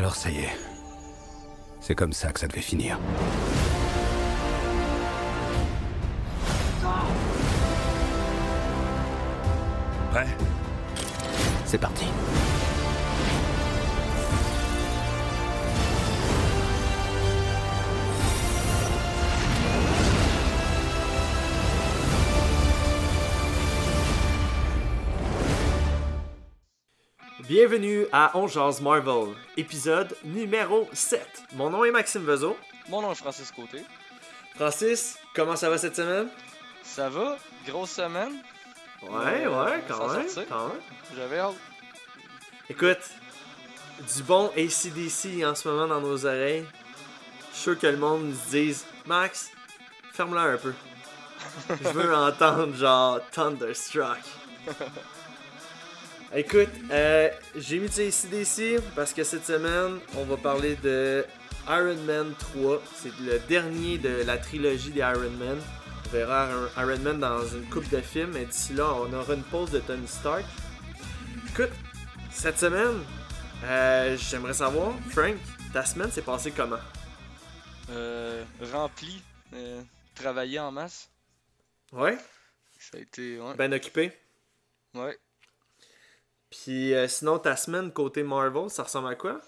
Alors ça y est. C'est comme ça que ça devait finir. Prêt? C'est parti. Bienvenue à On Jase Marvel, épisode numéro 7. Mon nom est Maxime Vezo. Mon nom est Francis Côté. Francis, comment ça va cette semaine? Ça va? Grosse semaine? Ouais, Euh, ouais, quand même, quand même. J'avais hâte. Écoute, du bon ACDC en ce moment dans nos oreilles. Je suis sûr que le monde nous dise Max, ferme-la un peu. Je veux entendre genre Thunderstruck. Écoute, euh, j'ai mis du ACDC parce que cette semaine, on va parler de Iron Man 3. C'est le dernier de la trilogie des Iron Man. On verra Iron Man dans une coupe de films, et d'ici là, on aura une pause de Tony Stark. Écoute, cette semaine, euh, j'aimerais savoir, Frank, ta semaine s'est passée comment? Euh, rempli. euh, travaillé en masse. Ouais? Ça a été. Ouais. Ben occupé. ouais. Puis euh, sinon, ta semaine côté Marvel, ça ressemble à quoi?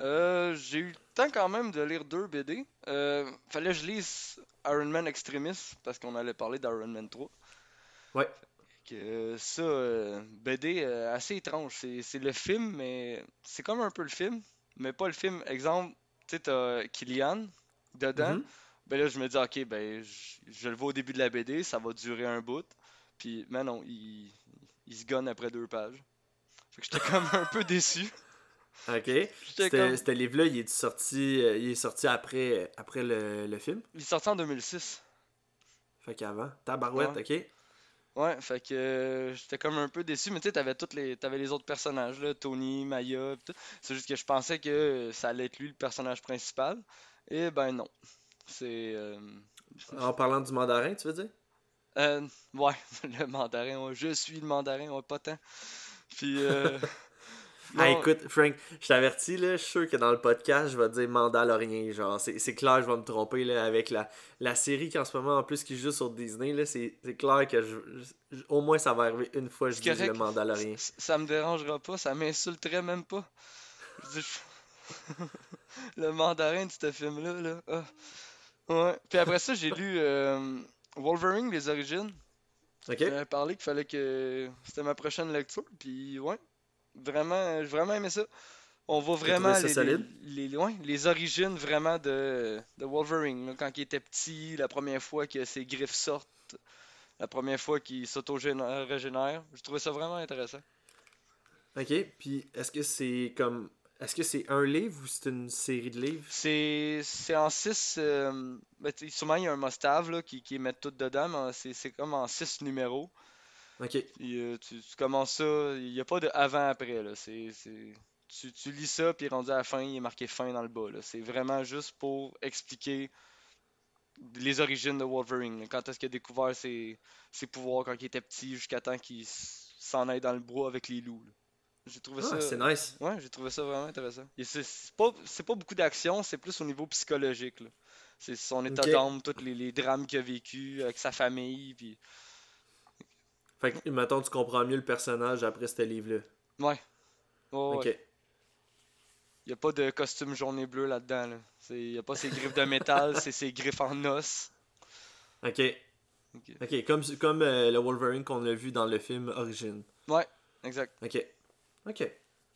Euh, J'ai eu le temps quand même de lire deux BD. Euh, fallait que je lise Iron Man Extremis parce qu'on allait parler d'Iron Man 3. Ouais. Que, euh, ça, BD assez étrange. C'est c'est le film, mais c'est comme un peu le film, mais pas le film. Exemple, tu sais, t'as Killian dedans. Mhm. Ben là, je me dis, ok, ben, je, je le vois au début de la BD, ça va durer un bout. Puis, mais non, il, il se gonne après deux pages. Fait que j'étais comme un peu déçu. Ok. C'était- comme... Livre-là, il est sorti, euh, il est sorti après, après le, le film? Il est sorti en 2006. Fait qu'avant. Tabarouette, ok. Ouais, fait que euh, j'étais comme un peu déçu, mais tu sais, t'avais toutes les, t'avais les autres personnages, là, Tony, Maya, pis tout. C'est juste que je pensais que ça allait être lui le personnage principal. Et ben non. C'est. euh, En parlant du mandarin, tu veux dire? euh, ouais, le mandarin, ouais, je suis le mandarin, ouais, pas tant. Puis. Euh, Ah, écoute, Frank, je t'avertis, là, je suis sûr que dans le podcast, je vais dire Mandalorien. Genre, c'est c'est clair, je vais me tromper, là, avec la, la série qui en ce moment, en plus, qui joue sur Disney, là, c'est c'est clair que je, je- au moins ça va arriver une fois, je C'est dis le correct. C- ça me dérangera pas, ça m'insulterait même pas. Je dis, je- le mandarin de ce film-là, là. ah. Ouais. Puis après ça, j'ai lu euh, Wolverine, les origines. Ok? J'avais parlé qu'il fallait que c'était ma prochaine lecture, puis ouais, vraiment, j'ai vraiment aimé ça. On voit vraiment les, les, les- ouais, les origines vraiment de, de Wolverine, quand il était petit, la première fois que ses griffes sortent, la première fois qu'il s'auto-régénère. J'ai trouvé ça vraiment intéressant. Ok, puis est-ce que c'est comme. Est-ce que c'est un livre ou c'est une série de livres? C'est c'est en 6. sûrement, il y a un must-have là, qui, qui met tout dedans, mais c'est c'est comme en 6 numéros. Ok. Euh, tu, tu commences ça, il n'y a pas de avant-après. là. C'est, c'est- tu, tu lis ça, puis rendu à la fin, il est marqué fin dans le bas. là. C'est vraiment juste pour expliquer les origines de Wolverine. là. Quand est-ce qu'il a découvert ses, ses pouvoirs quand il était petit, jusqu'à temps qu'il s'en aille dans le bois avec les loups. là. J'ai trouvé Ah, ça. c'est nice. Ouais, j'ai trouvé ça vraiment intéressant. Et c'est pas, c'est pas beaucoup d'action, c'est plus au niveau psychologique. là. C'est son état d'âme, tous les, les drames qu'il a vécu avec sa famille. Puis... Fait que, mettons, tu comprends mieux le personnage après ce livre-là. Ouais. Ok. ouais. Il n'y a pas de costume jaune et bleu là-dedans. Là. Il n'y a pas ses griffes de métal, c'est ses griffes en os. Ok. Ok. Comme, comme euh, le Wolverine qu'on a vu dans le film Origine. Ouais, exact. Ok. Ok.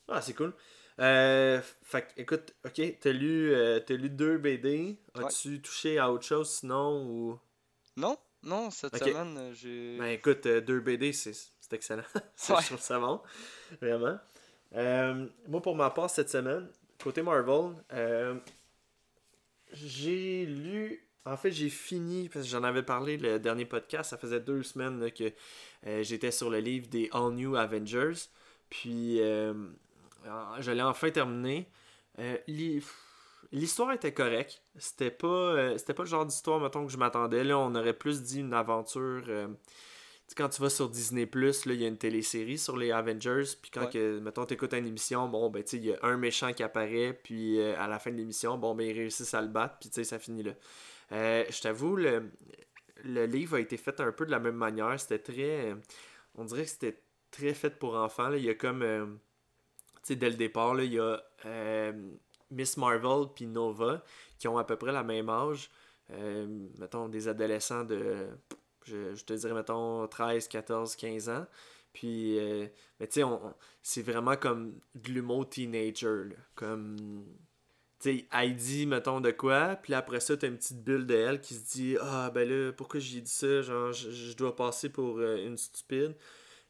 Ah, c'est cool. Euh, fait que, écoute, ok, t'as lu, euh, t'as lu deux BD. As-tu touché à autre chose sinon ou? Non, non, cette semaine, euh, j'ai. Ben écoute, euh, deux BD, c'est excellent. Ça, Ouais. Je trouve ça bon. Vraiment. Moi, pour ma part, cette semaine, côté Marvel, j'ai lu. En fait, j'ai fini, parce que j'en avais parlé le dernier podcast, ça faisait deux semaines là, que j'étais sur le livre des All New Avengers. Puis, euh, je l'ai enfin terminé. Euh, L'histoire était correcte. C'était pas, euh, c'était pas le genre d'histoire, mettons, que je m'attendais. Là, on aurait plus dit une aventure. euh, quand tu vas sur Disney il y a une télésérie sur les Avengers, puis quand Ouais. que, mettons tu écoutes une émission, bon ben tu il y a un méchant qui apparaît, puis à la fin de l'émission, bon ben ils réussissent à le battre, puis tu sais ça finit là. Je t'avoue le le livre a été fait un peu de la même manière, c'était très on dirait que c'était très fait pour enfants là. il y a comme euh, tu sais dès le départ là, il y a euh, Miss Marvel puis Nova qui ont à peu près la même âge. Euh, mettons des adolescents de je, je te dirais mettons 13, 14, 15 ans. Puis mais tu sais c'est vraiment comme de l'humour teenager là. comme tu sais dit mettons de quoi, puis après ça t'as une petite bulle de elle qui se dit ah ben là pourquoi j'ai dit ça, genre je, dois passer pour une stupide.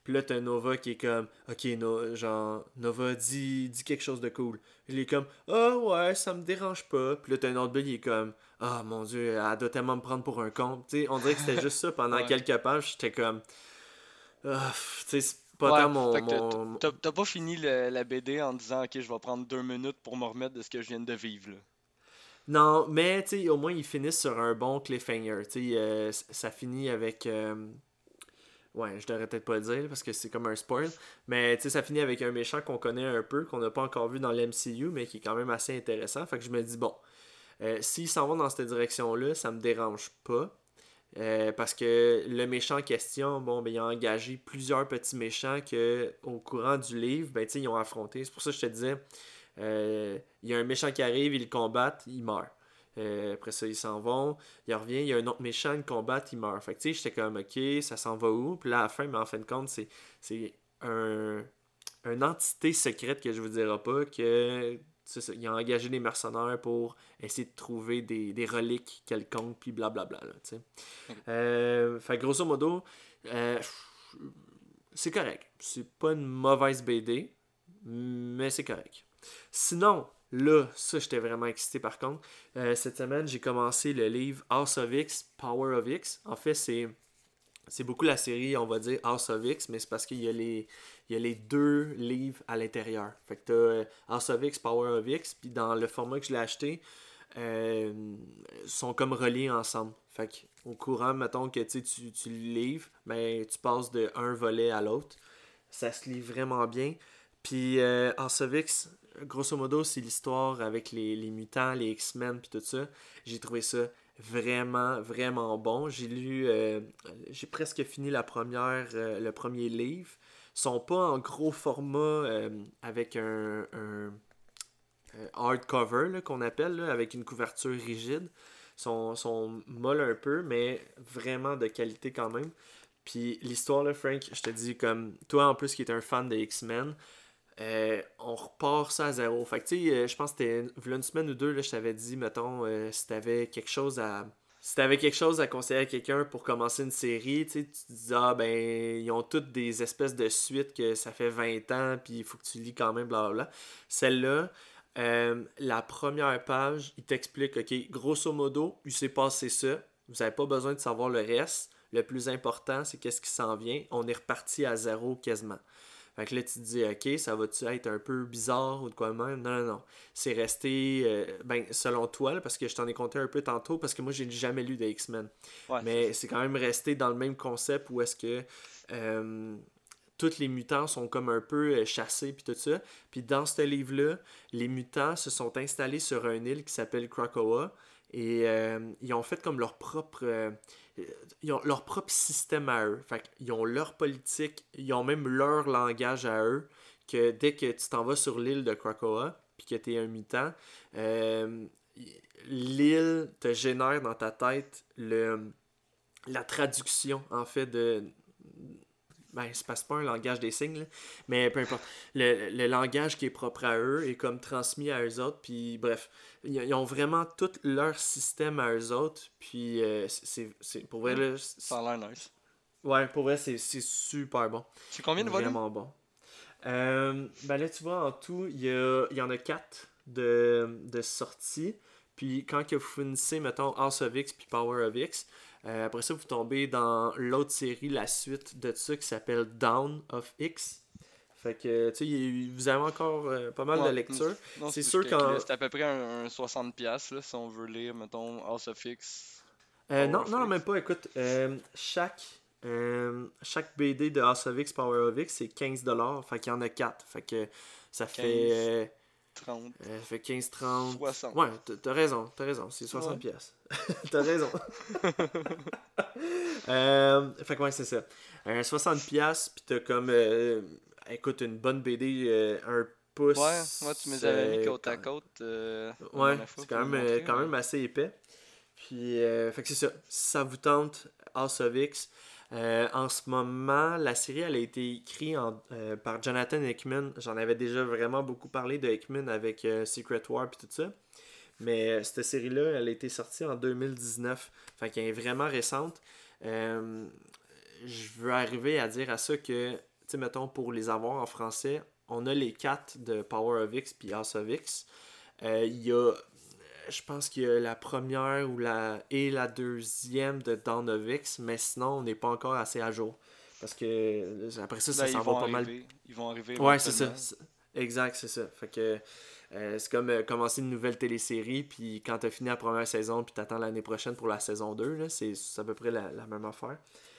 Puis là, t'as Nova qui est comme, ok, no, genre, Nova dit, dit quelque chose de cool. Il est comme, ah ouais, ça me dérange pas. Puis là, t'as un autre bulle, il est comme, ah mon dieu, elle doit tellement me prendre pour un con. Tu sais, on dirait que c'était juste ça pendant Ouais. quelques pages. J'étais comme, ah, tu sais, c'est pas Ouais, tant mon. t'as- mon- T'as t'as pas fini le- la BD en disant ok je vais prendre deux minutes pour me remettre de ce que je viens de vivre là. Non, mais tu sais, au moins, ils finissent sur un bon cliffhanger. Tu sais, euh, ça finit avec. euh, Ouais, je devrais peut-être pas le dire parce que c'est comme un spoil. Mais tu sais, ça finit avec un méchant qu'on connaît un peu, qu'on n'a pas encore vu dans l'MCU, mais qui est quand même assez intéressant. Fait que je me dis, bon, euh, s'ils s'en vont dans cette direction-là, ça me dérange pas. Euh, parce que le méchant en question, bon, ben, il a engagé plusieurs petits méchants que au courant du livre, ben, ils ont affronté. C'est pour ça que je te disais, euh, il y a un méchant qui arrive, ils le il meurt. Euh, après ça, ils s'en vont, il revient, il y a un autre méchant, ils le combattent, il meurt. Fait que tu sais, j'étais comme, ok, ça s'en va où? Puis là, à la fin, mais en fin de compte, c'est, c'est un, une entité secrète que je vous dirai pas, que il a engagé des mercenaires pour essayer de trouver des, des reliques quelconques, puis blablabla, sais. Ok. Euh, fait grosso modo, euh, c'est correct. C'est pas une mauvaise BD, mais c'est correct. Sinon, là, ça, j'étais vraiment excité par contre. Euh, cette semaine, j'ai commencé le livre House of X, Power of X. En fait, c'est. C'est beaucoup la série, on va dire House of X, mais c'est parce qu'il y, a les- il y a les deux livres à l'intérieur. Fait que t'as euh, House of X, Power of X, puis dans le format que je l'ai acheté, euh, sont comme reliés ensemble. Fait que au courant, mettons que tu, tu, tu le livres, ben, tu passes de un volet à l'autre. Ça se lit vraiment bien. Puis euh, House of X, grosso modo, c'est l'histoire avec les, les mutants, les X-Men, puis tout ça. J'ai trouvé ça vraiment, vraiment bon. J'ai lu, euh, j'ai presque fini la première, euh, le premier livre. Ils sont pas en gros format euh, avec un, un hardcover qu'on appelle, là, avec une couverture rigide. Ils sont, sont molles un peu, mais vraiment de qualité quand même. Puis l'histoire, Frank, je te dis, comme toi en plus qui es un fan de X-Men, euh, on repart ça à zéro. Fait que tu sais, euh, je pense que c'était une semaine ou deux, là, je t'avais dit, mettons, euh, si t'avais quelque chose à. Si t'avais quelque chose à conseiller à quelqu'un pour commencer une série, tu te dis, ah ben, ils ont toutes des espèces de suites que ça fait 20 ans, puis il faut que tu lis quand même, blablabla. Celle-là, la première page, il t'explique, ok, grosso modo, il s'est passé ça. Vous n'avez pas besoin de savoir le reste. Le plus important, c'est qu'est-ce qui s'en vient. On est reparti à zéro quasiment. Fait que là, tu te dis, ok, ça va-tu être un peu bizarre ou de quoi de même? Non, non, non. C'est resté, euh, ben, selon toi, là, parce que je t'en ai compté un peu tantôt, parce que moi, j'ai jamais lu de X-Men. Ouais, Mais c'est quand même resté dans le même concept où est-ce que euh, tous les mutants sont comme un peu euh, chassés puis tout ça. Puis dans ce livre-là, les mutants se sont installés sur une île qui s'appelle Krakoa et euh, ils ont fait comme leur propre euh, ils ont leur propre système à eux. Fait ils ont leur politique, ils ont même leur langage à eux que dès que tu t'en vas sur l'île de Krakoa puis que tu es un mutant, euh, l'île te génère dans ta tête le la traduction en fait de ben c'est pas, pas un langage des signes là, mais peu importe le, le langage qui est propre à eux est comme transmis à eux autres puis bref ils, ils ont vraiment tout leur système à eux autres puis euh, c'est pour vrai là, Ça a l'air nice. ouais pour vrai c'est super bon C'est combien de volumes? Vraiment bon. Euh, ben là, tu vois, en tout, il y, a- il y en a quatre de, de sorties. Puis quand que vous finissez, mettons, House of X puis Power of X, euh, après ça, vous tombez dans l'autre série, la suite de ça qui s'appelle Down of X. Fait que, tu sais, vous avez encore euh, pas mal Ouais, de lectures. C'est ce sûr que- qu'en- C'est à peu près un, un 60$ là, si on veut lire, mettons, House of X. Euh, non, of non, X. même pas. Écoute, chaque chaque BD de House of X, Power of X, c'est 15$. Fait qu'il y en a 4. Fait que ça fait. Euh, 30. euh, fait 15, 30. 60. Ouais, t'as- raison, t'as raison, c'est 60 Ouais. pièces. t'as raison. euh, fait que ouais, c'est ça. Euh, 60 pièces, puis t'as comme, euh, écoute, une bonne BD, euh, un pouce. Ouais, ouais, tu me les avais mis euh, côte à côte. euh, Ouais, c'est quand me même, euh, quand même assez épais. Puis, euh, fait que c'est ça. Si ça vous tente, House of X. Euh, en ce moment, la série elle a été écrite euh, par Jonathan Hickman. J'en avais déjà vraiment beaucoup parlé de Hickman avec euh, Secret War et tout ça. Mais cette série-là, elle a été sortie en 2019. Fait qu'elle est vraiment récente. Je veux arriver à dire à ça que, tu sais, mettons, pour les avoir en français, on a les quatre de Power of X puis House of X. Il y a, je pense qu'il y a la première ou la, et la deuxième de Dawn of X, mais sinon, on n'est pas encore assez à jour. Parce que euh, après ça, ça Ben, s'en va pas mal. Ils vont arriver. Ouais, c'est ça. Exact, c'est ça. Fait que euh, c'est comme euh, commencer une nouvelle télésérie, puis quand t'as fini la première saison, puis t'attends l'année prochaine pour la saison 2, là, c'est à peu près la, la même affaire.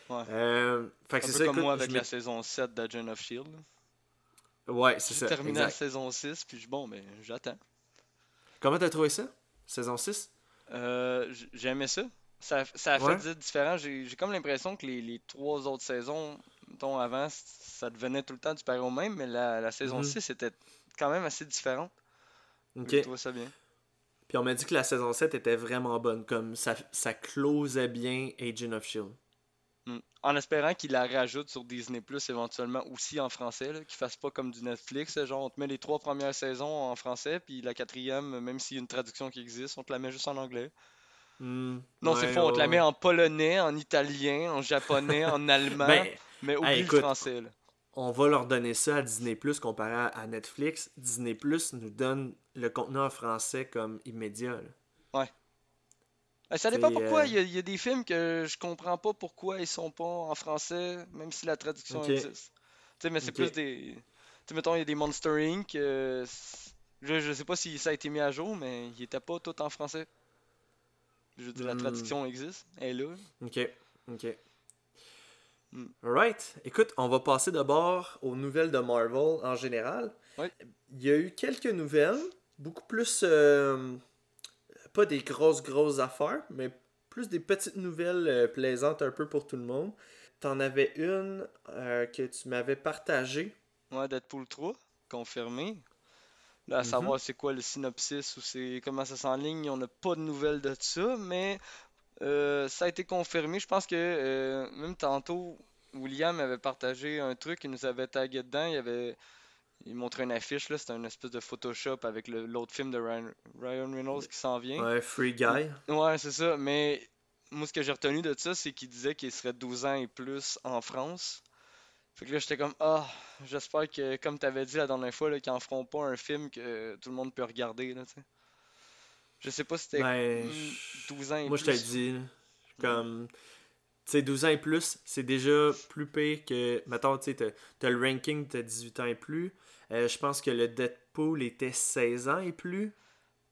Ouais. Euh, fait que Un c'est ça, comme écoute, moi avec la saison 7 d'Agent of Shield. Ouais, c'est J'ai ça. terminé la saison 6, puis bon, ben, j'attends. Comment t'as trouvé ça? Saison 6? Euh, j- j'ai aimé ça. Ça, ça a Ouais. fait différent. J'ai j'ai comme l'impression que les, les trois autres saisons, mettons avant, ça devenait tout le temps du pareil au même, mais la, la saison Mhm. 6 était quand même assez différente. Ok. Je trouve ça bien. Puis on m'a dit que la saison 7 était vraiment bonne, comme ça, ça closait bien Agent of Shield. En espérant qu'ils la rajoutent sur Disney Plus éventuellement aussi en français, là, qu'ils fassent pas comme du Netflix, genre on te met les trois premières saisons en français, puis la quatrième, même s'il y a une traduction qui existe, on te la met juste en anglais. Hmm, Non, ouais, c'est faux, on te la ouais, met ouais. en polonais, en italien, en japonais, en allemand, Ben, mais oublie écoute, le français. Là. on va leur donner ça à Disney Plus comparé à- Netflix. Disney Plus nous donne le contenu en français comme immédiat. là. Ben, ça dépend pourquoi. euh, Il y, a, il y a des films que je comprends pas pourquoi ils sont pas en français, même si la traduction existe. Tu sais, mais c'est plus des. Tu sais, mettons, il y a des Monster Inc. euh, je, je sais pas si ça a été mis à jour, mais il était pas tout en français. Je veux dire, la Hmm. traduction existe, elle est là. Ok, ok. Hmm. Alright. Écoute, on va passer d'abord aux nouvelles de Marvel en général. Ouais. Il y a eu quelques nouvelles, beaucoup plus. euh, pas des grosses, grosses affaires, mais plus des petites nouvelles euh, plaisantes un peu pour tout le monde. T'en avais une euh, que tu m'avais partagée. Ouais, Deadpool 3, confirmé. Là, à Mhm. savoir c'est quoi le synopsis ou c'est comment ça s'enligne, on n'a pas de nouvelles de ça, mais euh, ça a été confirmé. Je pense que même tantôt, William avait partagé un truc, il nous avait tagué dedans, il avait il montrait une affiche, là, c'était une espèce de Photoshop avec le- l'autre film de Ryan, Ryan Reynolds qui s'en vient. Ouais, Free Guy. Ouais, c'est ça, mais moi ce que j'ai retenu de ça, c'est qu'il disait qu'il serait 12 ans et plus en France. Fait que là, j'étais comme, ah, j'espère que, comme t'avais dit la dernière fois, là, qu'ils en feront pas un film que tout le monde peut regarder, là, tu sais. Je sais pas si c'était Ben, mm, je- 12 ans et Moi, je te le plus. dis, là, comme. Tu sais, 12 ans et plus, c'est déjà plus pire que. Mettons, tu sais, t'as- t'as le ranking de 18 ans et plus. Euh, je pense que le Deadpool était 16 ans et plus.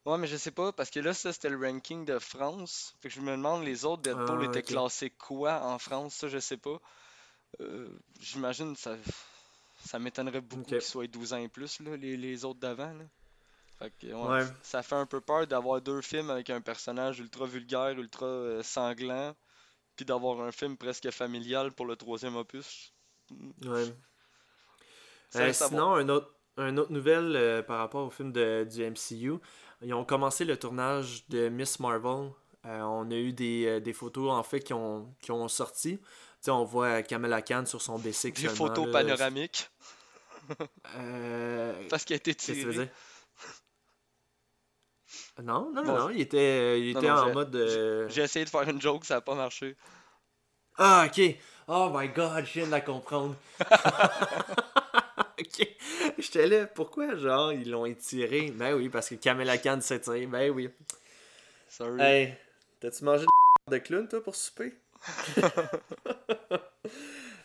Ouais, mais je sais pas, parce que là, ça, c'était le ranking de France. Fait que je me demande, les autres Deadpool Ah, étaient classés quoi en France, ça, je sais pas. Euh, J'imagine, ça, ça m'étonnerait beaucoup qu'ils soient 12 ans et plus, là, les, les autres d'avant. Fait que, ouais, Ouais. ça fait un peu peur d'avoir deux films avec un personnage ultra vulgaire, ultra euh, sanglant, puis d'avoir un film presque familial pour le troisième opus. Ouais. Euh, sinon, un autre, un autre nouvelle euh, par rapport au film de, du MCU. Ils ont commencé le tournage de Miss Marvel. Euh, on a eu des, des photos en fait qui ont, qui ont sorti. Tu sais, on voit Kamala Khan sur son bicycle. Des photos là. panoramiques, parce qu'il a été? Non, non, non, non, il était, il était non, en mode. euh, J'ai essayé de faire une joke, ça a pas marché. Ah, ok. Oh my god, je viens de la comprendre. ok. J'étais là, pourquoi, genre, ils l'ont étiré? Ben oui, parce que Kamala Khan s'est tiré. Ben oui. Sorry. Hey, t'as-tu mangé de clown, toi, pour souper?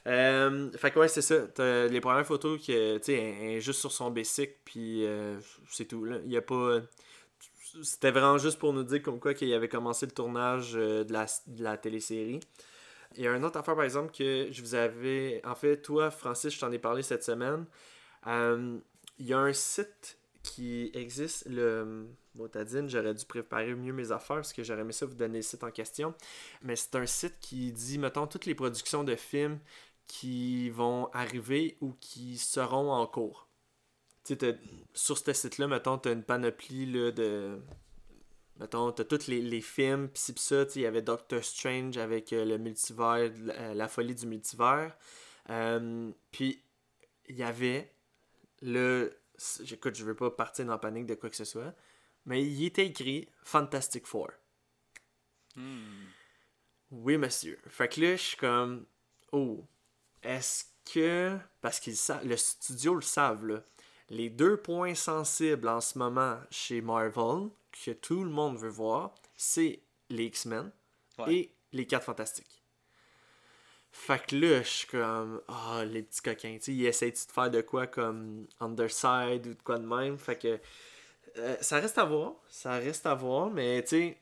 Euh, fait que ouais, c'est ça. T'as les premières photos que, tu sais, juste sur son bicycle, puis euh, c'est tout, là. Il y a pas... C'était vraiment juste pour nous dire comme quoi qu'il avait commencé le tournage euh, de, la, de la télésérie. Il y a une autre affaire, par exemple, que je vous avais. En fait, toi, Francis, je t'en ai parlé cette semaine. Euh, il y a un site qui existe, le Motadine. J'aurais dû préparer mieux mes affaires parce que j'aurais aimé ça vous donner le site en question. Mais c'est un site qui dit, mettons, toutes les productions de films qui vont arriver ou qui seront en cours. Tu sais, sur ce site-là, mettons, tu as une panoplie de. Mettons, tu as tous les, les films, pis pis ça, il y avait Doctor Strange avec euh, le multivers, la, la, folie du multivers. Euh, puis, il y avait le. Écoute, je veux pas partir dans la panique de quoi que ce soit, mais il était écrit Fantastic Four. Hmm. Oui, monsieur. Fait que là, je suis comme. Oh, est-ce que. Parce qu'ils. Le studio le savent, là. Les deux points sensibles en ce moment chez Marvel, que tout le monde veut voir, c'est les X-Men Ouais. et les 4 Fantastiques. Fait que là, je suis comme. Ah, les petits coquins. Tu sais, ils essayent de faire de quoi comme Underside ou de quoi de même? Fait que. euh, ça reste à voir. Ça reste à voir, mais tu sais.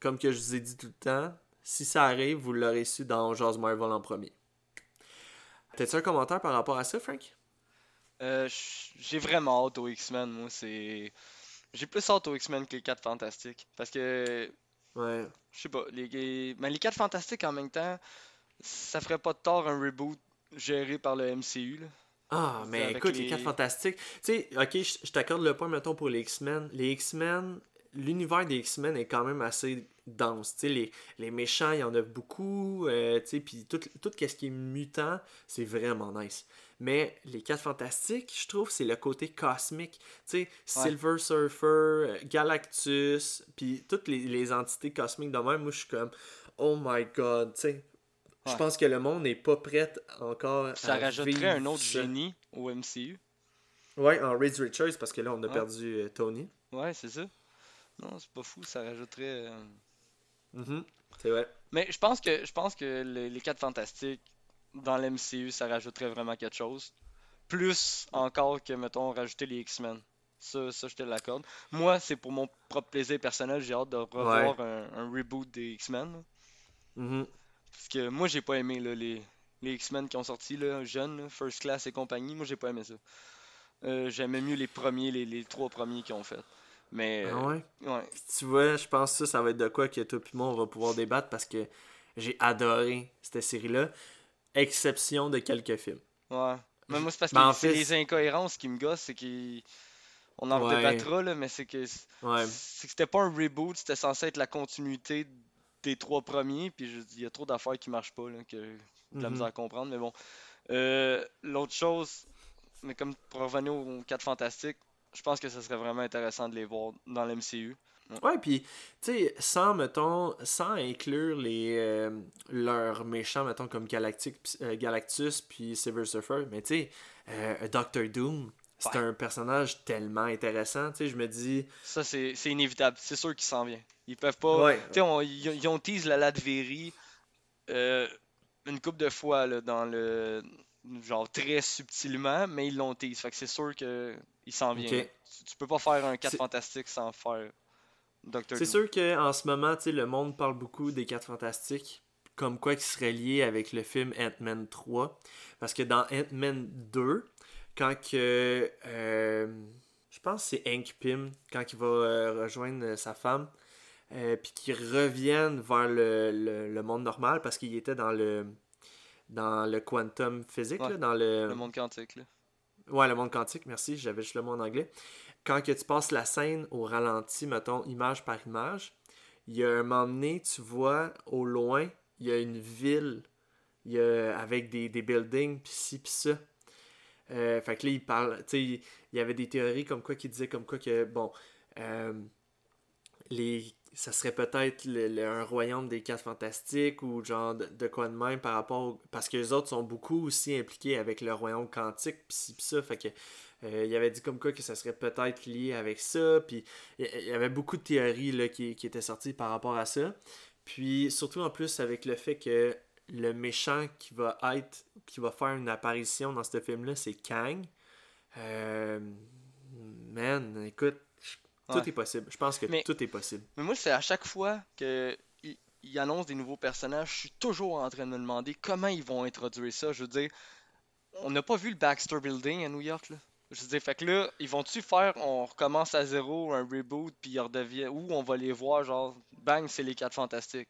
Comme que je vous ai dit tout le temps, si ça arrive, vous l'aurez su dans Jazz Marvel en premier. T'as-tu un commentaire par rapport à ça, Frank? Euh, j'ai vraiment hâte aux X-Men, moi, c'est... J'ai plus hâte aux X-Men que les 4 Fantastiques. Parce que, Ouais. je sais pas, les. Mais les 4 Fantastiques, en même temps, ça ferait pas de tort un reboot géré par le MCU, là. Ah, mais écoute, les les- 4 fantastiques. Tu sais, ok, je je t'accorde le point, mettons, pour les X-Men. Les X-Men, l'univers des X-Men est quand même assez dense. Les, les méchants, il y en a beaucoup. euh, puis tout, tout ce qui est mutant, c'est vraiment nice. Mais les 4 fantastiques, je trouve, c'est le côté cosmique. Tu Silver Surfer, Galactus, puis toutes les, les entités cosmiques de même, moi, je suis comme, oh my god, tu sais. Je pense que le monde n'est pas prêt encore Ça à rajouterait vivre un autre ça. génie au MCU. Ouais, en Reed Richards, parce que là, on a Ouais. perdu euh, Tony. Ouais, c'est ça. Non, c'est pas fou, ça rajouterait... euh, Mhm. C'est vrai. Mais je pense que je pense que les, les 4 Fantastiques, dans l'MCU, ça rajouterait vraiment quelque chose. Plus encore que, mettons, rajouter les X-Men. Ça, ça, je te l'accorde. Moi, c'est pour mon propre plaisir personnel, j'ai hâte de revoir un, un reboot des X-Men. Mhm. Parce que moi, j'ai pas aimé là, les, les X-Men qui ont sorti, là, jeunes, là, First Class et compagnie. Moi, j'ai pas aimé ça. Euh, J'aimais mieux les premiers, les, les trois premiers qu'ils ont fait. Mais, Ah euh, ouais? ouais. Puis tu vois, je pense que ça, ça va être de quoi que toi et moi, on va pouvoir débattre parce que j'ai adoré cette série-là. Exception de quelques films. Ouais. Mais moi, c'est parce que Ben, en c'est fait, les incohérences qui me gossent, c'est qu'on en Ouais. redébattra, là, mais c'est que Ouais. c'est que c'était pas un reboot, c'était censé être la continuité des trois premiers, puis je- il y a trop d'affaires qui marchent pas, là, que de la Mhm. misère à comprendre, mais bon. Euh, L'autre chose, mais comme pour revenir aux 4 Fantastiques, je pense que ce serait vraiment intéressant de les voir dans l'MCU. Ouais, puis, tu sais, sans, mettons, sans inclure les, euh, leurs méchants, mettons, comme Galactic, euh, Galactus puis Silver Surfer, mais tu sais, euh, Doctor Doom, c'est Ouais. un personnage tellement intéressant, tu sais, je me dis... Ça, c'est inévitable, c'est sûr qu'il s'en vient. Ils peuvent pas. Ouais, Tu sais, on- ils, ils ont tease la Latverie euh, une couple de fois là, dans le. Genre très subtilement, mais ils l'ont tease. Fait que c'est sûr qu'il s'en vient. Tu, tu peux pas faire un 4 C'est- fantastique sans faire Doctor C'est sûr qu'en ce moment, le monde parle beaucoup des 4 Fantastiques, comme quoi qui serait lié avec le film Ant-Man 3. Parce que dans Ant-Man 2, quand que. euh, je pense que c'est Hank Pym, quand il va euh, rejoindre euh, sa femme, euh, puis qu'ils reviennent vers le, le- le monde normal, parce qu'il était dans le. Dans le quantum physique, Ouais, là, dans le, Le monde quantique. Là. Ouais, le monde quantique, merci, j'avais juste le mot en anglais. Quand que tu passes la scène au ralenti, mettons, image par image, il y a un moment donné, tu vois, au loin, il y a une ville il y a, avec des, des buildings, pis ci, pis ça. Euh, fait que là, il parle, tu sais, il il y avait des théories comme quoi qui disaient comme quoi que, bon, euh, les, ça serait peut-être le- le- un royaume des quatre fantastiques ou genre de, quoi de même par rapport parce que les autres sont beaucoup aussi impliqués avec le royaume quantique pis ça fait que euh, il avait dit comme quoi que ça serait peut-être lié avec ça puis il il y avait beaucoup de théories là, qui, qui étaient sorties par rapport à ça. Puis surtout en plus avec le fait que le méchant qui va être qui va faire une apparition dans ce film là c'est Kang. Euh, man écoute tout Ouais. est possible je pense que Mais- tout est possible Mais moi, c'est à chaque fois que il, annoncent des nouveaux personnages, je suis toujours en train de me demander comment ils vont introduire ça. Je veux dire, on n'a pas vu le Baxter Building à New York, là. Je veux dire, fait que là, ils vont-tu faire, on recommence à zéro, un reboot, puis ils redeviennent, ou on va les voir, genre, bang, c'est les quatre fantastiques.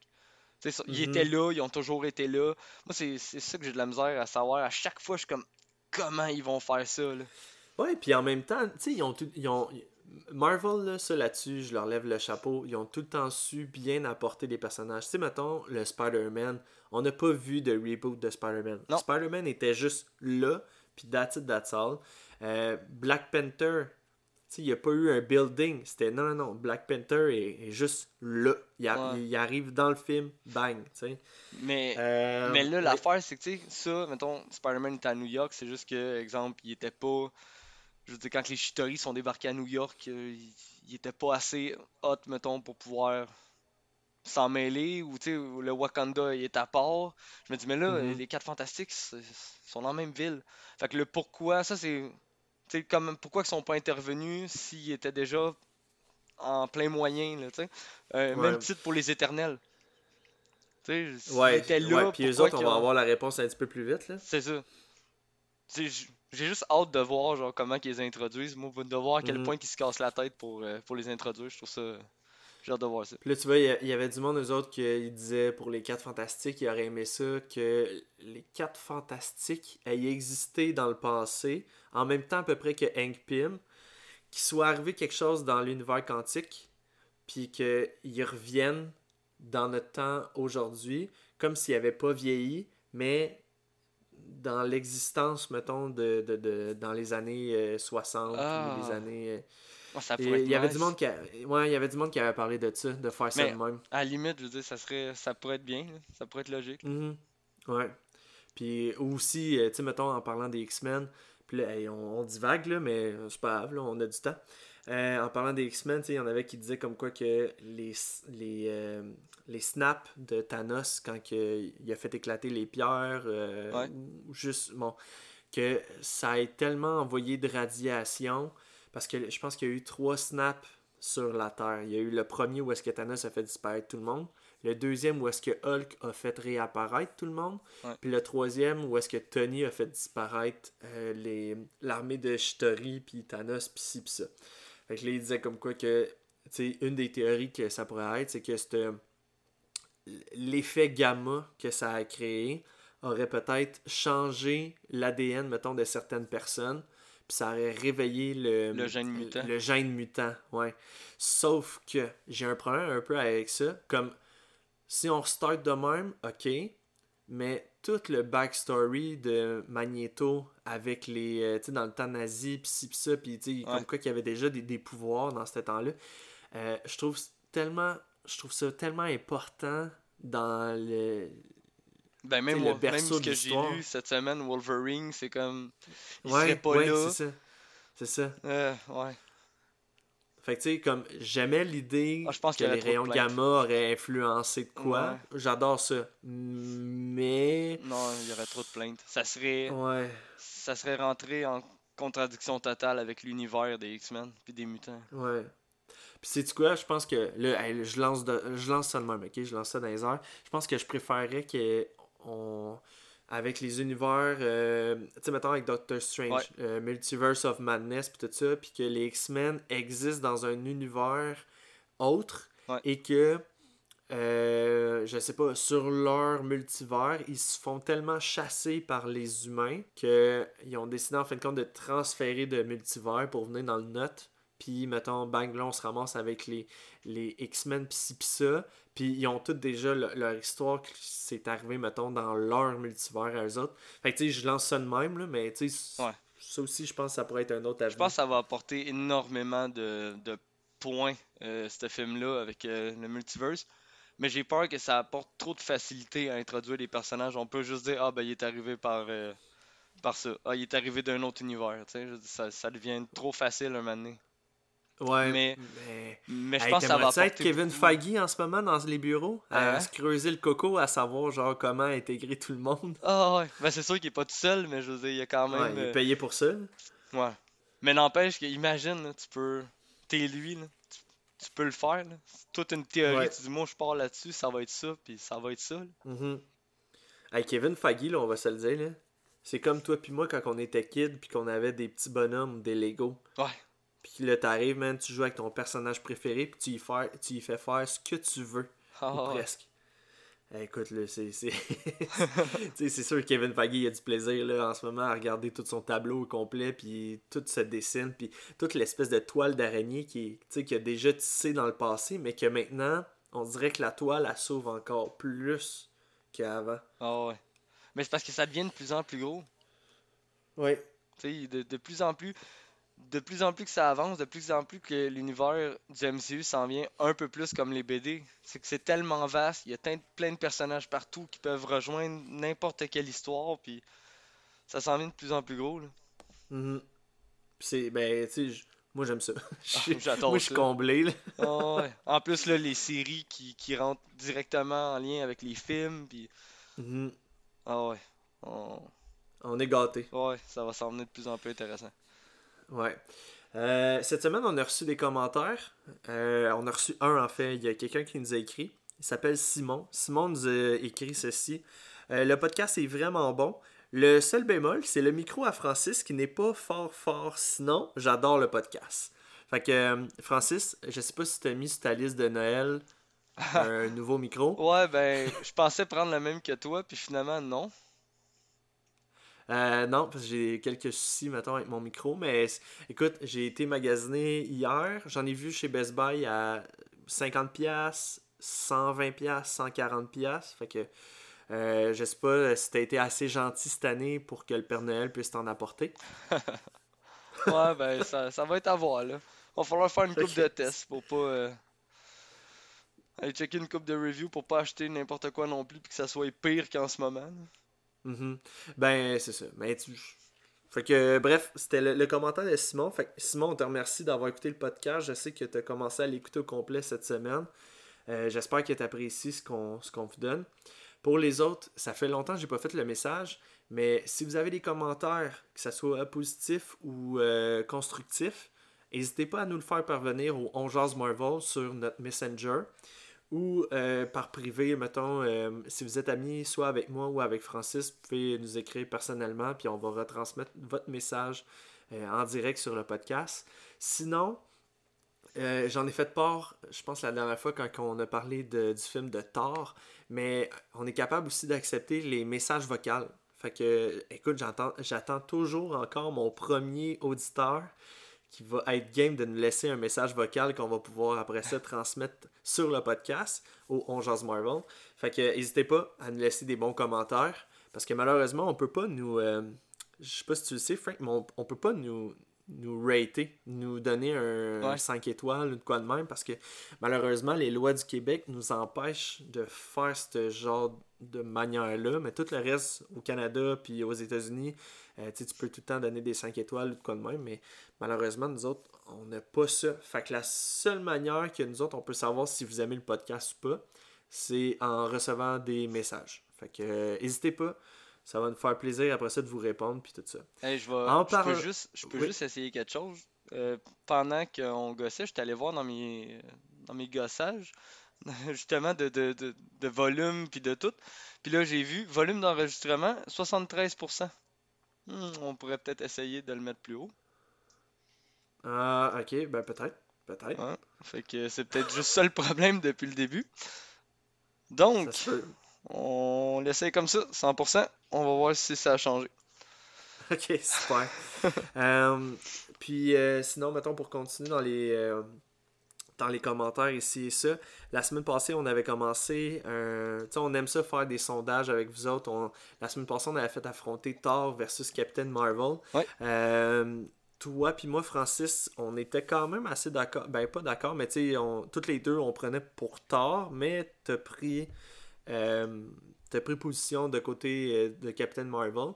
Tu sais, Ils Mhm. étaient là, ils ont toujours été là. Moi, c'est c'est ça que j'ai de la misère à savoir. À chaque fois, je suis comme, comment ils vont faire ça, là? Ouais, puis en même temps, tu sais, ils ont tout. Ils ont... Marvel, là, ça là-dessus, je leur lève le chapeau. Ils ont tout le temps su bien apporter des personnages. Tu sais, mettons, le Spider-Man, on n'a pas vu de reboot de Spider-Man. Spider-Man était juste là, puis that's it, that's all. Euh, Black Panther, tu sais, il n'y a pas eu un building. C'était non, non, non. Black Panther est, est juste là. Il, a- Ouais. il arrive dans le film, bang, tu sais. Mais, Euh, mais là, mais- l'affaire, c'est que, tu sais, ça, mettons, Spider-Man était à New York, c'est juste que, exemple, il était pas. Je veux dire, quand les Chitauri sont débarqués à New York, euh, il, il était pas assez hot, mettons, pour pouvoir s'en mêler, ou, tu sais, le Wakanda, il est à part. Je me dis, mais là, Mhm. les quatre fantastiques sont dans la même ville. Fait que le pourquoi, ça, c'est. Tu sais, comme, pourquoi ils sont pas intervenus s'ils étaient déjà en plein moyen, là, tu sais. Euh, Ouais. Même titre pour les éternels. Tu sais, Ouais, étaient là, ouais, puis eux autres, on va avoir la réponse un petit peu plus vite, là. C'est ça. Tu sais, J'ai juste hâte de voir genre, comment ils les introduisent. Moi, de voir à quel Mhm. point ils se cassent la tête pour, euh, pour les introduire. Je trouve ça. J'ai hâte de voir ça. Puis là, tu vois, il y a- il y avait du monde, eux autres, qui disaient pour les 4 fantastiques, ils auraient aimé ça, que les 4 fantastiques aient existé dans le passé, en même temps à peu près que Hank Pym, qu'il soit arrivé quelque chose dans l'univers quantique, puis qu'ils reviennent dans notre temps aujourd'hui, comme s'ils n'avaient pas vieilli, mais dans l'existence, mettons, de, de, de- dans les années euh, 60 Ah. ou les années... euh, Oh, ça et pourrait être il y avait nice. du monde qui a- ouais, il y avait du monde qui avait parlé de ça, de faire ça de même. À la limite, je veux dire, ça serait. Ça pourrait être bien. Ça pourrait être logique. Mhm. Ouais. Puis aussi, euh, tu sais, mettons, en parlant des X-Men, puis là, on, on divague, là, mais c'est pas grave, là, on a du temps. Euh, en parlant des X-Men, il y en avait qui disaient comme quoi que les, les, euh, les snaps de Thanos, quand que il a fait éclater les pierres, euh, Ouais. juste, bon, que ça a tellement envoyé de radiation, parce que je pense qu'il y a eu trois snaps sur la Terre. Il y a eu le premier où est-ce que Thanos a fait disparaître tout le monde. Le deuxième où est-ce que Hulk a fait réapparaître tout le monde. Ouais. Puis le troisième où est-ce que Tony a fait disparaître les l'armée de Shitori, puis Thanos, puis ci, puis ça. Fait que là, il disait comme quoi que, tu sais, une des théories que ça pourrait être, c'est que l'effet gamma que ça a créé aurait peut-être changé l'ADN, mettons, de certaines personnes, puis ça aurait réveillé le, Le gène mutant. Le gène mutant, ouais. Sauf que j'ai un problème un peu avec ça. Comme si on restart de même, ok, mais tout le backstory de Magneto avec les. euh, tu sais, dans le temps nazi, pis ci, pis ça, pis tu sais, Ouais. comme quoi qu'il y avait déjà des, des pouvoirs dans ce temps-là, euh, je trouve tellement. Je trouve ça tellement important dans le. Ben, même, le moi- même berceau ce que j'ai lu cette semaine, Wolverine, c'est comme. Il ouais, serait pas ouais, là. c'est ça. C'est ça. Euh, ouais. Fait que tu sais, comme j'aimais l'idée Ah, que les rayons gamma auraient influencé de quoi. J'adore ça. Mais. Non, il y aurait trop de plaintes. Ça serait. Ouais, Ça serait rentré en contradiction totale avec l'univers des X-Men puis des mutants. ouais. Puis sais-tu quoi? Je pense que. Là, hey, je, lance de- je lance ça de même, ok? Je lance ça dans les airs. Je pense que je préférerais que. On... Avec les univers, euh, tu sais, mettons avec Doctor Strange, Ouais. euh, Multiverse of Madness, puis tout ça, puis que les X-Men existent dans un univers autre, Ouais. et que, euh, je sais pas, sur leur multivers, ils se font tellement chasser par les humains qu'ils ont décidé en fin de compte de transférer de multivers pour venir dans le nôtre. Puis, mettons, bang, là, on se ramasse avec les, les X-Men, pis ci, pis ça. Puis, ils ont toutes déjà le- leur histoire qui s'est arrivé, mettons, dans leur multivers à eux autres. Fait que, tu sais, je lance ça de même, là, mais, tu sais, Ouais. ça aussi, je pense que ça pourrait être un autre Je avenir. pense que ça va apporter énormément de, de points, euh, ce film-là, avec euh, le multiverse. Mais j'ai peur que ça apporte trop de facilité à introduire les personnages. On peut juste dire, ah ben il est arrivé par, euh, par ça. Ah, il est arrivé d'un autre univers. Tu sais, ça, ça devient trop facile un moment donné. Ouais, mais- mais... Mais je Hey, pense que ça va t'aimerais-tu être apporter. Kevin Feige en ce moment dans les bureaux, à Hein? se creuser le coco, à savoir genre comment intégrer tout le monde? Ah ouais, ben c'est sûr qu'il est pas tout seul, mais je veux dire, il y a quand Ouais, même. il est euh, payé pour ça. là. Ouais. Mais n'empêche que, imagine, là, tu peux. T'es lui, là. Tu, peux le faire. C'est toute une théorie. Ouais. Tu dis, moi, je pars là-dessus, ça va être ça, puis ça va être ça. là. Mhm. Hey, Kevin là, on va se le dire, là. C'est comme toi puis moi quand on était kid puis qu'on avait des petits bonhommes des Lego. Ouais. Puis là, t'arrives, man, tu joues avec ton personnage préféré puis tu y, fais, tu y fais faire ce que tu veux. Ou ouais. presque. Eh, écoute, là, c'est. C'est Tu sais, c'est sûr que Kevin il a du plaisir là, en ce moment à regarder tout son tableau au complet, puis tout se dessine, puis toute l'espèce de toile d'araignée qui, qui a déjà tissé dans le passé, mais que maintenant, on dirait que la toile, elle sauve encore plus qu'avant. Ah ouais. Mais c'est parce que ça devient de plus en plus gros. Oui. Tu sais, de, de plus en plus, de plus en plus que ça avance, de plus en plus que l'univers du MCU s'en vient un peu plus comme les BD. C'est que c'est tellement vaste, il y a plein de personnages partout qui peuvent rejoindre n'importe quelle histoire, puis ça s'en vient de plus en plus gros. Là. Mhm. C'est, ben, tu sais, j- moi j'aime ça. J'adore moi je suis comblé, là. Ah ouais. En plus, là, les séries qui, qui rentrent directement en lien avec les films, puis Mhm. ah ouais. On- On est gâtés. Ouais, ça va s'en venir de plus en plus intéressant. Ouais. Euh, cette semaine, on a reçu des commentaires. Euh, on a reçu un, en fait. Il y a quelqu'un qui nous a écrit. Il s'appelle Simon. Simon nous a écrit ceci. Euh, le podcast est vraiment bon. Le seul bémol, c'est le micro à Francis qui n'est pas fort fort. Sinon, j'adore le podcast. Fait que, Francis, je sais pas si tu as mis sur ta liste de Noël un nouveau micro. Ouais, ben, je pensais prendre le même que toi, puis finalement, non. Euh, non, parce que j'ai quelques soucis, mettons, avec mon micro. Mais écoute, j'ai été magasiné hier. J'en ai vu chez Best Buy à 50$, 120$, 140$. Fait que euh, je sais pas si t'as été assez gentil cette année pour que le Père Noël puisse t'en apporter. Ouais, ben, ça, va être à voir, là. Va falloir faire une coupe de tests pour pas. euh, Aller checker une coupe de review pour pas acheter n'importe quoi non plus, puis que ça soit pire qu'en ce moment. Mhm. Ben, c'est ça. Mais tu... Fait que, bref, c'était le, commentaire de Simon. Fait que, Simon, on te remercie d'avoir écouté le podcast. Je sais que tu as commencé à l'écouter au complet cette semaine. Euh, J'espère que tu apprécies ce qu'on qu'on vous donne. Pour les autres, ça fait longtemps que j'ai pas fait le message, mais si vous avez des commentaires, que ce soit positifs ou euh, constructifs, n'hésitez pas à nous le faire parvenir au On Jase Marvel sur notre Messenger ou euh, par privé, mettons, euh, si vous êtes amis soit avec moi ou avec Francis, vous pouvez nous écrire personnellement, puis on va retransmettre votre message euh, en direct sur le podcast. Sinon, j'en ai fait part, je pense, la dernière fois quand on a parlé du film de Thor, mais on est capable aussi d'accepter les messages vocaux. Fait que, écoute, j'attends toujours encore mon premier auditeur qui va être game de nous laisser un message vocal qu'on va pouvoir après ça transmettre sur le podcast au On Marvel. Fait que n'hésitez pas à nous laisser des bons commentaires parce que malheureusement on peut pas nous euh, je sais pas si tu le sais Frank mais on, on peut pas nous nous rater, nous donner un Ouais. 5 étoiles ou de quoi de même parce que malheureusement les lois du Québec nous empêchent de faire ce genre de manière-là, mais tout le reste au Canada puis aux États-Unis, euh, tu peux tout le temps donner des 5 étoiles ou de quoi de même, mais malheureusement, nous autres, on n'a pas ça. Fait que la seule manière que nous autres, on peut savoir si vous aimez le podcast ou pas, c'est en recevant des messages. Fait que euh, n'hésitez pas, ça va nous faire plaisir après ça de vous répondre puis tout ça. Hey, je vais. Je peux juste, je peux Oui. juste essayer quelque chose. Euh, pendant qu'on gossait, j'étais allé voir dans mes, dans mes gossages, justement de, de, de, de volume puis de tout. Puis là, j'ai vu volume d'enregistrement 73%. Hmm, on pourrait peut-être essayer de le mettre plus haut. Ah, ok, ben peut-être, peut-être. hein? Fait que c'est peut-être juste ça le problème depuis le début. Donc, on l'essaye comme ça, 100%. On va voir si ça a changé. Ok, super. Euh, puis euh, sinon, mettons pour continuer dans les euh, dans les commentaires ici et ça, la semaine passée, on avait commencé un. Tu sais, on aime ça faire des sondages avec vous autres. On- la semaine passée, on avait fait affronter Thor versus Captain Marvel. Ouais. Euh, toi puis moi, Francis, on était quand même assez d'accord. Ben, pas d'accord, mais tu sais, on- toutes les deux, on prenait pour Thor, mais t'as pris. euh, t'as pris position de côté euh, de Captain Marvel.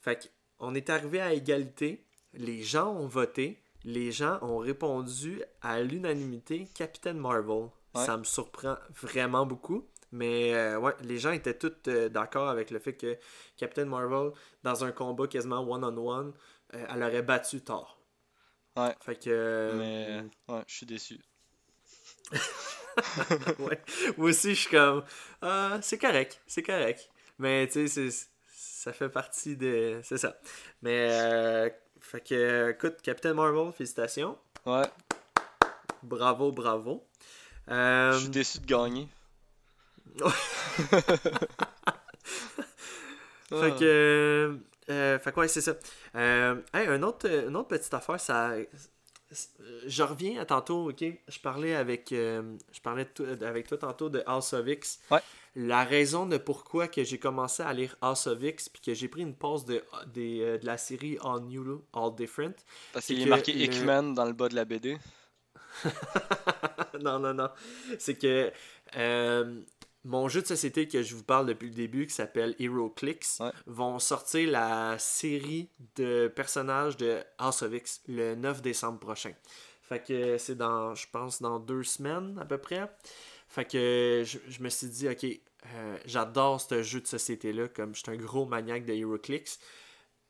Fait qu'on est arrivé à égalité. Les gens ont voté. Les gens ont répondu à l'unanimité Captain Marvel. Ouais. Ça me surprend vraiment beaucoup. Mais euh, ouais, les gens étaient tous euh, d'accord avec le fait que Captain Marvel, dans un combat quasiment one-on-one, euh, elle aurait battu Thor. Ouais. Fait que. Mais ouais, je suis déçu. ouais. Moi aussi, je suis comme. Ah, c'est correct, c'est correct. Mais tu sais, ça fait partie de. C'est ça. Mais. Euh, fait que, écoute, Captain Marvel, félicitations. Ouais. Bravo, bravo. Euh... Je suis déçu de gagner. fait que. Euh, fait quoi, c'est ça. Euh, un autre, une autre petite affaire, ça. Je reviens à tantôt, ok? Je parlais avec, euh, je parlais avec toi tantôt de House of X. Ouais. La raison de pourquoi que j'ai commencé à lire House of X puis que j'ai pris une pause de, de, de, la série All New, All Different. Parce qu'il est marqué le... Hickman dans le bas de la BD. non, non, non. C'est que mon jeu de société que je vous parle depuis le début, qui s'appelle HeroClix, vont sortir la série de personnages de House of X le 9 décembre prochain. Fait que c'est dans, je pense, dans deux semaines à peu près. Fait que je, me suis dit, ok, euh, j'adore ce jeu de société-là, comme je suis un gros maniaque de HeroClix.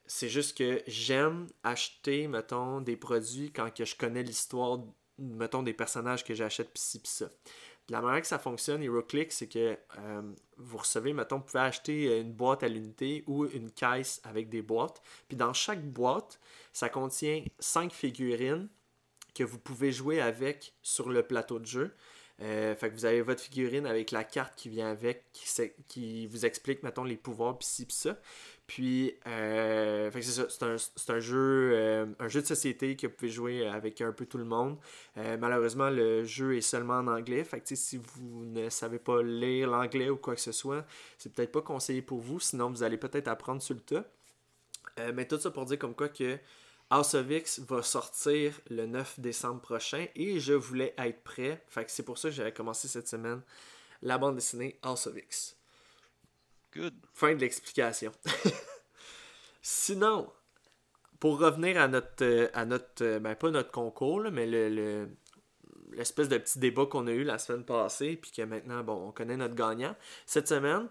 C'est juste que j'aime acheter, mettons, des produits quand que je connais l'histoire, mettons, des personnages que j'achète pis ci pis ça la manière que ça fonctionne, HeroClick, c'est que euh, vous recevez, mettons, vous pouvez acheter une boîte à l'unité ou une caisse avec des boîtes. Puis dans chaque boîte, ça contient cinq figurines que vous pouvez jouer avec sur le plateau de jeu. Euh, fait que vous avez votre figurine avec la carte qui vient avec, qui, qui vous explique, mettons, les pouvoirs, pis ci, pis ça. Puis, euh, c'est un, un, jeu, euh, un jeu de société que vous pouvez jouer avec un peu tout le monde. Euh, malheureusement, le jeu est seulement en anglais. Fait que si vous ne savez pas lire l'anglais ou quoi que ce soit, c'est peut-être pas conseillé pour vous. Sinon, vous allez peut-être apprendre sur le tas. mais tout ça pour dire comme quoi que House of X va sortir le 9 décembre prochain et je voulais être prêt. Fait que c'est pour ça que j'avais commencé cette semaine la bande dessinée House of X. Fin de l'explication. Sinon, pour revenir à notre, euh, à notre euh, ben pas notre concours, mais le, l'espèce de petit débat qu'on a eu la semaine passée, puis que maintenant, bon, on connaît notre gagnant. Cette semaine,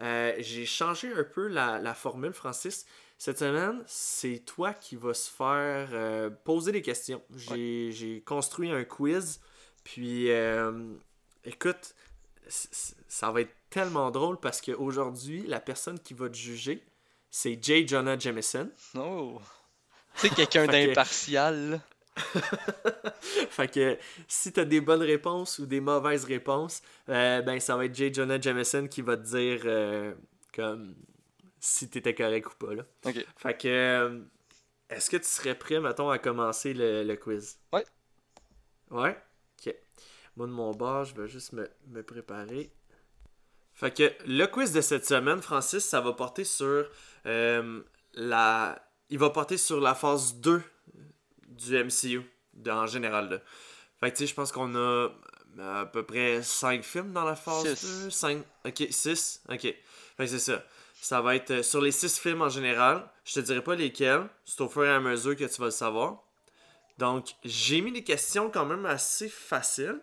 euh, j'ai changé un peu la, formule, Francis. Cette semaine, c'est toi qui vas se faire poser des questions. J'ai, construit un quiz, puis écoute, ça va être tellement drôle parce qu'aujourd'hui, la personne qui va te juger, c'est J. Jonah Jameson. Oh! C'est quelqu'un d'impartial. fait que si t'as des bonnes réponses ou des mauvaises réponses, euh, ben ça va être J. Jonah Jameson qui va te dire euh, comme si t'étais correct ou pas. Là. Fait que euh, est-ce que tu serais prêt, mettons, à commencer le, le quiz? Ouais. Ouais? Ok. Moi de mon bord, je vais juste me, me préparer. Fait que le quiz de cette semaine, Francis, ça va porter sur euh, la. Il va porter sur la phase 2 du MCU en général. Là. Fait que tu sais, je pense qu'on a à peu près 5 films dans la phase 2. 5. Ok, 6. Ok. Fait que c'est ça. Ça va être euh, sur les 6 films en général. Je te dirai pas lesquels. C'est au fur et à mesure que tu vas le savoir. Donc, j'ai mis des questions quand même assez faciles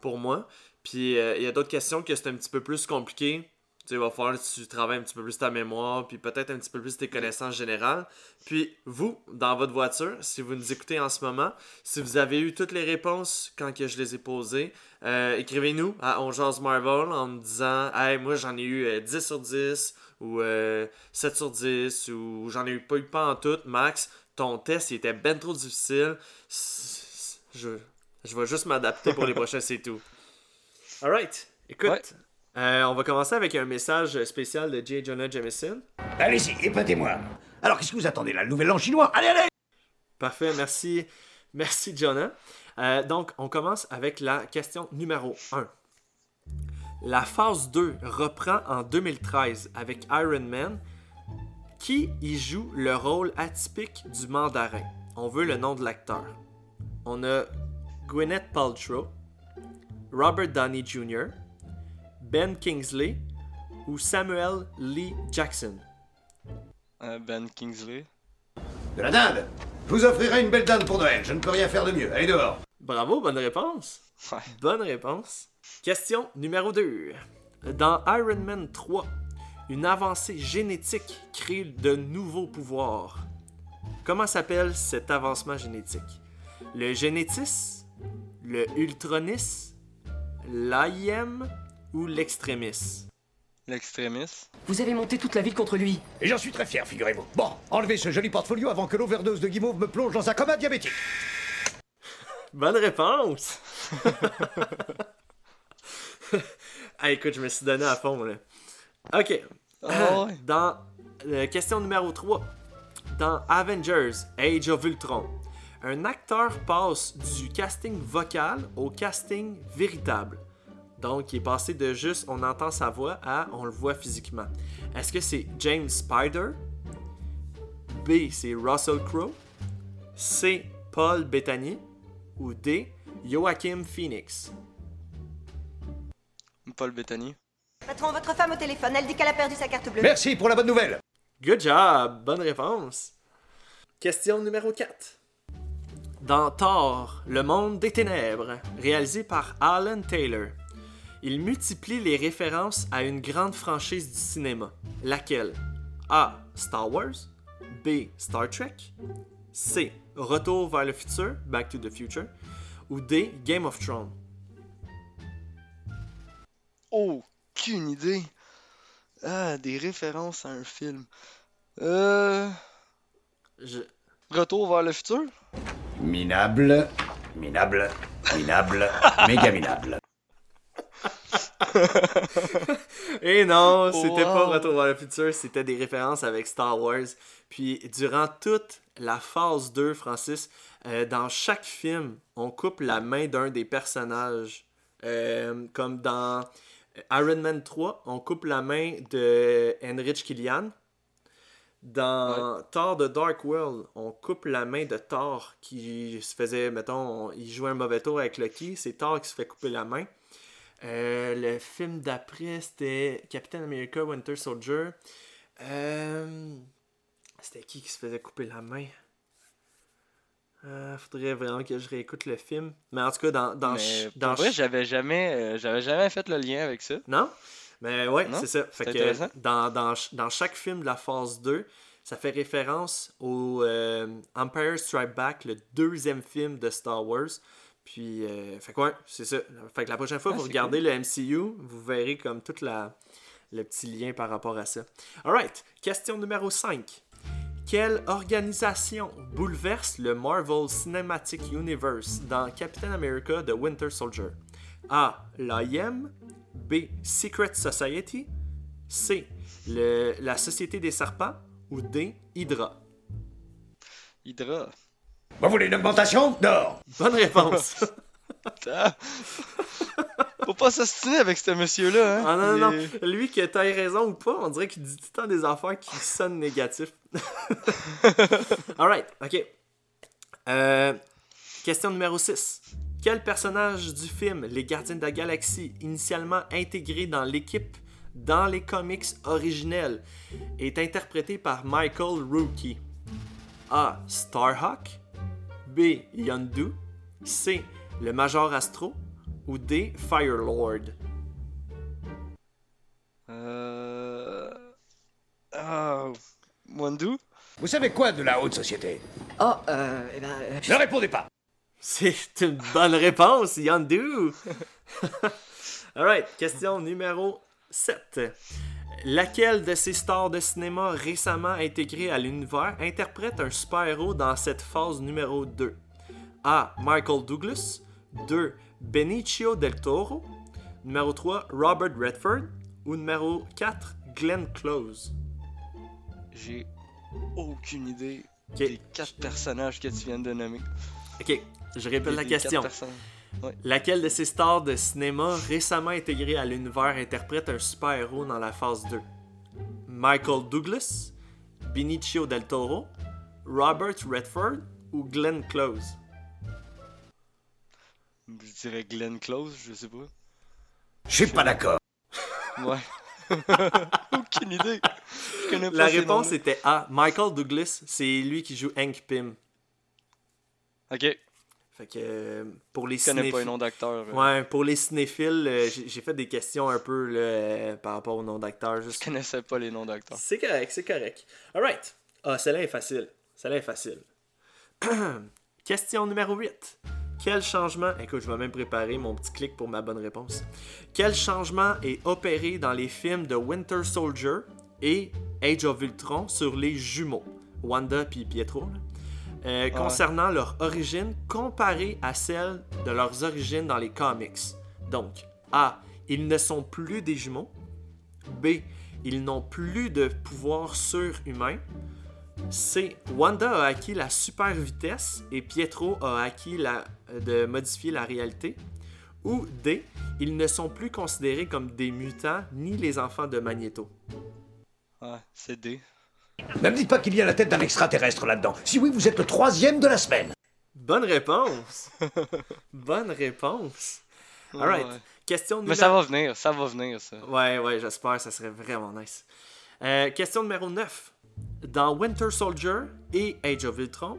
pour moi. Puis euh, il y a d'autres questions que c'est un petit peu plus compliqué. Tu sais, il va falloir que tu travailles un petit peu plus ta mémoire, puis peut-être un petit peu plus tes connaissances générales. Puis vous, dans votre voiture, si vous nous écoutez en ce moment, si vous avez eu toutes les réponses quand que je les ai posées, euh, écrivez-nous à On Marvel en me disant Hey, moi j'en ai eu 10 euh, sur 10 ou 7 sur 10 ou j'en ai eu pas eu pas en tout. Max, ton test il était ben trop difficile. Je, je vais juste m'adapter pour les prochains, c'est tout. Alright, écoute. Euh, on va commencer avec un message spécial de J. Jonah Jameson. Allez-y, épatez-moi. Alors, qu'est-ce que vous attendez La nouvelle en chinois? Allez, allez Parfait, merci. Merci, Jonah. Euh, donc, on commence avec la question numéro 1. La phase 2 reprend en 2013 avec Iron Man. Qui y joue le rôle atypique du mandarin? On veut le nom de l'acteur. On a Gwyneth Paltrow, Robert Downey Jr., Ben Kingsley ou Samuel Lee Jackson? Euh, ben Kingsley. De la dinde Je vous offrirai une belle dinde pour Noël, je ne peux rien faire de mieux. Allez dehors Bravo, bonne réponse. Bonne réponse. Question numéro 2. Dans Iron Man 3, une avancée génétique crée de nouveaux pouvoirs. Comment s'appelle cet avancement génétique? Le génétis, le ultronis l'AIM ou l'extrémiste? L'extrémiste. Vous avez monté toute la ville contre lui. Et j'en suis très fier, figurez-vous. Bon, enlevez ce joli portfolio avant que l'overdose de guimauve me plonge dans un coma diabétique. Bonne réponse! ah, écoute, je me suis donné à fond, là. Ok. Ah ouais. Dans euh, question numéro 3. Dans Avengers Age of Ultron, un acteur passe du casting vocal au casting véritable. Donc, il est passé de juste on entend sa voix à on le voit physiquement. Est-ce que c'est James Spider? B, c'est Russell Crowe? C, Paul Bettany? Ou D, Joachim Phoenix? Paul Bettany. Patron, votre femme au téléphone, elle dit qu'elle a perdu sa carte bleue. Merci pour la bonne nouvelle. Good job! Bonne réponse. Question numéro 4. Dans Thor, le monde des ténèbres, réalisé par Alan Taylor, il multiplie les références à une grande franchise du cinéma. Laquelle? A. Star Wars B. Star Trek C. Retour vers le futur, Back to the Future ou D. Game of Thrones Aucune idée. Ah, des références à un film. Euh. Je... Retour vers le futur? Minable, minable, minable, méga minable. Et non, c'était pas Wow. Retour vers le futur, c'était des références avec Star Wars. Puis durant toute la phase 2, Francis, euh, dans chaque film, on coupe la main d'un des personnages. Euh, comme dans Iron Man 3, on coupe la main de Henrich Killian. Dans Thor The Dark World, on coupe la main de Thor qui se faisait, mettons, on- il jouait un mauvais tour avec Loki. C'est Thor qui se fait couper la main. Euh, le film d'après, c'était Captain America Winter Soldier. Euh, c'était qui qui se faisait couper la main? Euh, Faudrait vraiment que je réécoute le film. Mais en tout cas, dans. dans, dans vrai, j'avais jamais, euh, j'avais jamais fait le lien avec ça. Non? Mais ouais, c'est ça. Fait que dans, dans, dans chaque film de la phase 2, ça fait référence au euh, Empire Strike Back, le deuxième film de Star Wars. Puis, euh, fait que ouais, c'est ça. Fait que la prochaine fois, Ah, vous regardez le MCU, vous verrez comme tout le petit lien par rapport à ça. Alright, question numéro 5. Quelle organisation bouleverse le Marvel Cinematic Universe dans Captain America The Winter Soldier? A. L'AIM. B. Secret Society. C. le- la Société des Serpents. Ou D. Hydra? Hydra. Vous voulez une augmentation? Dehors. Bonne réponse. Faut pas s'ostiner avec ce monsieur-là, hein? ah non, non, non. Lui, que t'aies raison ou pas, on dirait qu'il dit tout le temps des affaires qui sonnent négatifs. Alright, ok. Euh, question numéro 6. Quel personnage du film Les Gardiens de la Galaxie, initialement intégré dans l'équipe dans les comics originels, est interprété par Michael Rookie? A. Starhawk B. Yondu C. Le Major Astro ou D. Firelord? Euh... Ah... Wandu? Vous savez quoi de la haute société? Oh, euh, eh ben, euh, Ne répondez pas. C'est une bonne réponse, Yondu! Alright, question numéro 7. Laquelle de ces stars de cinéma récemment intégrées à l'univers interprète un super-héros dans cette phase numéro 2 A. Michael Douglas 2. Benicio del Toro Numéro 3. Robert Redford Ou numéro 4. Glenn Close? J'ai aucune idée Ok. des quatre personnages que tu viens de nommer. Ok, je répète la question. Laquelle de ces stars de cinéma récemment intégrées à l'univers interprète un super-héros dans la phase 2 Michael Douglas, Benicio del Toro, Robert Redford ou Glenn Close? Je dirais Glenn Close, je sais pas. Je suis pas d'accord. Ouais. aucune idée. Je connais pas La réponse était A. Michael Douglas, c'est lui qui joue Hank Pym. Ok, Fait que euh, pour les connais pas cinéphiles. les noms d'acteurs. euh. Ouais, pour les cinéphiles, euh, j'ai fait des questions un peu là, par rapport au nom d'acteur. Je Juste... connaissais pas les noms d'acteurs. C'est correct, c'est correct. Alright. Ah, celle-là est facile. Celle-là est facile. Question numéro 8. Quel changement, écoute, je vais même préparer mon petit clic pour ma bonne réponse. Quel changement est opéré dans les films de Winter Soldier et Age of Ultron sur les jumeaux, Wanda puis Pietro, là, euh, concernant leur origine comparée à celle de leurs origines dans les comics. Donc, A. Ils ne sont plus des jumeaux. B. Ils n'ont plus de pouvoir surhumain. C. Wanda a acquis la super vitesse et Pietro a acquis la, de modifier la réalité. Ou D. Ils ne sont plus considérés comme des mutants ni les enfants de Magneto. Ouais, c'est D. Ne me dites pas qu'il y a la tête d'un extraterrestre là-dedans. Si oui, vous êtes le troisième de la semaine. Bonne réponse! Bonne réponse! Alright. Ouais. Question numéro... Mais ça va venir, ça va venir, ça. Ouais, ouais, j'espère, ça serait vraiment nice. Euh, question numéro 9. Dans Winter Soldier et Age of Ultron,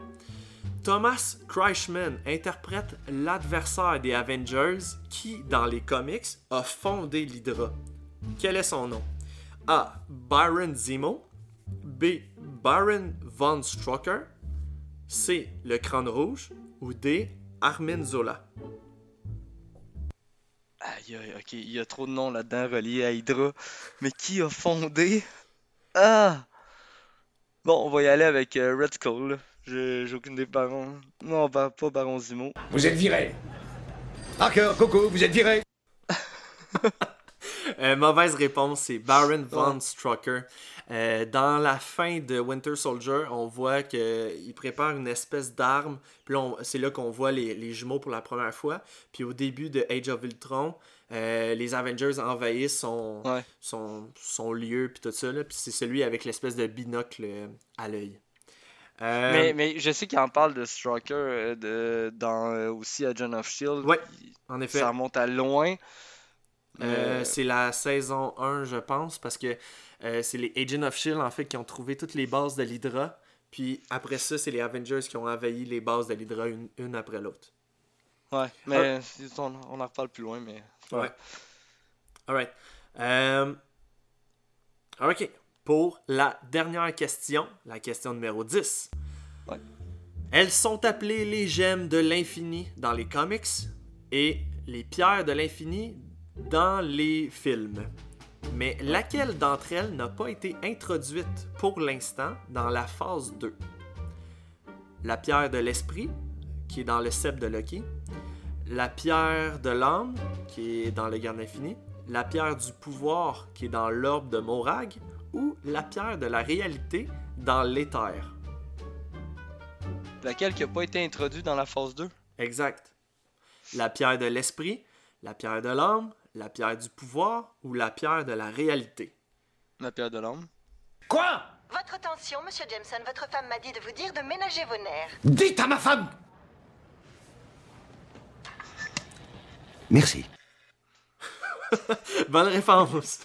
Thomas Kreischman interprète l'adversaire des Avengers qui, dans les comics, a fondé l'Hydra. Quel est son nom? A. Byron Zemo. B. Byron Von Strucker. C. Le Crâne Rouge. Ou D. Armin Zola. Aïe, aïe, ok, il y a trop de noms là-dedans reliés à Hydra. Mais qui a fondé? Ah Bon, on va y aller avec euh, Red Skull. J'ai aucune des parents. Non, bah, pas Baron Zemo. Vous êtes viré. Parker, Coco, vous êtes viré. Euh, mauvaise réponse, c'est Baron Von Strucker. Euh, dans la fin de Winter Soldier, on voit qu'il prépare une espèce d'arme. Puis c'est là qu'on voit les, les jumeaux pour la première fois. Puis au début de Age of Ultron, euh, les Avengers envahissent son, Ouais. son, son lieu, puis tout ça. Là. Puis c'est celui avec l'espèce de binocle à l'œil. Euh, Mais, mais je sais qu'il en parle de Strucker euh, de, dans euh, aussi Agent of Shield. Ouais, en effet. Ça remonte à loin. Euh, Euh, c'est la saison 1, je pense, parce que euh, c'est les Agents of Shield en fait qui ont trouvé toutes les bases de l'Hydra. Puis après ça, c'est les Avengers qui ont envahi les bases de l'Hydra une, une après l'autre. Ouais, mais c'est- on, on en reparle plus loin, mais. Ouais. Alright. Euh, ok. Pour la dernière question, la question numéro 10. Ouais. Elles sont appelées les gemmes de l'infini dans les comics et les pierres de l'infini dans les films. Mais laquelle d'entre elles n'a pas été introduite pour l'instant dans la phase 2 La pierre de l'esprit, qui est dans le sceptre de Loki. La pierre de l'âme, qui est dans le garde infini. La pierre du pouvoir, qui est dans l'orbe de Morag. Ou la pierre de la réalité dans l'éther. Laquelle qui n'a pas été introduite dans la phase 2 Exact. La pierre de l'esprit, la pierre de l'âme, la pierre du pouvoir ou la pierre de la réalité? La pierre de l'homme. Quoi? Votre attention, monsieur Jameson, votre femme m'a dit de vous dire de ménager vos nerfs. Dites à ma femme Merci. Bonne réponse.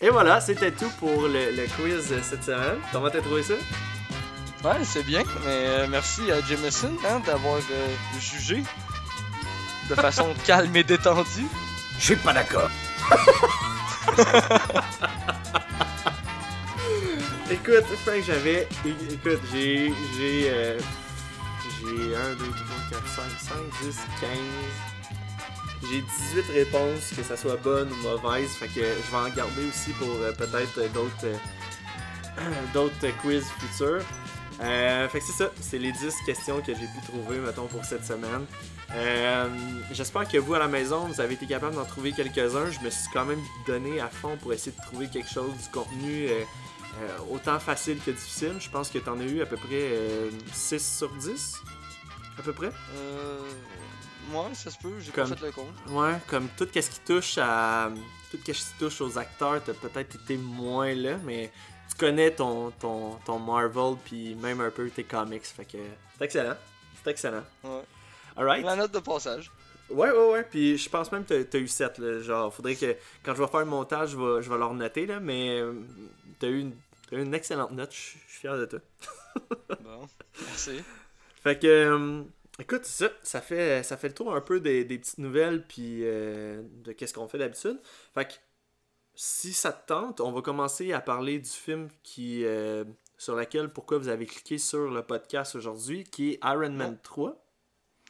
Et voilà, c'était tout pour le, le quiz cette semaine. Comment t'as trouvé ça? Ouais, c'est bien, mais euh, merci à Jameson hein, d'avoir euh, jugé de façon calme et détendue. Je suis pas d'accord. Écoute, Frank, j'avais. Écoute, j'ai. J'ai. euh, j'ai 1, 2, 3, 4, 5, 5, 10, 15. J'ai 18 réponses, que ça soit bonne ou mauvaise. Fait que je vais en garder aussi pour euh, peut-être d'autres. euh, d'autres quiz futurs. Euh, fait que c'est ça, c'est les 10 questions que j'ai pu trouver, mettons, pour cette semaine. Euh, J'espère que vous à la maison, vous avez été capable d'en trouver quelques-uns. Je me suis quand même donné à fond pour essayer de trouver quelque chose, du contenu euh, euh, autant facile que difficile. Je pense que tu en as eu à peu près euh, 6 sur 10. À peu près. Euh, ouais, ça se peut, j'ai pas fait le compte. Ouais, comme tout ce qui touche à. Tout ce qui touche aux acteurs, t'as peut-être été moins là, mais tu connais ton, ton, ton Marvel, puis même un peu tes comics. Fait que c'est excellent. C'est excellent. Ouais. Alright. La note de passage. Ouais, ouais, ouais. Puis je pense même que t'as- t'as eu 7. Là. Genre, faudrait que quand je vais faire le montage, je vais, je vais leur noter, là, mais euh, t'as eu, une- t'as eu une excellente note. Je suis je suis fier de toi. Bon, merci. Fait que, euh, écoute, ça, ça fait, ça fait le tour un peu des, des petites nouvelles, puis euh, de qu'est-ce qu'on fait d'habitude. Fait que, si ça te tente, on va commencer à parler du film qui euh, sur laquelle, pourquoi vous avez cliqué sur le podcast aujourd'hui, qui est Iron Man 3.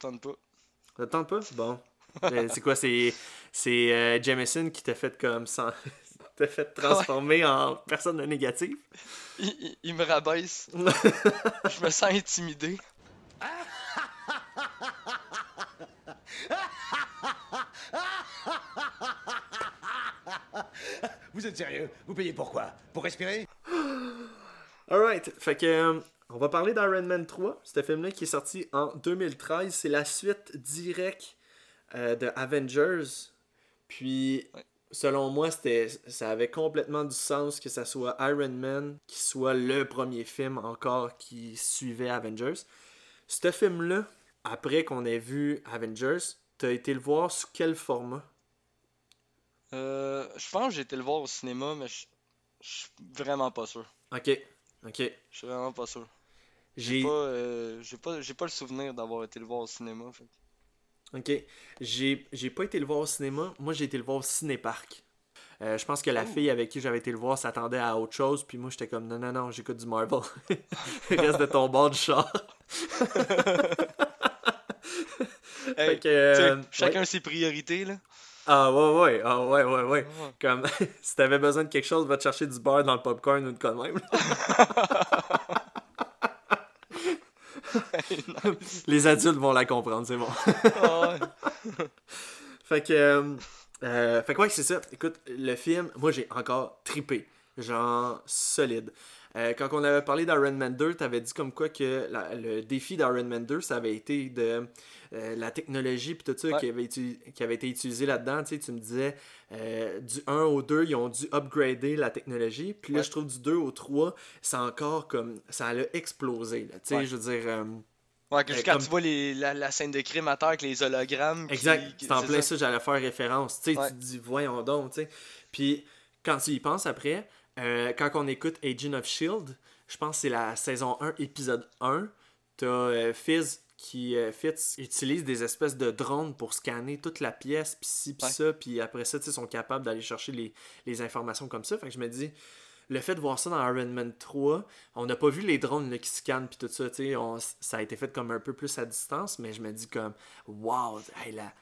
Tente pas. Ça te tente pas? Bon. C'est quoi? C'est, c'est euh, Jameson qui t'a fait comme ça. t'a fait transformer en personne négative? Il, il- il me rabaisse. Je me sens intimidé. Vous êtes sérieux? Vous payez pourquoi Pour respirer? Alright, fait que euh, on va parler d'Iron Man 3, ce film-là qui est sorti en 2013. C'est la suite directe euh, de Avengers. Puis, Ouais. selon moi, c'était, ça avait complètement du sens que ça soit Iron Man qui soit le premier film encore qui suivait Avengers. Ce film-là, après qu'on ait vu Avengers, t'as été le voir sous quel format? Euh, je pense que j'ai été le voir au cinéma, mais je je suis vraiment pas sûr. Ok, ok. Je suis vraiment pas sûr. J'ai. Pas, euh, pas, j'ai pas le souvenir d'avoir été le voir au cinéma. fait Ok. J'ai pas été le voir au cinéma. Moi, j'ai été le voir au cinéparc. Euh, je pense que la Oh. fille avec qui j'avais été le voir s'attendait à autre chose. Puis moi, j'étais comme non, non, non, j'écoute du Marvel. Reste de ton bord du char. Hey, que, euh, chacun ouais. ses priorités, là. Ah ouais, ouais. Ah ouais, ouais, ouais. Ouais. Comme si t'avais besoin de quelque chose, va te chercher du beurre dans le popcorn ou de quoi même. Les adultes vont la comprendre, c'est bon. Ah. Fait que. euh, euh, fait que ouais, c'est ça. Écoute, le film, moi j'ai encore tripé. Genre solide. Euh, quand on avait parlé d'Iron Man 2, t'avais dit comme quoi que la- le défi d'Iron Man 2, ça avait été de euh, la technologie puis tout ça Ouais. qui, avait uti- qui avait été utilisé là-dedans. Tu sais, tu me disais euh, du 1 au 2, ils ont dû upgrader la technologie. Puis là, Ouais. je trouve du 2 au 3, c'est encore comme. Ça a explosé. Là. Tu sais, Ouais. je veux dire. Ouais, que Euh, quand comme- tu vois les, la, la scène de crime à terre avec les hologrammes. Exact, qui- c'est en plein ça, j'allais faire référence. Tu Ouais. tu te dis, voyons donc, tu sais. Puis, quand tu y penses après, euh, quand on écoute Agent of Shield, je pense que c'est la saison 1, épisode 1, t'as euh, Fizz qui euh, Fitz utilise des espèces de drones pour scanner toute la pièce, puis ci, puis Ouais. ça, puis après ça, ils sont capables d'aller chercher les, les informations comme ça. Fait que je me dis, le fait de voir ça dans Iron Man 3, on n'a pas vu les drones là, qui scannent puis tout ça, tu ça a été fait comme un peu plus à distance, mais je me dis comme, wow, hey, la,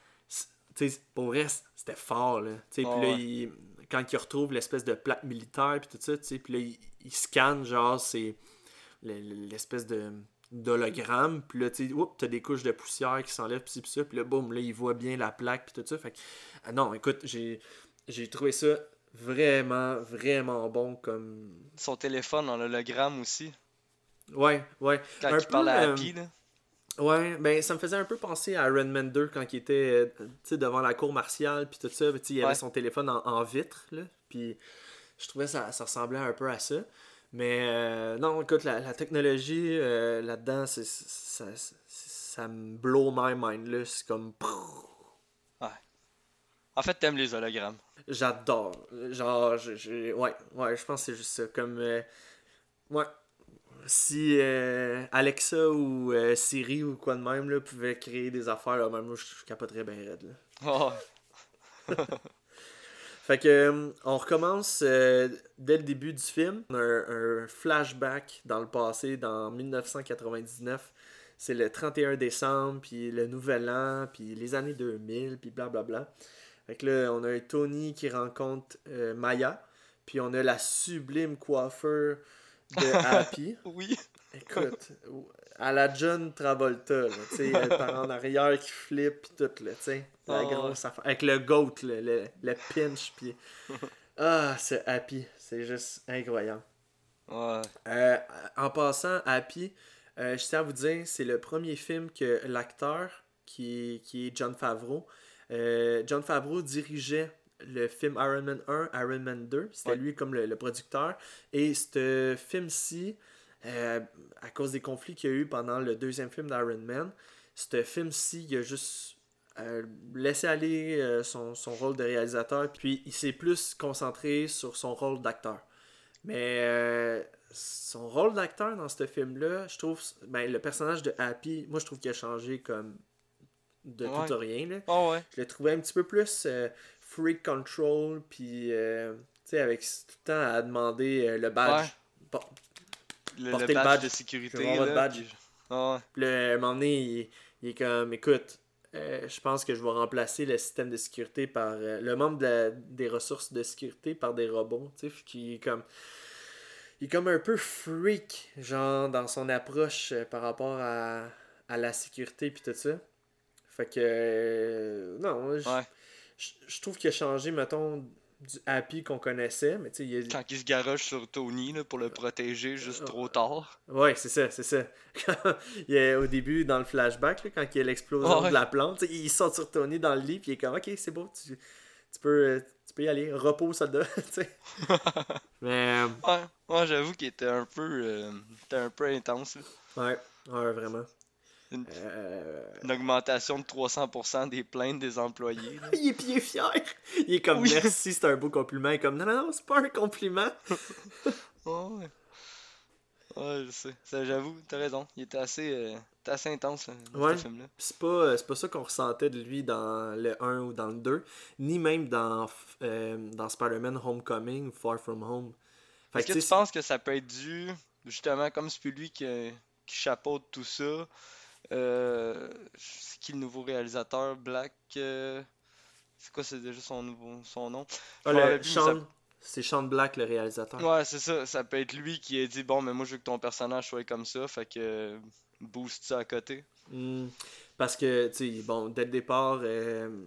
pour vrai, c'était fort, là. Puis là, ouais. il- quand il retrouve l'espèce de plaque militaire puis tout ça, tu sais, puis là, il, il scanne, genre, c'est le- l'espèce de d'hologramme, puis là, tu sais, oups, t'as des couches de poussière qui s'enlèvent, puis ça, puis là, boum, là, il voit bien la plaque, puis tout ça, fait que, ah non, écoute, j'ai j'ai trouvé ça vraiment, vraiment bon comme... Son téléphone en hologramme aussi. Ouais, ouais. Quand Un il parle à euh, Happy, là. Ouais, ben ça me faisait un peu penser à Iron Man 2 quand il était euh, devant la cour martiale puis tout ça, il avait Ouais. son téléphone en, en vitre là, puis je trouvais ça ça ressemblait un peu à ça. Mais euh, non, écoute, la, la technologie euh, là-dedans, c'est ça, ça, me blow my mind là, c'est comme En fait, t'aimes les hologrammes. j'adore. Genre je, je- ouais, ouais, je pense que c'est juste ça comme euh, ouais si euh, Alexa ou euh, Siri ou quoi de même là, pouvait créer des affaires, là, même moi je, je capoterais bien raide. Là. Oh, Fait que euh, on recommence euh, dès le début du film. On a un, un flashback dans le passé, dans 1999. C'est le 31 décembre, puis le nouvel an, puis les années 2000, puis blablabla. Fait que là, on a un Tony qui rencontre Maya, puis on a la sublime coiffeur de Happy. oui. Écoute, à la John Travolta, là, tu sais, le par en arrière qui flippe pis tout, là, tu sais, la Ah grosse affaire. Avec le goat, là, le, le pinch, pis... Ah, c'est Happy, c'est juste incroyable. Ouais. Euh, en passant, Happy, euh, je tiens à vous dire, c'est le premier film que l'acteur, qui, qui est John Favreau, euh, John Favreau dirigeait le film Iron Man 1, Iron Man 2. C'était Ouais. lui comme le, le producteur. Et ce film-ci, euh, à cause des conflits qu'il y a eu pendant le deuxième film d'Iron Man, ce film-ci, il a juste euh, laissé aller euh, son, son rôle de réalisateur, puis il s'est plus concentré sur son rôle d'acteur. Mais son rôle d'acteur dans ce film-là, je trouve, ben, le personnage de Happy, moi je trouve qu'il a changé comme de Ouais. tout à rien. Là. Oh, ouais. Je l'ai trouvé un petit peu plus euh, free control, puis euh, tu sais, avec tout le temps à demander euh, le badge. Ouais. Le, porter le le badge, de sécurité. votre là, badge. puis- Ah. Puis à un moment donné, il, il est comme, écoute, euh, je pense que je vais remplacer le système de sécurité par euh, le membre de la- des ressources de sécurité par des robots, tu sais, qui est comme, il est comme un peu freak, genre dans son approche euh, par rapport à, à la sécurité puis tout ça. Fait que, non, je Ouais. Je- je trouve qu'il a changé, mettons, du Happy qu'on connaissait, mais tu sais, il a, Quand il se garoche sur Tony là, pour le protéger juste trop tard. Ouais, c'est ça, c'est ça. Il est au début, dans le flashback, là, quand il y a l'explosion Ouais. de la plante, il sort sur Tony dans le lit, puis il est comme, ok, c'est beau, tu, tu peux, euh, tu peux y aller, repos, soldat, tu sais. Mais, euh, Ouais, ouais j'avoue qu'il était un peu euh, était un peu intense. là. ouais, ouais, vraiment. Une, Euh, une augmentation de 300% des plaintes des employés. il est fier. Il est comme, Oui. merci, c'est un beau compliment. Il est comme, non, non, non, c'est pas un compliment. Ouais. Ouais, je sais. Ça, J'avoue, t'as raison. Il était assez, euh, assez intense là, dans Ouais. ce film-là. C'est pas, euh, pas ça qu'on ressentait de lui dans le 1 ou dans le 2, ni même dans, euh, dans Spider-Man Homecoming ou Far From Home. Est-ce que tu tu penses que ça peut être dû, justement, comme c'est plus lui qui, qui chapeaute tout ça, euh, c'est qui le nouveau réalisateur, Black, euh, c'est quoi c'est déjà son nouveau son nom? Ah, le ça- Sean- C'est Sean Black, le réalisateur. Ouais, c'est ça, ça peut être lui qui a dit, bon, mais moi je veux que ton personnage soit comme ça, fait que euh, booste ça à côté. Hmm. Parce que, tu sais, bon, dès le départ, euh,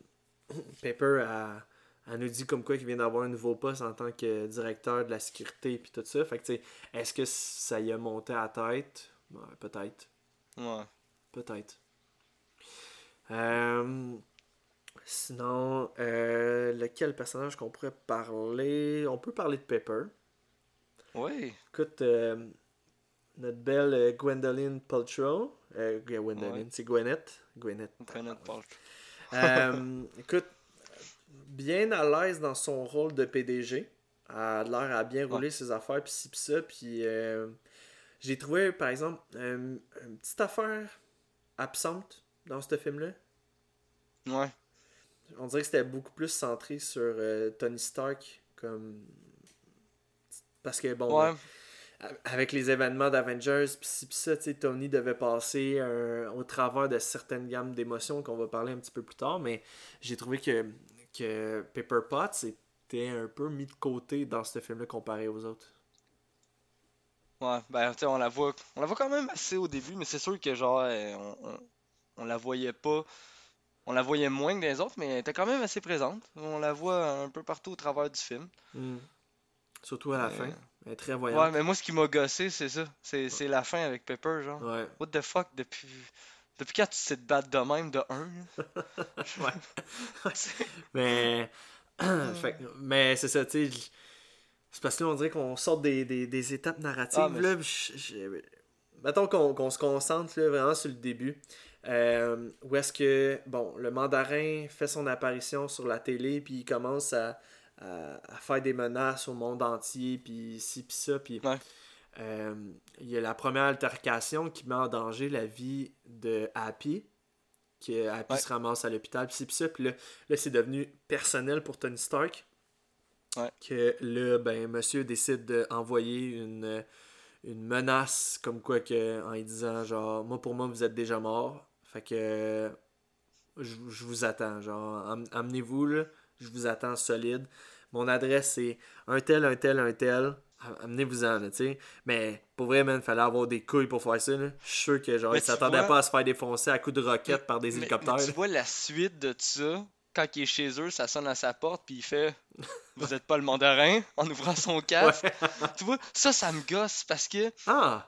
Pepper a, elle nous dit comme quoi qu'il vient d'avoir un nouveau poste en tant que directeur de la sécurité puis tout ça. Fait que, est-ce que ça y a monté à la tête? Ouais, peut-être. Ouais. Peut-être. Euh, sinon, euh, lequel personnage qu'on pourrait parler? On peut parler de Pepper. Ouais. Écoute, euh, notre belle Gwendoline Paltrow. Gwendoline, Ouais. c'est Gwyneth. Gwyneth. Pas. Euh, écoute, bien à l'aise dans son rôle de PDG. Elle a l'air à bien rouler ses affaires, puis ci, puis ça. Puis j'ai trouvé, par exemple, une petite affaire absente dans ce film-là. Ouais. On dirait que c'était beaucoup plus centré sur euh, Tony Stark. comme Parce que, bon, Ouais. euh, avec les événements d'Avengers, pis ci, pis ça, tu Tony devait passer au travers de certaines gammes d'émotions qu'on va parler un petit peu plus tard, mais j'ai trouvé que, que Pepper Potts était un peu mis de côté dans ce film-là comparé aux autres. Ouais, ben, tu sais, on la voit, on la voit quand même assez au début, mais c'est sûr que, genre, euh, on, on, on la voyait pas, on la voyait moins que les autres, mais elle était quand même assez présente. On la voit un peu partout au travers du film. Hmm. Surtout à la Euh, fin. Elle est très Ouais, voyante. mais moi, ce qui m'a gossé, c'est ça. C'est c'est la fin avec Pepper, genre. Ouais. What the fuck, depuis, depuis quand tu sais te battre de même de 1 Ouais. Mais, fait que- mais c'est ça, tu sais. C'est parce que là, on dirait qu'on sort des, des, des étapes narratives. Ah, mais là, je- je- Mettons qu'on se concentre là, vraiment sur le début. Euh, où est-ce que, bon, le mandarin fait son apparition sur la télé, puis il commence à, à, à faire des menaces au monde entier, puis ci, puis ça, puis Ouais. euh, il y a la première altercation qui met en danger la vie de Happy, que Happy Ouais. se ramasse à l'hôpital, puis ci, puis ça, puis là, là c'est devenu personnel pour Tony Stark. Ouais. Que là, ben, monsieur décide d'envoyer une, une menace, comme quoi que, en lui disant, genre, moi pour moi, vous êtes déjà mort. Fait que je, je vous attends, genre, am- amenez-vous, là, je vous attends solide. Mon adresse, c'est un tel, un tel, un tel. Am- Amenez-vous-en, tu sais. Mais pour vrai, man, fallait avoir des couilles pour faire ça, là. Je suis sûr que, genre, Mais il tu s'attendait vois- pas à se faire défoncer à coups de roquettes par des mais hélicoptères. tu là. vois la suite de ça, quand il est chez eux, ça sonne à sa porte, puis il fait Vous êtes pas le mandarin en ouvrant son casque. Tu vois, ça, ça me gosse parce que. Ah!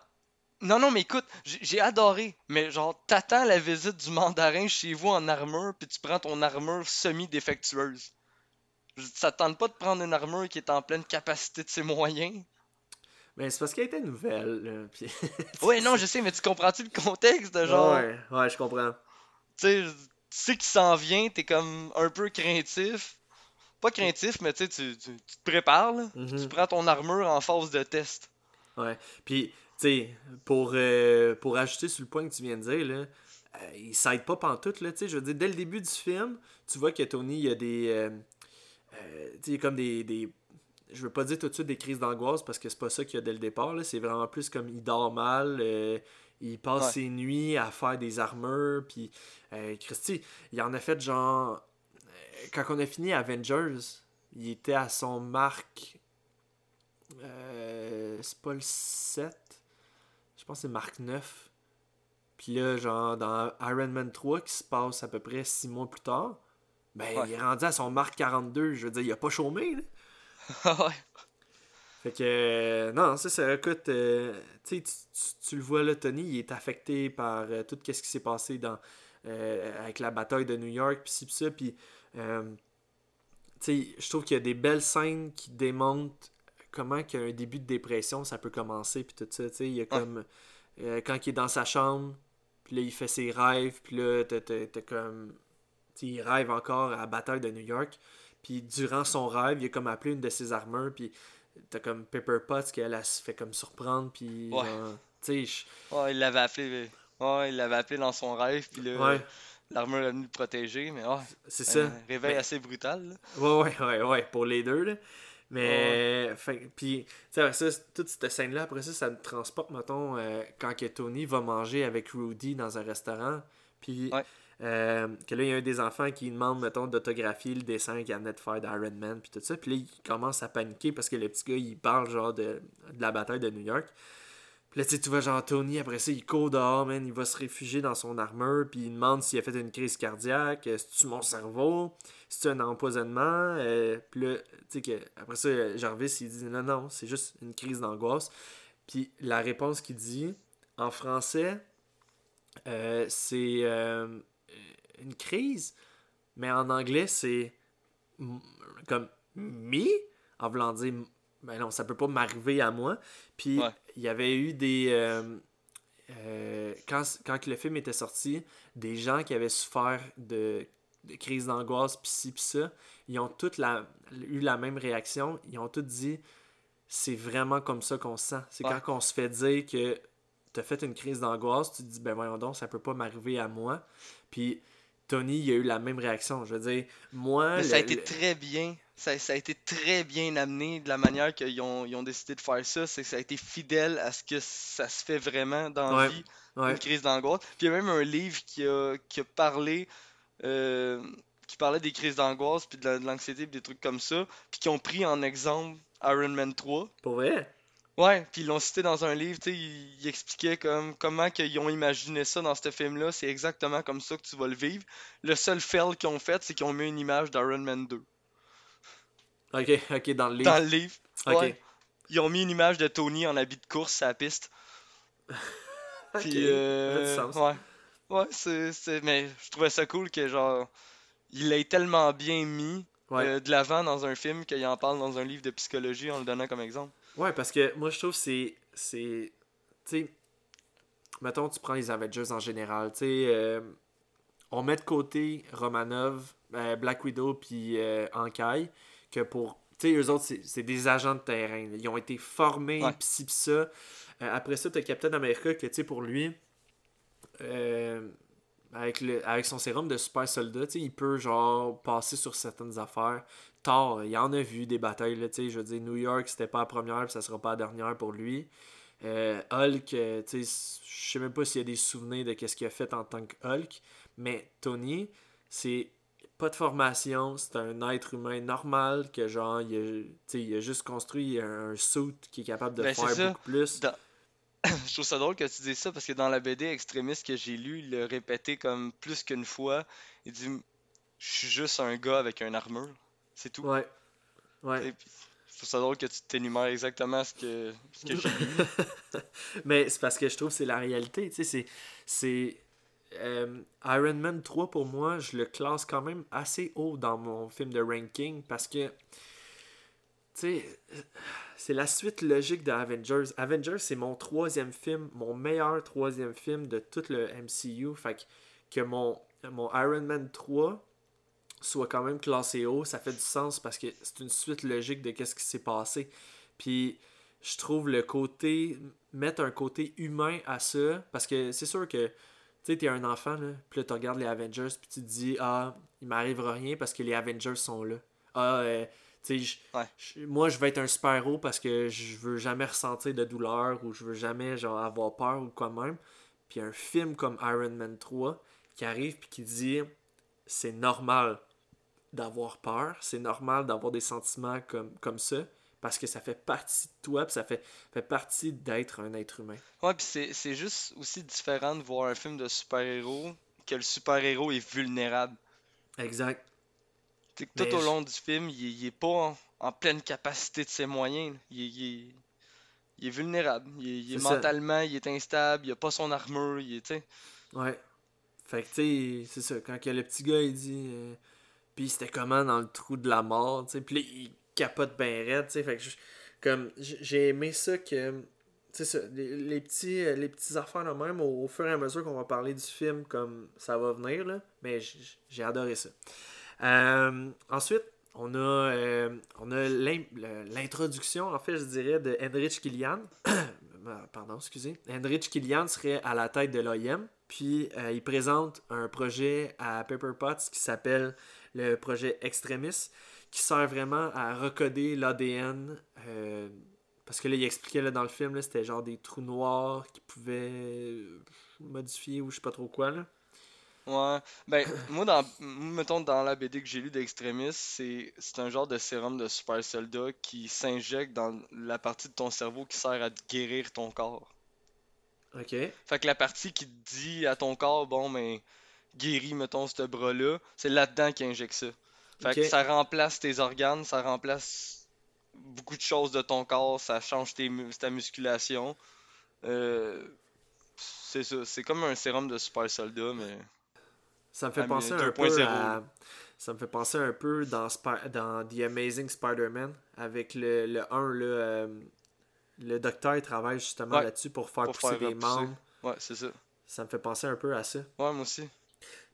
Non, non, mais écoute, j'ai adoré, mais genre, t'attends la visite du mandarin chez vous en armure, puis tu prends ton armure semi-défectueuse. Je- Ça te tente pas de prendre une armure qui est en pleine capacité de ses moyens? Mais c'est parce qu'elle était nouvelle, là. Puis... Ouais, non, je sais, mais tu comprends-tu le contexte de genre? Ouais, ouais, je comprends. Tu sais, sais qu'il s'en vient, t'es comme un peu craintif. Pas craintif, mais tu sais, tu tu- te prépares, là. Mhm. Tu prends ton armure en phase de test. Ouais. Puis, tu sais, pour, euh, pour ajouter sur le point que tu viens de dire, là, euh, il s'aide pas pantoute, là, tu sais, je veux dire, dès le début du film, tu vois que Tony, il y a des, euh, euh, tu sais, comme des, des je veux pas dire tout de suite des crises d'angoisse parce que c'est pas ça qu'il y a dès le départ. là. C'est vraiment plus comme il dort mal, euh, il passe Ouais. ses nuits à faire des armures. Puis, euh, Christy, il en a fait genre. euh, Quand on a fini Avengers, il était à son marque. euh, c'est pas le 7. Je pense que c'est marque 9. Puis là, genre, dans Iron Man 3, qui se passe à peu près 6 mois plus tard, ben, Ouais. il est rendu à son marque 42. Je veux dire, il a pas chômé, là. ouais. Fait que, euh, non, ça, ça, écoute, euh, tu, tu, tu- le vois là, Tony, il est affecté par euh, tout ce qui s'est passé dans, euh, avec la bataille de New York, puis ci, puis ça, puis, tu sais, je trouve qu'il y a des belles scènes qui démontrent comment qu'un début de dépression, ça peut commencer, puis tout ça, tu sais, il y a comme, euh, quand il est dans sa chambre, puis là, il fait ses rêves, puis là, t'as, comme, tu sais, il rêve encore à la bataille de New York, puis durant son rêve, il a comme appelé une de ses armures, puis t'as comme Pepper Potts qu'elle elle se fait comme surprendre puis Ouais. tu sais Ouais, il l'avait appelé. Ouais, il l'avait appelé dans son rêve, puis là, Ouais. l'armure est venue le protéger, mais ouais, c'est un ça réveil Mais- assez brutal. là. ouais ouais ouais ouais pour les deux là mais puis tu sais toute cette scène là après ça ça me transporte mettons euh, quand que Tony va manger avec Rudy dans un restaurant puis Ouais. Euh, que là il y a un des enfants qui demande mettons d'autographier le dessin qu'il venait de faire d'Iron Man puis tout ça. Puis là il commence à paniquer parce que le petit gars il parle genre de, de la bataille de New York. Puis là, tu sais, tu vois genre Tony, après ça, il court dehors, man, il va se réfugier dans son armure, puis il demande s'il a fait une crise cardiaque, euh, c'est-tu mon cerveau, c'est-tu un empoisonnement, euh, puis là, tu sais, que, après ça, Jarvis, il dit non, non, c'est juste une crise d'angoisse. Puis la réponse qu'il dit, en français, c'est une crise, mais en anglais, c'est comme me, en voulant dire, ben non, ça peut pas m'arriver à moi. Puis Ouais. il y avait eu des. euh, euh, quand, quand le film était sorti, des gens qui avaient souffert de, de crise d'angoisse, pis ci, pis ça, ils ont tous la, eu la même réaction. Ils ont tous dit c'est vraiment comme ça qu'on se sent. C'est Ouais. quand on se fait dire que t'as fait une crise d'angoisse, tu te dis ben voyons donc, ça peut pas m'arriver à moi. Puis Tony, il a eu la même réaction. Je veux dire, moi. Mais ça a été le- très bien. Ça, ça a été très bien amené de la manière qu'ils ont, ils ont décidé de faire ça. C'est que ça a été fidèle à ce que ça se fait vraiment dans la vie, ouais. une crise d'angoisse. Puis il y a même un livre qui a, qui a parlé. euh, qui parlait des crises d'angoisse, puis de la- de l'anxiété, puis des trucs comme ça, puis qui ont pris en exemple Iron Man 3. Pour vrai? Ouais, puis ils l'ont cité dans un livre, tu sais, il, il expliquait comme comment qu'ils ont imaginé ça dans ce film-là, c'est exactement comme ça que tu vas le vivre. Le seul fail qu'ils ont fait, c'est qu'ils ont mis une image d'Iron Man 2 Ok, ok, dans le livre. dans le livre. Ok. Ouais. Ils ont mis une image de Tony en habit de course à la piste. Puis, euh, ouais. Ouais, c'est, c'est- mais je trouvais ça cool que genre, il l'ait tellement bien mis Ouais. euh, de l'avant dans un film qu'il en parle dans un livre de psychologie en le donnant comme exemple. Ouais, parce que moi, je trouve que c'est. c'est tu sais, mettons, tu prends les Avengers en général. Tu sais, euh, on met de côté Romanov, euh, Black Widow, puis euh, Hawkeye, que pour. Tu sais, eux autres, c'est des agents de terrain. Ils ont été formés, Ouais. pis ci, pis ça. Euh, après ça, t'as Captain America, que, tu sais, pour lui. Avec, le, avec son sérum de super soldat, il peut genre passer sur certaines affaires. Thor, il y en a vu des batailles, là, je veux dire, New York, c'était pas la première, puis ça sera pas la dernière pour lui. Euh, Hulk, euh, je sais même pas s'il y a des souvenirs de qu'est-ce qu'il a fait en tant que Hulk, mais Tony, c'est pas de formation, c'est un être humain normal que genre, il a, il a juste construit un, un suit qui est capable de Ben, faire beaucoup plus. Dans- Je trouve ça drôle que tu dises ça parce que dans la BD extrémiste que j'ai lu, il l'a répété comme plus qu'une fois. Il dit Je suis juste un gars avec une armure. C'est tout. Ouais. Ouais. Et je trouve ça drôle que tu t'énumères exactement ce que, ce que j'ai lu. Mais c'est parce que je trouve que c'est la réalité. Tu sais, c'est. c'est euh, Iron Man 3, pour moi, je le classe quand même assez haut dans mon film de ranking parce que. Tu sais, c'est la suite logique de Avengers. Avengers, c'est mon troisième film, mon meilleur troisième film de tout le MCU. Fait que, mon, mon Iron Man 3 soit quand même classé haut, ça fait du sens parce que c'est une suite logique de qu'est-ce qui s'est passé. Puis je trouve le côté mettre un côté humain à ça parce que c'est sûr que tu sais t'es un enfant là, puis là tu regardes les Avengers puis tu te dis ah il m'arrivera rien parce que les Avengers sont là. Ah euh, Ouais. moi, je vais être un super-héros parce que je veux jamais ressentir de douleur ou je veux jamais genre, avoir peur ou quoi même. Puis un film comme Iron Man 3 qui arrive puis qui dit c'est normal d'avoir peur, c'est normal d'avoir des sentiments comme, comme ça parce que ça fait partie de toi puis ça fait, fait partie d'être un être humain. Ouais, puis c'est c'est juste aussi différent de voir un film de super-héros que le super-héros est vulnérable. Exact. Tout Mais au je- long du film, il, est- il est pas en, en pleine capacité de ses moyens. là. Il, est- il est, il est vulnérable. Il est, ça. mentalement, il est instable, il a pas son armure, il est. Ouais. Fait que, tu sais, c'est ça. Quand le petit gars, il dit. euh, puis c'était comment dans le trou de la mort, tu sais. Puis là, il capote ben raide, tu sais. Fait que, je- comme, j'ai aimé ça que. Tu sais, ça, les, les petits, euh, les petits affaires de même, au, au fur et à mesure qu'on va parler du film, comme ça va venir, là. Mais j'ai adoré ça. Euh, ensuite, on a, euh, on a l'introduction, en fait, je dirais, de Henrich Kilian. Pardon, excusez. Henrich Kilian serait à la tête de l'OIM. Puis, euh, il présente un projet à Pepper Potts qui s'appelle le projet Extremis, qui sert vraiment à recoder l'ADN. parce que là, il expliquait là, dans le film, c'était genre des trous noirs qui pouvaient modifier ou je sais pas trop quoi. Là. Ouais. Ben, moi, dans, mettons, dans la BD que j'ai lu d'Extremis, c'est c'est un genre de sérum de super soldat qui s'injecte dans la partie de ton cerveau qui sert à guérir ton corps. Ok. Fait que la partie qui te dit à ton corps, bon, mais guéris, mettons, ce bras-là, c'est là-dedans qu'il injecte ça. Fait que ça remplace tes organes, ça remplace beaucoup de choses de ton corps, ça change tes ta musculation. Euh, c'est ça, c'est comme un sérum de super soldat, mais. Ça me fait Ah, penser un 2.0, peu à... Ça me fait penser un peu dans, dans The Amazing Spider-Man avec le, le 1, là, euh, le docteur il travaille justement Ouais, là-dessus pour faire pour pousser faire des membres. Ouais, c'est ça. Ça me fait penser un peu à ça. Ouais, moi aussi.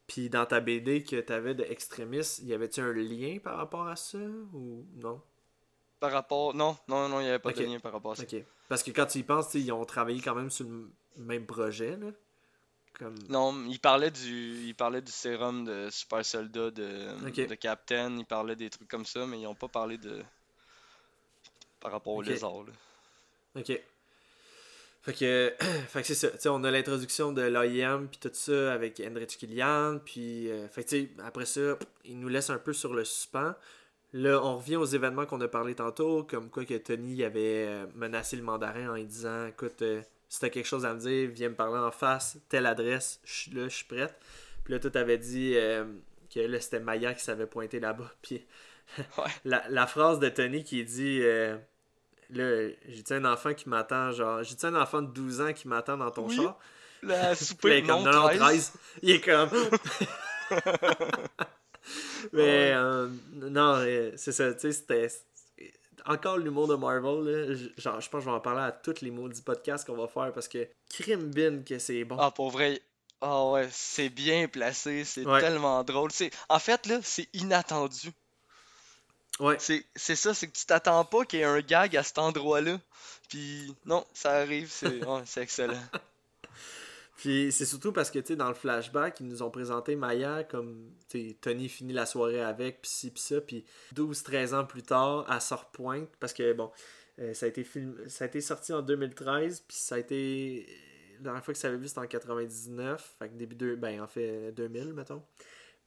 Puis dans ta BD que tu avais de Extremis, y avait-tu un lien par rapport à ça ou non? Par rapport. Non, non, non, il n'y avait pas de lien par rapport à ça. Ok. Parce que quand tu y penses, ils ont travaillé quand même sur le même projet. Là. Comme... Non, il parlait du, il parlait du sérum de super soldat de, de Captain, il parlait des trucs comme ça, mais ils ont pas parlé de. par rapport au lézard. Là. Ok. Fait que, fait que c'est ça. On a l'introduction de l'OIM puis tout ça avec Hendrich Kilian. Puis, euh, fait que, après ça, il nous laisse un peu sur le suspens. Là, on revient aux événements qu'on a parlé tantôt, comme quoi que Tony avait euh, menacé le mandarin en lui disant Écoute, euh, si t'as quelque chose à me dire, viens me parler en face, telle adresse, je suis là, je suis prête. Puis là, toi, t'avais dit euh, que là, c'était Maya qui s'avait pointé là-bas. Puis Ouais. la, la phrase de Tony qui dit euh, Là, j'ai-tu un enfant qui m'attend, genre, j'ai-tu un enfant de 12 ans qui m'attend dans ton Oui. char? La souper, est comme, non, non, non, 13. 13. Il est comme. Mais, euh, non, c'est ça, tu sais, c'était. Encore l'humour de Marvel, là, genre, je pense que je vais en parler à tous les maudits podcasts qu'on va faire parce que crime bin que c'est bon. Ah, pour vrai. Ah ouais, c'est bien placé, c'est Ouais. tellement drôle. C'est... En fait, là, c'est inattendu. Ouais, C'est, c'est ça, c'est que tu t'attends pas qu'il y ait un gag à cet endroit-là. Puis non, ça arrive, c'est, ouais, c'est excellent. Puis c'est surtout parce que, tu sais, dans le flashback, ils nous ont présenté Maya comme, tu sais, Tony finit la soirée avec, pis ci, pis ça, puis 12-13 ans plus tard, elle sort pointe, parce que, bon, euh, ça, a été film... ça a été sorti en 2013, puis ça a été... La dernière fois que ça avait vu, c'était en 99, fait que début de... Ben, en fait, 2000, mettons.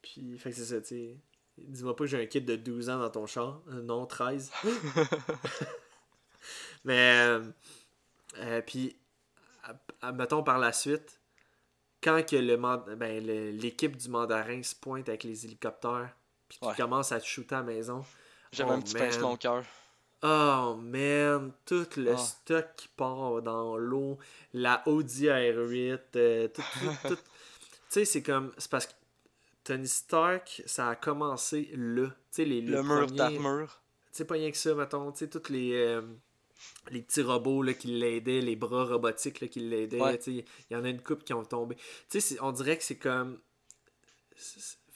Puis, fait que c'est ça, tu sais... Dis-moi pas que j'ai un kid de 12 ans dans ton char. Euh, non, 13. Mais... euh, euh, puis, à- à- mettons par la suite, quand que le ben, le- l'équipe du mandarin se pointe avec les hélicoptères, puis qu'ils Ouais. commencent à te shooter à la maison. J'avais Oh, un petit man. pincement au cœur. Oh man, tout le Ah. stock qui part dans l'eau, la Audi R8, euh, tout, tout, tout. Tu sais, c'est comme. C'est parce que Tony Stark, ça a commencé là. Tu sais, les, les Le mur premiers- d'armure. tu sais, pas rien que ça, mettons, tu sais, tous les, euh, les petits robots là, qui l'aidaient, les bras robotiques là, qui l'aidaient, Ouais. il y en a une couple qui ont tombé. Tu sais, c'est- on dirait que c'est comme...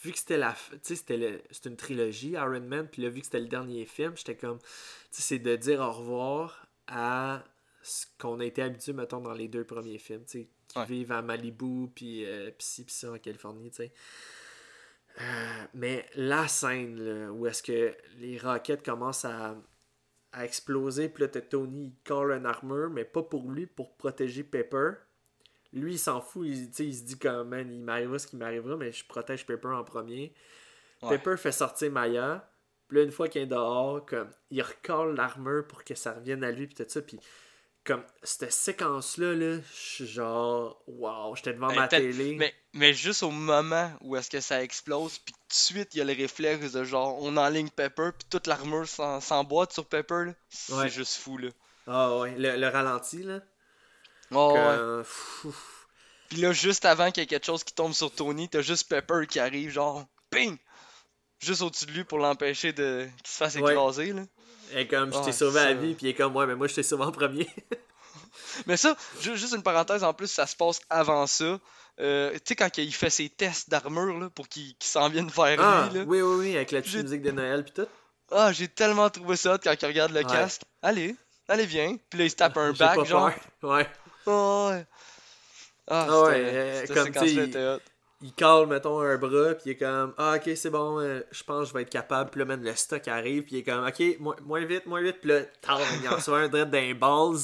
Vu que c'était la... f- Tu sais, c'était le- une trilogie, Iron Man, puis là, vu que c'était le dernier film, j'étais comme... Tu sais, c'est de dire au revoir à ce qu'on a été habitué, mettons, dans les deux premiers films, tu sais, qui Ouais. vivent à Malibu, puis euh, ça, en Californie, tu sais. Euh, mais la scène là, où est-ce que les roquettes commencent à, à exploser, puis là, t'as Tony, il colle un armure, mais pas pour lui, pour protéger Pepper. Lui, il s'en fout, il, il se dit comme, man, il m'arrivera ce qui m'arrivera, mais je protège Pepper en premier. Ouais. Pepper fait sortir Maya, puis là, une fois qu'il est dehors, comme, il recolle l'armure pour que ça revienne à lui, puis tout ça, puis comme, cette séquence-là, là, je suis genre, wow, j'étais devant Ben, ma télé. Mais, mais juste au moment où est-ce que ça explose, puis tout de suite, il y a le réflexe de genre, on enligne Pepper, puis toute l'armure s'emboîte sur Pepper. C'est Ouais. juste fou, là. Ah ouais, le, le ralenti, là. Oh, ouais. euh. Puis là, juste avant qu'il y ait quelque chose qui tombe sur Tony, t'as juste Pepper qui arrive, genre, ping! Juste au-dessus de lui pour l'empêcher de qu'il se fasse Ouais. écraser, là. Et comme, je t'ai Ah, sauvé la vie, puis il est comme, ouais, mais moi, je t'ai sauvé en premier. Mais ça, ju- juste une parenthèse, en plus, ça se passe avant ça. Euh, tu sais, quand il fait ses tests d'armure, là, pour qu'il s'en vienne vers ah, lui, là. oui, oui, oui, avec la petite musique de Noël, puis tout. Ah, j'ai tellement trouvé ça hot quand il regarde le Ouais. casque. Allez, allez, viens. Puis là, il se tape un back, genre. peur. Ouais. Ah ouais. Ah, Ah ouais, euh, comme, tu. Il cale, mettons, un bras, puis il est comme, ah, ok, c'est bon, euh, je pense que je vais être capable. Puis là, man, le stock arrive, puis il est comme, ok, moins, moins vite, moins vite. Puis là, tard, il en reçoit un dread d'un balls.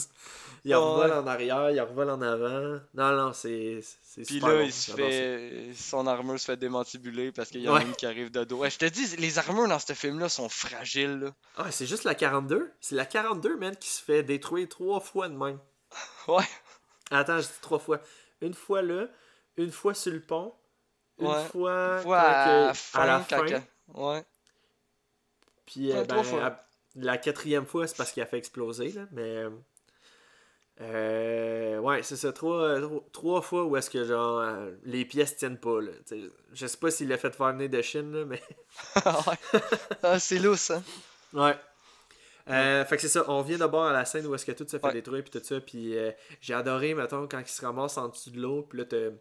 Il Ouais. revole en arrière, il revole en avant. Non, non, c'est Puis là, bon, il se fait. Son armure se fait démantibuler parce qu'il y en a Ouais. une qui arrive de dos. Ouais, je te dis, les armures dans ce film-là sont fragiles, là. Ah, c'est juste la 42? C'est la 42, man, qui se fait détruire trois fois de même. Ouais. Attends, je dis trois fois. Une fois là, une fois sur le pont, une Ouais. fois, Une fois quand à, la fin, à la quand fin, que- Ouais. puis euh, ben, à- la quatrième fois, c'est parce qu'il a fait exploser, là, mais... euh, ouais, c'est ça, trois, trois, fois où est-ce que, genre, euh, les pièces tiennent pas, là. Je sais pas s'il l'a fait faire venir de Chine, là, mais... ouais. Ah, c'est lousse, hein. Ouais. Euh, fait que c'est ça, on vient d'abord à la scène où est-ce que tout se fait Ouais. détruire puis tout ça, puis euh, j'ai adoré, mettons, quand il se ramasse en dessous de l'eau, puis là, t'as-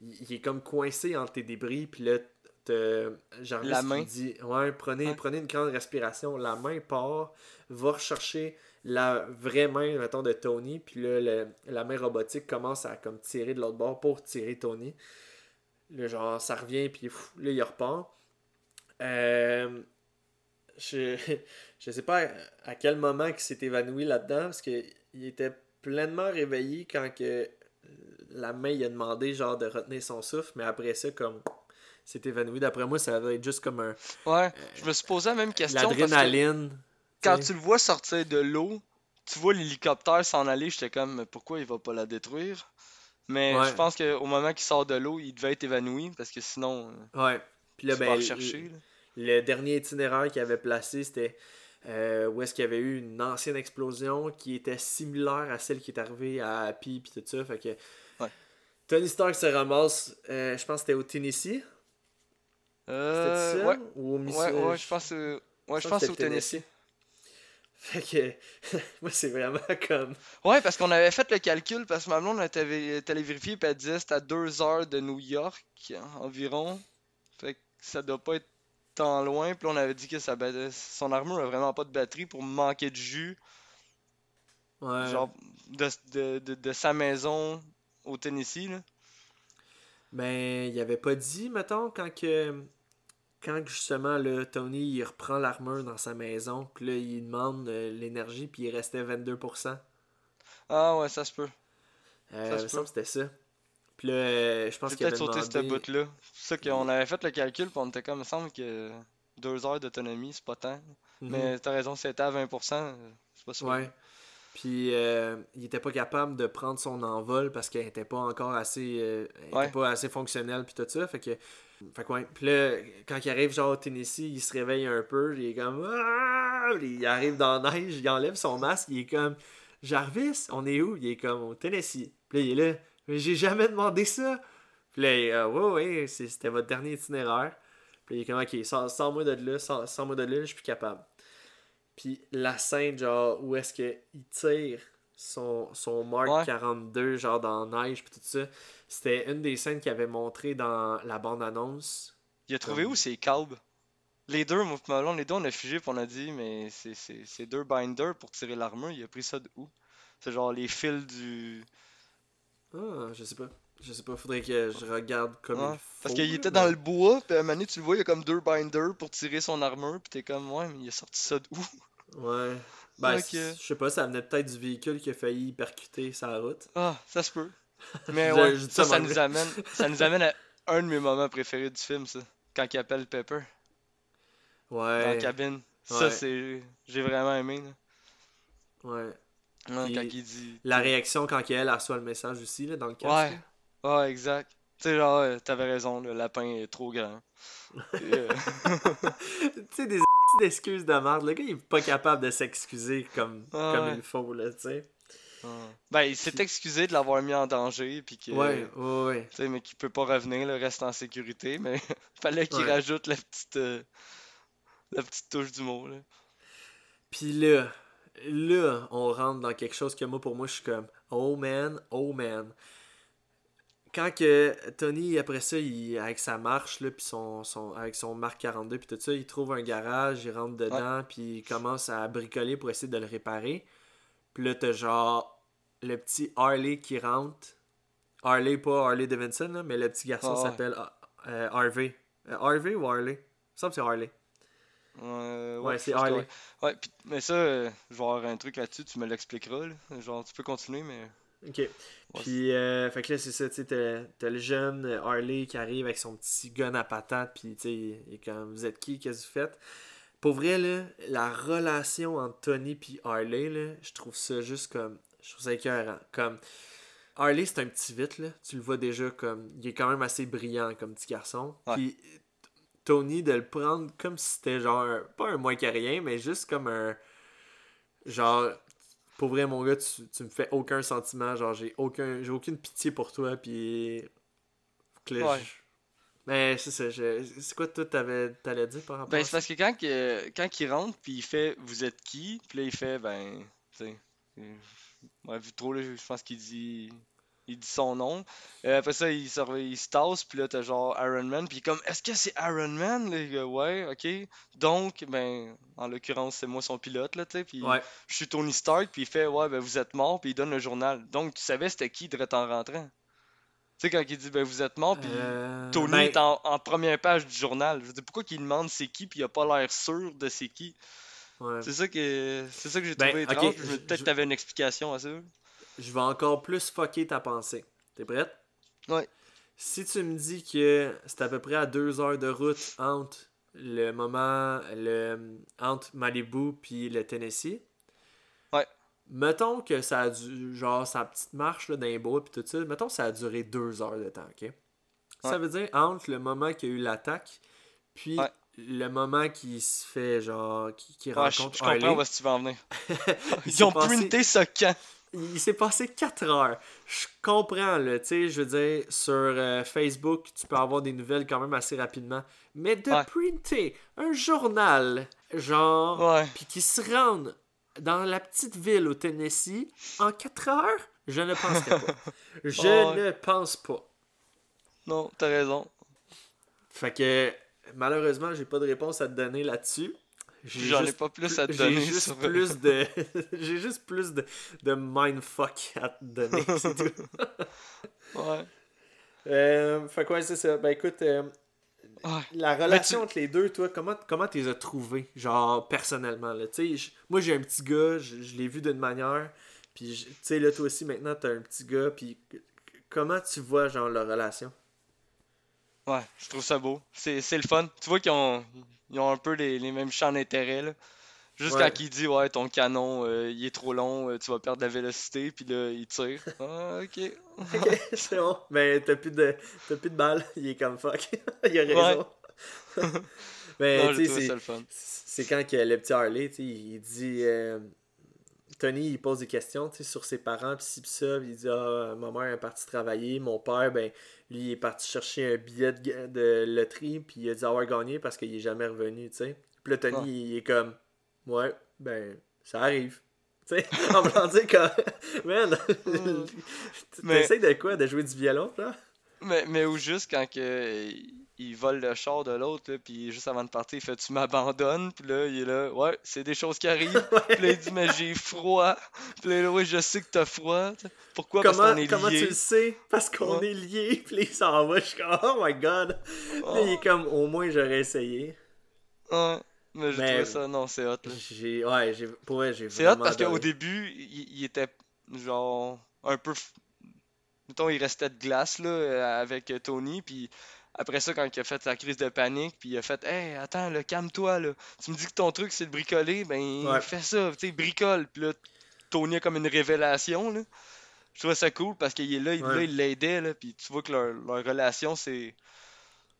il est comme coincé entre tes débris, puis là, Jarvis La main. dit, ouais, prenez, prenez une grande respiration, la main part, va rechercher la vraie main, mettons, de Tony, puis là, le- la main robotique commence à comme tirer de l'autre bord pour tirer Tony. Là, genre, ça revient, puis pff, là, il repart. Euh, je, je sais pas à, quel moment il s'est évanoui là-dedans, parce que il était pleinement réveillé quand que la main il a demandé genre de retenir son souffle, mais après ça, comme s'est évanoui. D'après moi, ça va être juste comme un Ouais. Je me suis posé la même question. que l'adrénaline. quand tu le vois sortir de l'eau, tu vois l'hélicoptère s'en aller, j'étais comme, mais pourquoi il va pas la détruire? Mais Ouais. je pense qu'au moment qu'il sort de l'eau, il devait être évanoui parce que sinon, euh, Ouais. Puis là, tu ben, vas le- rechercher. là. Le dernier itinéraire qu'il avait placé, c'était euh, où est-ce qu'il y avait eu une ancienne explosion qui était similaire à celle qui est arrivée à Happy puis tout ça. Fait que. Tony Stark se ramasse, euh, je pense que c'était au Tennessee. Euh, C'était ça? ouais, Ou au ouais, Missouri? ouais, je pense, euh, ouais, je pense que au Tennessee. Fait que moi c'est vraiment comme Ouais, parce qu'on avait fait le calcul, parce que ma blonde était allée vérifier, puis elle disait que c'était à 2 heures de New York environ. Fait que ça doit pas être tant loin. Puis on avait dit que sa son armure a vraiment pas de batterie pour manquer de jus. ouais. Genre de, de, de, de sa maison au Tennessee. Là? Ben, il avait pas dit, mettons, quand que. Quand justement, là, Tony il reprend l'armure dans sa maison, puis là, il demande euh, l'énergie, puis il restait 22%. Ah ouais, ça se peut. Euh, Ça me semble que c'était ça. Puis là, euh, je pense qu'il avait peut-être sauté demandé... ce bout-là. C'est ça qu'on avait fait le calcul, puis on était comme, il me semble que 2 heures d'autonomie, c'est pas tant. Mhm. Mais t'as raison, c'était à 20%, euh, c'est pas sûr. Ouais. Puis euh, il était pas capable de prendre son envol parce qu'elle était pas encore assez euh, était pas assez fonctionnelle puis tout ça fait que fait que ouais. Puis là quand il arrive genre au Tennessee, il se réveille un peu, il est comme Ah! il arrive dans la neige, il enlève son masque, il est comme Jarvis, on est où? Il est comme au Tennessee. Puis là il est là, mais j'ai jamais demandé ça. Puis là il est, Ah, ouais ouais, c'était votre dernier itinéraire. Puis il est comme OK, sors- sors-moi de là, sors- sors-moi de là, je suis plus capable. Puis la scène, genre, où est-ce qu'il tire son, son Mark Ouais. 42, genre, dans neige, puis tout ça, c'était une des scènes qu'il avait montré dans la bande-annonce. Il a trouvé Comme- où ces câbles Les deux, Malone, les deux, on a figé, puis on a dit, mais c'est deux binders pour tirer l'armure. Il a pris ça de où? C'est genre les fils du. Ah, je sais pas. Je sais pas, faudrait que je regarde comme il faut. Parce qu'il était mais- dans le bois, puis à un moment donné, tu le vois, il y a comme deux binders pour tirer son armure, puis t'es comme, ouais, mais il a sorti ça d'où? Ouais. Ben, je sais pas, ça venait peut-être du véhicule qui a failli percuter sa route. Ah, ça se peut. Mais ouais, je ça, ça nous amène, ça nous amène à un de mes moments préférés du film, ça. Quand il appelle Pepper dans Ouais. la cabine. Ça, Ouais. c'est. J'ai vraiment aimé, là. Ouais. Quand il dit. La réaction quand elle reçoit le message aussi, là, dans le casque. Ouais. Ouais, exact. Tu sais, genre, ouais, t'avais raison, le lapin est trop grand. Euh, tu sais, des excuses de merde. Le gars, il est pas capable de s'excuser comme, Ah comme ouais. il faut, là, tu sais. ouais. Ben, il s'est excusé de l'avoir mis en danger, puis que. Ouais, ouais, ouais. Mais qu'il peut pas revenir, le reste en sécurité, mais fallait qu'il Ouais. rajoute la petite. euh, la petite touche d'humour, là. Puis là, là, on rentre dans quelque chose que moi, pour moi, je suis comme, oh man, oh man. Quand que Tony, après ça, il, avec sa marche, là, puis son, son, avec son Mark 42, puis tout ça, il trouve un garage, il rentre dedans, puis il commence à bricoler pour essayer de le réparer. Puis là, t'as genre le petit Harley qui rentre. Harley, pas Harley Davidson, là, mais le petit garçon Ah ouais. s'appelle euh, Harvey. Euh, Harvey ou Harley? Il me semble que c'est Harley. Ouais, c'est que Harley. ouais. Pis- mais ça, euh, je vais avoir un truc là-dessus, tu me l'expliqueras. Genre, tu peux continuer, mais. Ok. Puis, euh, fait que là, c'est ça, tu sais, t'as, t'as le jeune Harley qui arrive avec son petit gun à patate, puis tu sais, il est comme, vous êtes qui, qu'est-ce que vous faites? Pour vrai, là, la relation entre Tony puis Harley, là, je trouve ça juste comme, je trouve ça écœurant. Comme, Harley, c'est un petit vite, là, tu le vois déjà comme, il est quand même assez brillant comme petit garçon. Ouais. Puis, Tony, de le prendre comme si c'était genre, pas un moins que rien, mais juste comme un, genre, pour vrai, mon gars, tu, tu me fais aucun sentiment. Genre, j'ai aucun, j'ai aucune pitié pour toi. Puis. que là, Ouais. je- Mais c'est ça. je- C'est quoi, toi, t'avais, t'allais dire par rapport Ben, à c'est ça? parce que quand, que- quand il rentre, puis il fait Vous êtes qui Puis là, il fait Ben. Tu sais. euh, Ouais, vu trop, là, je pense qu'il dit. Il dit son nom. Euh, après ça, il se, il se tasse, puis là, t'as genre Iron Man. Puis comme Est-ce que c'est Iron Man il dit, Ouais, ok. Donc, ben, en l'occurrence, c'est moi son pilote, là, tu sais. Puis Ouais. je suis Tony Stark, puis il fait Ouais, ben, vous êtes mort, puis il donne le journal. Donc, tu savais c'était qui direct en rentrant. Tu sais, quand il dit Ben, vous êtes mort, puis. Euh, Tony ben, est en, en première page du journal. Je veux dire, pourquoi qu'il demande c'est qui puis il a pas l'air sûr de c'est qui? ouais. C'est ça que c'est ça que j'ai Ben, trouvé étrange. je- Peut-être que t'avais une explication à ça. Je vais encore plus fucker ta pensée. T'es prête? Ouais. Si tu me dis que c'est à peu près à deux heures de route entre le moment, le, entre Malibu puis le Tennessee. Ouais. Mettons que ça a dû, genre sa petite marche là, dans les bois puis tout ça, mettons que ça a duré deux heures de temps, ok? Ça veut dire entre le moment qu'il y a eu l'attaque puis Ouais. le moment qui se fait genre, qui, qui Ouais, je, rencontre je comprends Harley. où est-ce que tu vas en venir. Il Ils ont passé- printé ce camp. Il s'est passé 4 heures. Je comprends, là, tu sais, je veux dire, sur euh, Facebook, tu peux avoir des nouvelles quand même assez rapidement. Mais de Ouais. printer un journal, genre, puis qui se rende dans la petite ville au Tennessee en 4 heures, je ne penserais pas. Je ouais. ne pense pas. Non, t'as raison. Fait que, malheureusement, j'ai pas de réponse à te donner là-dessus. J'ai J'en ai juste pas plus à te J'ai donner. juste sur- plus de j'ai juste plus de, de mindfuck à te donner, c'est tout. Ouais. Euh, fait quoi, c'est ça. Ben écoute, euh, Ouais. la relation tu- entre les deux, toi, comment comment tu les as trouvés, genre personnellement là? Tu sais, j- moi j'ai un petit gars, je, je l'ai vu d'une manière, puis tu sais là toi aussi maintenant t'as un petit gars, puis comment tu vois genre leur relation? Ouais, je trouve ça beau. C'est c'est le fun. Tu vois qu'ils ont, ils ont un peu les, les mêmes champs d'intérêt. Juste Ouais. quand il dit, ouais, ton canon, euh, il est trop long, euh, tu vas perdre de la vélocité, puis là, il tire. Ah, ok. Ok, c'est bon. Mais t'as plus de t'as plus de balles, il est comme fuck. il a raison. Mais non, tu sais, c'est- quand que le petit Harley, tu il dit. Tony, il pose des questions sur ses parents, pis ci, pis ça. pis il dit Ah, ma mère est partie travailler. Mon père, ben, lui, il est parti chercher un billet de, de loterie, puis il a dit avoir gagné parce qu'il est jamais revenu, tu sais. Puis là, Tony, Ouais. il est comme Ouais, ben, ça arrive. Tu sais, en voulant dire que. Man, Mais- t'essayes de quoi De jouer du violon, là Mais, mais ou juste quand que, il vole le char de l'autre, puis juste avant de partir, il fait Tu m'abandonnes, puis là, il est là, ouais, c'est des choses qui arrivent. Puis là, il dit Mais j'ai froid. Puis là, ouais, je sais que t'as froid. Pourquoi? Parce Comment, qu'on est comment tu le sais? Parce qu'on Ouais. est liés, puis là, il s'en va, je suis comme, oh my god. Là, il est comme, au moins, j'aurais essayé. Ouais, mais j'ai Mais- trouvé ça, non, c'est hot. là. J'ai, ouais, j'ai, pour vrai, j'ai C'est hot parce qu'au début, il, il était genre un peu. Mettons, il restait de glace là, avec Tony, puis après ça, quand il a fait sa crise de panique, puis il a fait Hey, attends, là, calme-toi, là. Tu me dis que ton truc c'est de bricoler, ben Ouais. fais ça, tu sais, bricole. Puis là, Tony a comme une révélation, là. Je trouvais ça cool parce qu'il est là, il Ouais. là, l'aidait, là, puis tu vois que leur, leur relation c'est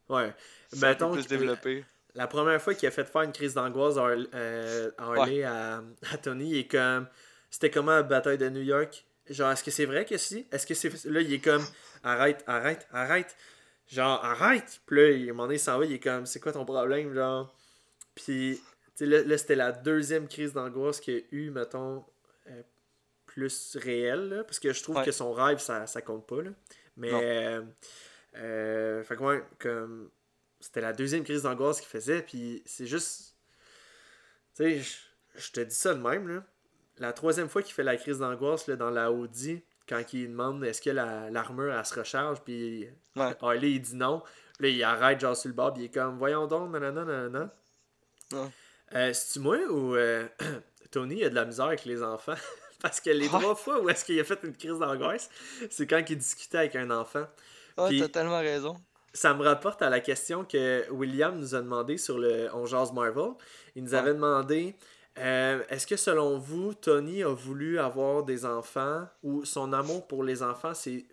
Ouais. Mettons plus développé. La première fois qu'il a fait faire une crise d'angoisse à euh, à Harley à, à Tony, il est comme. C'était comment la bataille de New York Genre, est-ce que c'est vrai que si? Est-ce que c'est. Là, il est comme. Arrête, arrête, arrête. Genre, arrête. Puis là, il, à un moment donné, il s'en va, il est comme. C'est quoi ton problème Genre? Puis, tu sais, là, là, c'était la deuxième crise d'angoisse qu'il a eu, mettons, euh, plus réelle. là, parce que je trouve Ouais. que son rêve, ça, ça compte pas. Là. Mais. Euh, euh, fait que, ouais, comme c'était la deuxième crise d'angoisse qu'il faisait, puis c'est juste. Tu sais, je- je te dis ça de même, là. La troisième fois qu'il fait la crise d'angoisse là, dans la Audi, quand il demande est-ce que la- l'armure elle se recharge, puis Ouais. Harley il dit non. Là, il arrête genre sur le bord, puis il est comme voyons donc, nanana, nanana. Ouais. Euh, C'est-tu moi ou euh, Tony a de la misère avec les enfants? Parce que les Ouais. trois fois où est-ce qu'il a fait une crise d'angoisse, c'est quand il discutait avec un enfant. Ouais, Puis- t'as tellement raison. Ça me rapporte à la question que William nous a demandé sur le On Jase Marvel. Il nous Ouais. avait demandé euh, est-ce que selon vous, Tony a voulu avoir des enfants ou son amour pour les enfants s'est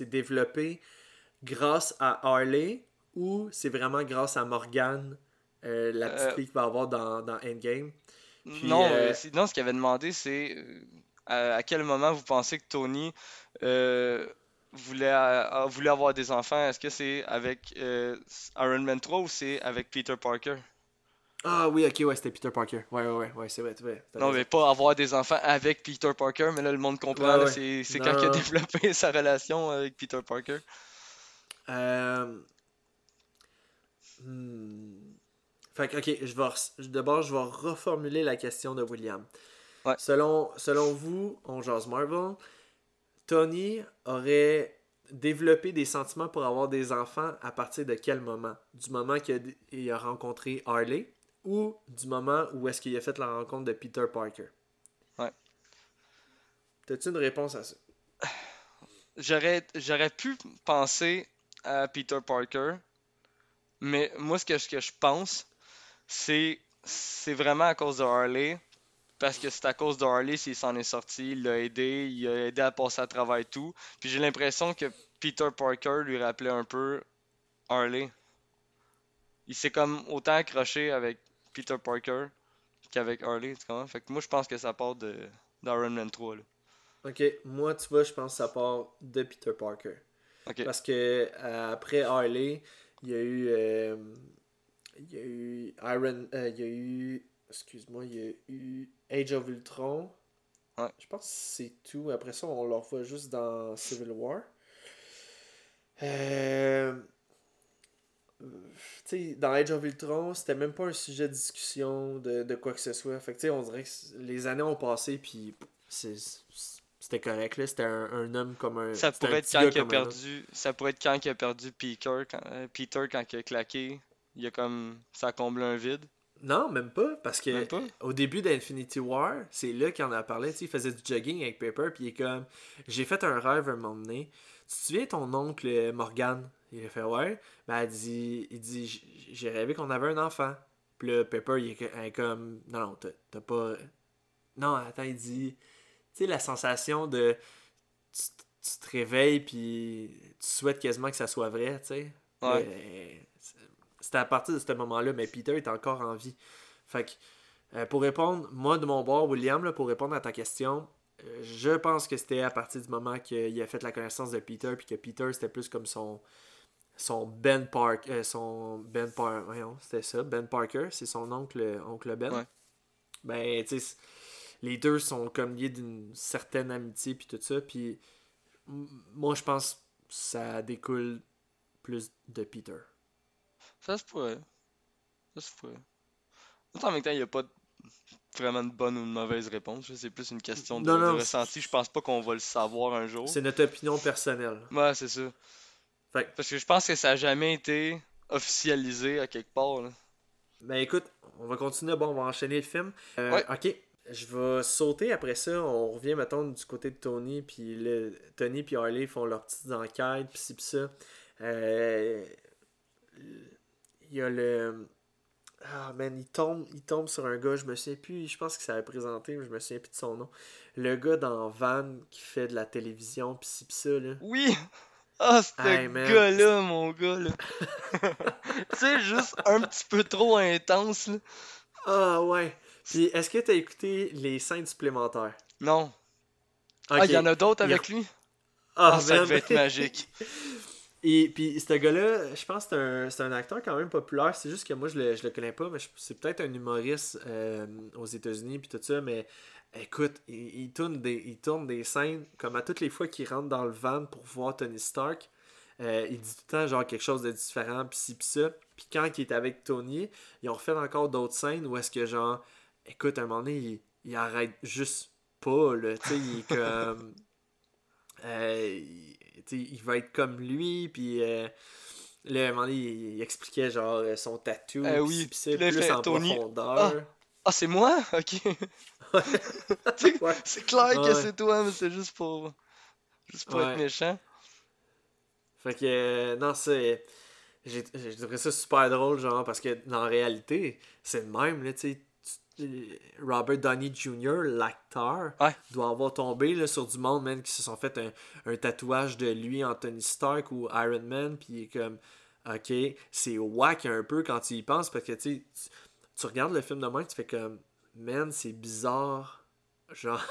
développé grâce à Harley ou c'est vraiment grâce à Morgan, euh, la petite Euh, fille qu'il va avoir dans, dans Endgame? Puis, non, non, ce qu'il avait demandé, c'est à, quel moment vous pensez que Tony voulait, voulait avoir des enfants? Est-ce que c'est avec Iron Man 3 ou c'est avec Peter Parker? Ah oui, ok, ouais, c'était Peter Parker. Ouais, ouais, ouais, ouais c'est vrai, c'est vrai. Non, raison. mais pas avoir des enfants avec Peter Parker, mais là, le monde comprend, Ouais, c'est quand il a développé sa relation avec Peter Parker. Euh... hmm. Fait que, ok, je vais d'abord, je vais reformuler la question de William. Ouais. Selon, selon vous, on jase Marvel, Tony aurait développé des sentiments pour avoir des enfants à partir de quel moment? Du moment qu'il a, il a rencontré Harley? Ou du moment où est-ce qu'il a fait la rencontre de Peter Parker? Ouais. T'as-tu une réponse à ça? J'aurais j'aurais pu penser à Peter Parker, mais moi, ce que, ce que je pense, c'est c'est vraiment à cause de Harley. Parce que c'est à cause de Harley s'il s'en est sorti, il l'a aidé, il a aidé à passer à travers et tout. Puis j'ai l'impression que Peter Parker lui rappelait un peu Harley. Il s'est comme autant accroché avec Peter Parker qu'avec Harley, tu comprends? Fait que moi je pense que ça part de d'Iron Man 3 là. Ok, moi, tu vois, je pense que ça part de Peter Parker. Ok. Parce que euh, après Harley, il y a eu. euh, il y a eu Iron. euh, il y a eu. Excuse-moi, il y a eu Age of Ultron. Ouais. Je pense que c'est tout. Après ça, on le revoit juste dans Civil War. Euh, sais, dans Age of Ultron, c'était même pas un sujet de discussion de, de quoi que ce soit. Fait que tu sais, on dirait que les années ont passé, puis c'était correct, là. C'était un, un homme comme un. Ça un pourrait être quand il a perdu. Ça pourrait être quand il a perdu Peter quand, euh, Peter quand il a claqué. Il a comme. Ça a comblé un vide. Non, même pas, parce que pas? au début d'Infinity War, c'est là qu'il en a parlé, il faisait du jogging avec Pepper, puis il est comme, j'ai fait un rêve un moment donné, tu te souviens ton oncle euh, Morgan? Il a fait, ouais, ben elle dit, il dit, j'ai rêvé qu'on avait un enfant. Puis là, Pepper, il est co- elle est comme, non, non, t'as pas... Non, attends, il dit, tu sais, la sensation de, tu, tu te réveilles, puis tu souhaites quasiment que ça soit vrai, tu sais. Ouais. Mais, c'était à partir de ce moment-là, mais Peter est encore en vie. Fait que, euh, pour répondre, moi de mon bord, William, là, pour répondre à ta question, euh, je pense que c'était à partir du moment qu'il a fait la connaissance de Peter, puis que Peter c'était plus comme son son Ben Park, euh, son Ben c'était ça, Ben Parker, c'est son oncle, oncle Ben. Ouais. Ben, tu sais, les deux sont comme liés d'une certaine amitié, puis tout ça, puis moi je pense que ça découle plus de Peter. Ça se pourrait. Ça se pourrait. En même temps, il n'y a pas vraiment de bonne ou de mauvaise réponse. C'est plus une question de, Non, de non, ressenti. Je pense pas qu'on va le savoir un jour. C'est notre opinion personnelle. Ouais, c'est ça. Fait Parce que je pense que ça a jamais été officialisé à quelque part. là. Ben écoute, on va continuer. Bon, on va enchaîner le film. Euh, Ouais. Ok. Je vais sauter après ça. On revient, mettons, du côté de Tony. Puis le, Tony puis Harley font leurs petites enquêtes. Puis ci, puis ça. Euh, Il y a le. Ah, man, il tombe, il tombe sur un gars. Je me souviens plus. Je pense que ça avait présenté, mais je me souviens plus de son nom. Le gars dans Van qui fait de la télévision. Puis ci, puis ça, là. Oui! Ah, ce Hey, man. gars-là, mon gars, là. tu sais, juste un petit peu trop intense, là. Ah, ouais. Puis est-ce que t'as écouté les scènes supplémentaires? Non. Ah, il y en a d'autres avec lui? Ah, Ah, ça devait être magique. Et puis ce gars-là, je pense que c'est un, un acteur quand même populaire. C'est juste que moi je le, je le connais pas, mais c'est peut-être un humoriste euh, aux États-Unis puis tout ça. Mais écoute, il, il tourne des, il tourne des scènes comme à toutes les fois qu'il rentre dans le van pour voir Tony Stark. euh, il dit tout le temps genre quelque chose de différent puis ci puis ça. Puis quand il est avec Tony, ils ont refait encore d'autres scènes où est-ce que genre, écoute, à un moment donné, il, il arrête juste pas là. Tu sais, il est comme euh, il, il va être comme lui, puis euh, là, à un moment donné, il, il expliquait genre son tatou, Euh, pis oui. ci, pis ça, plus fait en Tony. profondeur. Ah, c'est moi? Ok. Ouais. c'est clair que c'est toi, mais c'est juste pour. Juste pour être méchant. Fait que, euh, non, c'est. J'ai trouvé ça super drôle, genre, parce que dans la réalité, c'est le même, là, tu sais. Robert Downey Jr., l'acteur, doit avoir tombé là, sur du monde, man, qui se sont fait un, un tatouage de lui en Tony Stark ou Iron Man, puis comme, ok, c'est whack un peu quand tu y penses, parce que, tu sais, tu- regardes le film de même, tu fais comme, man, c'est bizarre, genre,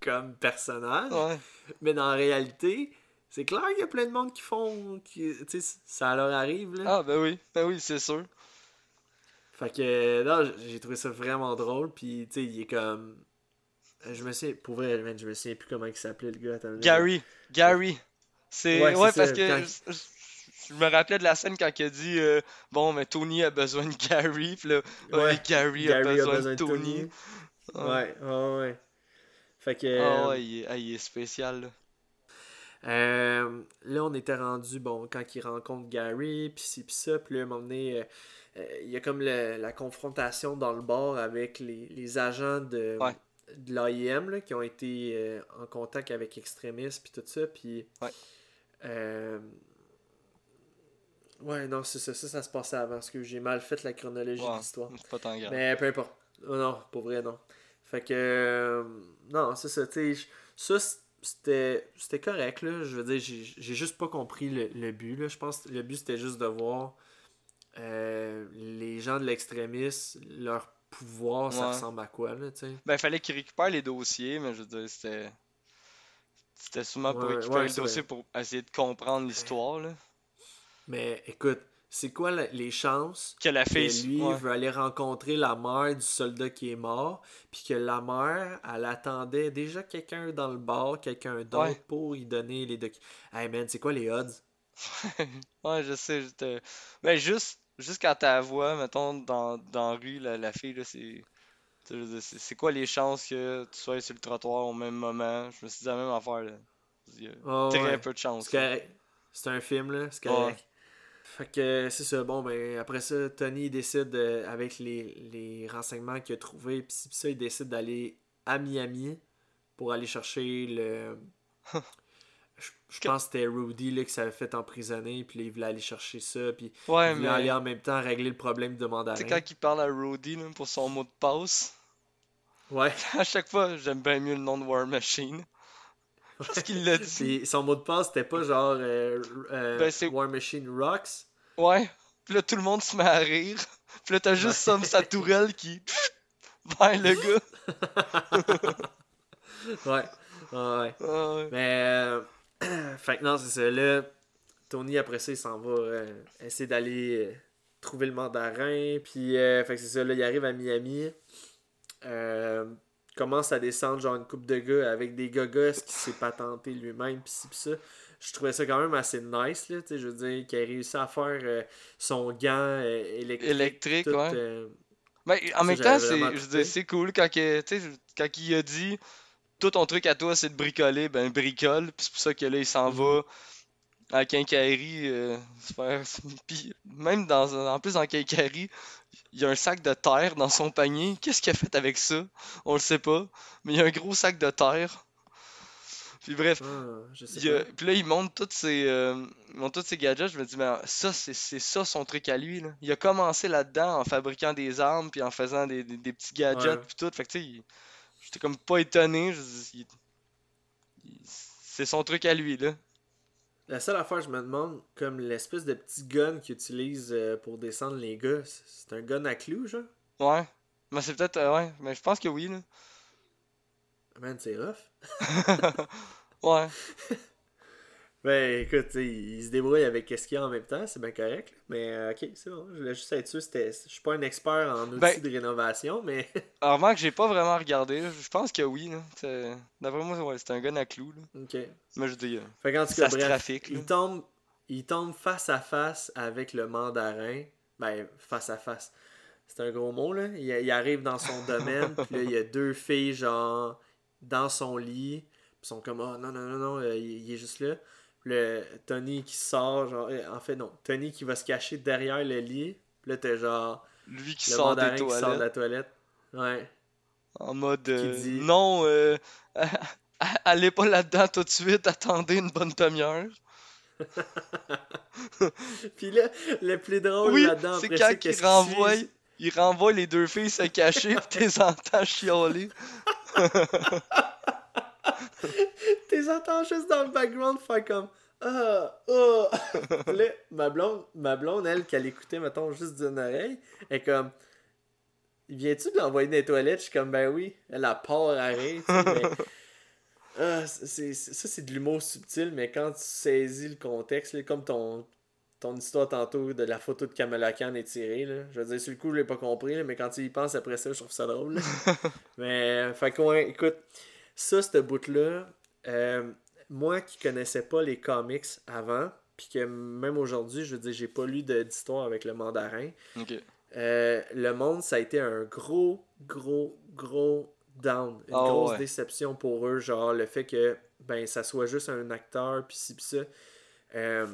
comme personnage. Ouais. Mais dans la réalité, c'est clair qu'il y a plein de monde qui font. Qui, tu sais, ça leur arrive. Là. Ah, ben oui. Ben oui, c'est sûr. Fait que, non, j'ai trouvé ça vraiment drôle. Puis, tu sais, il est comme. Je me souviens, pour vrai, man, je me souviens plus comment il s'appelait le gars. Gary. Gary. C'est. Ouais, Ouais, parce ça, que. quand- Je, me rappelais de la scène quand il a dit euh, Bon, mais Tony a besoin de Gary. Puis là, ouais, Ouais, Gary, a, besoin de Tony. Ouais, Ouais. ouais, ouais. Fait que. Ah ouais, il est, ah, il est spécial, là. Euh, là, on était rendu, bon, quand il rencontre Gary, pis ci, pis ça, puis là, à un moment donné, euh, euh, il y a comme le- la confrontation dans le bar avec les, les agents de, Ouais. de l'AIM, qui ont été euh, en contact avec Extremis, puis tout ça, puis... Ouais. Ouais, non, c'est ça, ça, ça se passait avant, parce que j'ai mal fait la chronologie Ouais, de l'histoire. pas tant grave. Mais peu importe. Oh non, pour vrai, non. Fait que. euh, non, c'est ça, tu sais. Ça, c'était c'était correct, là. Je veux dire, j'ai juste pas compris le, le but, là. Je pense que le but, c'était juste de voir euh, les gens de l'extrémisme, leur pouvoir, ça ressemble à quoi, là, tu sais. Ben, il fallait qu'il récupère les dossiers, mais je veux dire, c'était. C'était sûrement pour récupérer ouais, le dossier pour essayer de comprendre l'histoire, là. Mais écoute, c'est quoi la- les chances Que la que fille. lui ouais. veut aller rencontrer la mère du soldat qui est mort, puis que la mère, elle attendait déjà quelqu'un dans le bar, quelqu'un d'autre Ouais. pour y donner les documents. Hey man, c'est quoi les odds? Ouais, je sais. j'étais- Ben, juste, juste quand t'as voix, mettons, dans, dans la rue, la, la fille, là, c'est. je C'est quoi les chances que tu sois sur le trottoir au même moment? Je me suis dit la même affaire, là. Il y a Ah très ouais. peu de chance. C'est correct. C'est un film, là, c'est correct. Fait que c'est ça. Bon, ben après ça, Tony décide, euh, avec les, les renseignements qu'il a trouvés, pis ça, il décide d'aller à Miami pour aller chercher le. Je, je pense que c'était Rudy là, qui s'avait fait emprisonner, puis il voulait aller chercher ça, puis Ouais, il voulait mais. aller en même temps régler le problème de Tu sais, mandarin. quand il parle à Roddy là, pour son mot de passe, Ouais. à chaque fois, j'aime bien mieux le nom de War Machine. Parce qu'il l'a dit. Puis son mot de passe, c'était pas genre euh, euh, Ben, c'est- War Machine Rocks. Ouais. Puis là, tout le monde se met à rire. Puis là, t'as juste Sam Satourel qui. vers le gars. Ouais. Ouais, ouais. Ah ouais. Mais, euh, fait que non, c'est ça. Là, Tony, après ça, il s'en va euh, essayer d'aller euh, trouver le mandarin. Puis, euh, fait que c'est ça. Là, il arrive à Miami. Commence à descendre, genre, une coupe de gars avec des gogos qui s'est patenté lui-même. Puis, ci, puis ça. Je trouvais ça quand même assez nice, là, tu sais, je veux dire, qu'il a réussi à faire euh, son gant euh, électrique. Électrique, tout, ouais. euh, Mais en Ça, même temps, c'est, vraiment je veux trippé. dire, c'est cool quand, que, quand il a dit tout ton truc à toi, c'est de bricoler, ben bricole. Puis c'est pour ça que là, il s'en Mhm. va à Quincaillerie. euh, faire- Puis même dans, en plus, en Quincaillerie, il y a un sac de terre dans son panier. Qu'est-ce qu'il a fait avec ça? On le sait pas. Mais il y a un gros sac de terre. Puis bref, ah, je sais il pas. puis là, il monte tous ses, euh, tous ses gadgets. Je me dis, mais ça, c'est ça son truc à lui. Là. Il a commencé là-dedans en fabriquant des armes, puis en faisant des, des- des petits gadgets, Ouais. puis tout. Fait que tu sais, j'étais comme pas étonné. C'est son truc à lui, là. La seule affaire, je me demande, comme l'espèce de petit gun qu'ils utilisent euh, pour descendre les gars, c'est- c'est un gun à clous, genre? Ouais. Mais c'est peut-être, euh, ouais. Mais je pense que oui, là. Man, c'est rough. Ouais. Ben écoute, il se débrouille avec ce qu'il y a en même temps, c'est bien correct. Mais euh, ok, c'est bon. Je voulais juste être sûr, c'était- je suis pas un expert en outils Ben- de rénovation, mais Alors, remarque, j'ai pas vraiment regardé. Je pense que oui, D'après moi, ouais, c'est un gun à clous, là. ok. Mais je dis, euh, Fait qu'en tout Ça cas, se bref, trafique, là. il tombe, il tombe face à face avec le mandarin. Ben, face à face. C'est un gros mot, là. Il, il arrive dans son domaine, puis là, il y a deux filles, genre, dans son lit. Puis ils sont comme, oh non, non, non, non, euh, il, il est juste là. Puis le Tony qui sort, genre, euh, en fait, non, Tony qui va se cacher derrière le lit. Puis là, t'as genre, lui qui le sort mandarin des qui sort de la toilette. Ouais. En mode euh, dit- non, euh, allez pas là-dedans tout de suite, attendez une bonne demi-heure. Puis là, le plus drôle oui, là-dedans, c'est quand il renvoie, il renvoie les deux filles se cacher pis t'es entends chialer. T'es entends juste dans le background faire comme Ah, ah. Puis là, ma blonde, ma blonde, elle, qu'elle écoutait, mettons, juste d'une oreille, elle est comme Viens-tu de l'envoyer dans les toilettes? Je suis comme Ben oui. Elle a part à rire, mais. Ah, c'est, ça, c'est de l'humour subtil, mais quand tu saisis le contexte, là, comme ton, ton histoire tantôt de la photo de Kamala Khan étirée, là, je veux dire, sur le coup, je l'ai pas compris, là, mais quand tu y penses après ça, je trouve ça drôle. mais, fait que, ouais, écoute, ça, ce bout-là, euh, moi qui connaissais pas les comics avant, puis que même aujourd'hui, je veux dire, j'ai pas lu d'histoire avec le mandarin, euh, le monde, ça a été un gros, gros, gros down. Une Ah grosse ouais. déception pour eux. Genre, le fait que ben ça soit juste un acteur, puis ci, puis ça. Euh,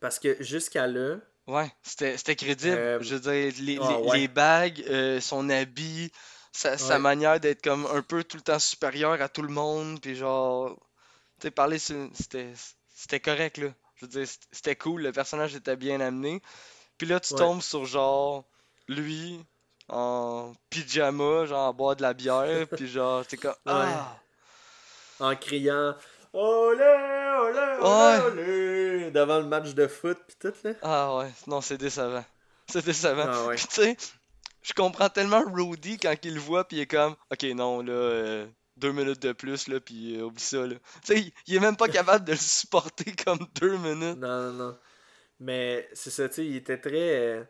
parce que jusqu'à là, Ouais, c'était crédible. Je veux dire, les, ah, les- ouais. les bagues, euh, son habit, sa, manière d'être comme un peu tout le temps supérieur à tout le monde, puis genre, tu sais, parler, c'était correct, là. Je veux dire, c'était cool, le personnage était bien amené. Puis là, tu Ouais. tombes sur genre, lui, en pyjama, genre, à boire de la bière, puis genre, t'es comme, ah! en criant Olé, olé, olé, olé devant le match de foot, puis tout, là. Ah ouais, non, c'est décevant. C'est décevant. Ah tu sais, je comprends tellement Rudy quand il le voit, puis il est comme, ok, non, là, euh, deux minutes de plus, là, puis euh, oublie ça, là. Tu sais, il- il est même pas capable de le supporter comme deux minutes. Non, non, non. Mais c'est ça, tu sais, il était très. euh,